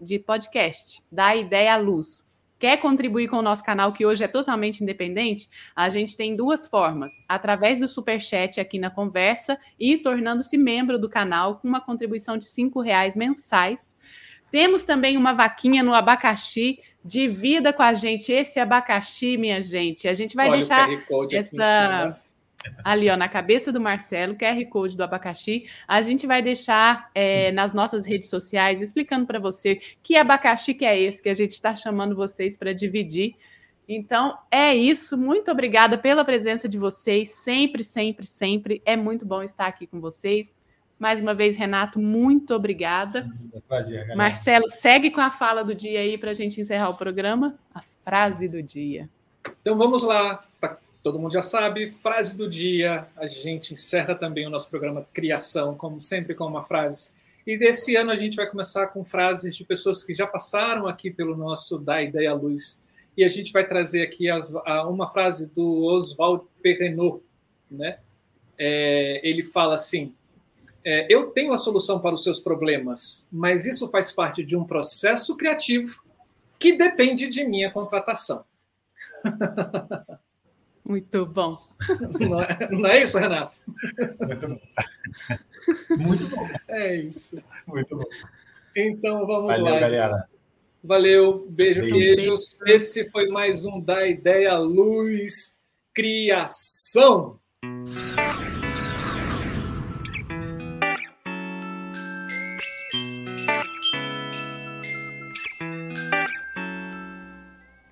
de podcast da Ideia Luz. Quer contribuir com o nosso canal, que hoje é totalmente independente? A gente tem duas formas: através do super chat aqui na conversa e tornando-se membro do canal com uma contribuição de cinco reais mensais. Temos também uma vaquinha no abacaxi. Divida com a gente esse abacaxi, minha gente. A gente vai Olha deixar essa ali, ó, na cabeça do Marcelo, QR Code do abacaxi. A gente vai deixar é, nas nossas redes sociais explicando para você que abacaxi que é esse que a gente está chamando vocês para dividir. Então, é isso. Muito obrigada pela presença de vocês. Sempre, sempre, sempre. É muito bom estar aqui com vocês. Mais uma vez, Renato, muito obrigada. Prazer, Marcelo, segue com a fala do dia aí para a gente encerrar o programa. A frase do dia. Então vamos lá. Todo mundo já sabe, frase do dia. A gente encerra também o nosso programa Criação, como sempre, com uma frase. E desse ano a gente vai começar com frases de pessoas que já passaram aqui pelo nosso Da Ideia Luz. E a gente vai trazer aqui as, a, uma frase do Oswald Perrenot. Né? É, ele fala assim: é, Eu tenho a solução para os seus problemas, mas isso faz parte de um processo criativo que depende de minha contratação. Muito bom. Não é, não é isso, Renato? Muito bom. Muito bom. É isso. Muito bom. Então vamos Valeu, lá. galera. Valeu, beijo, Beijo. queijos. Esse foi mais um da Ideia Luz Criação.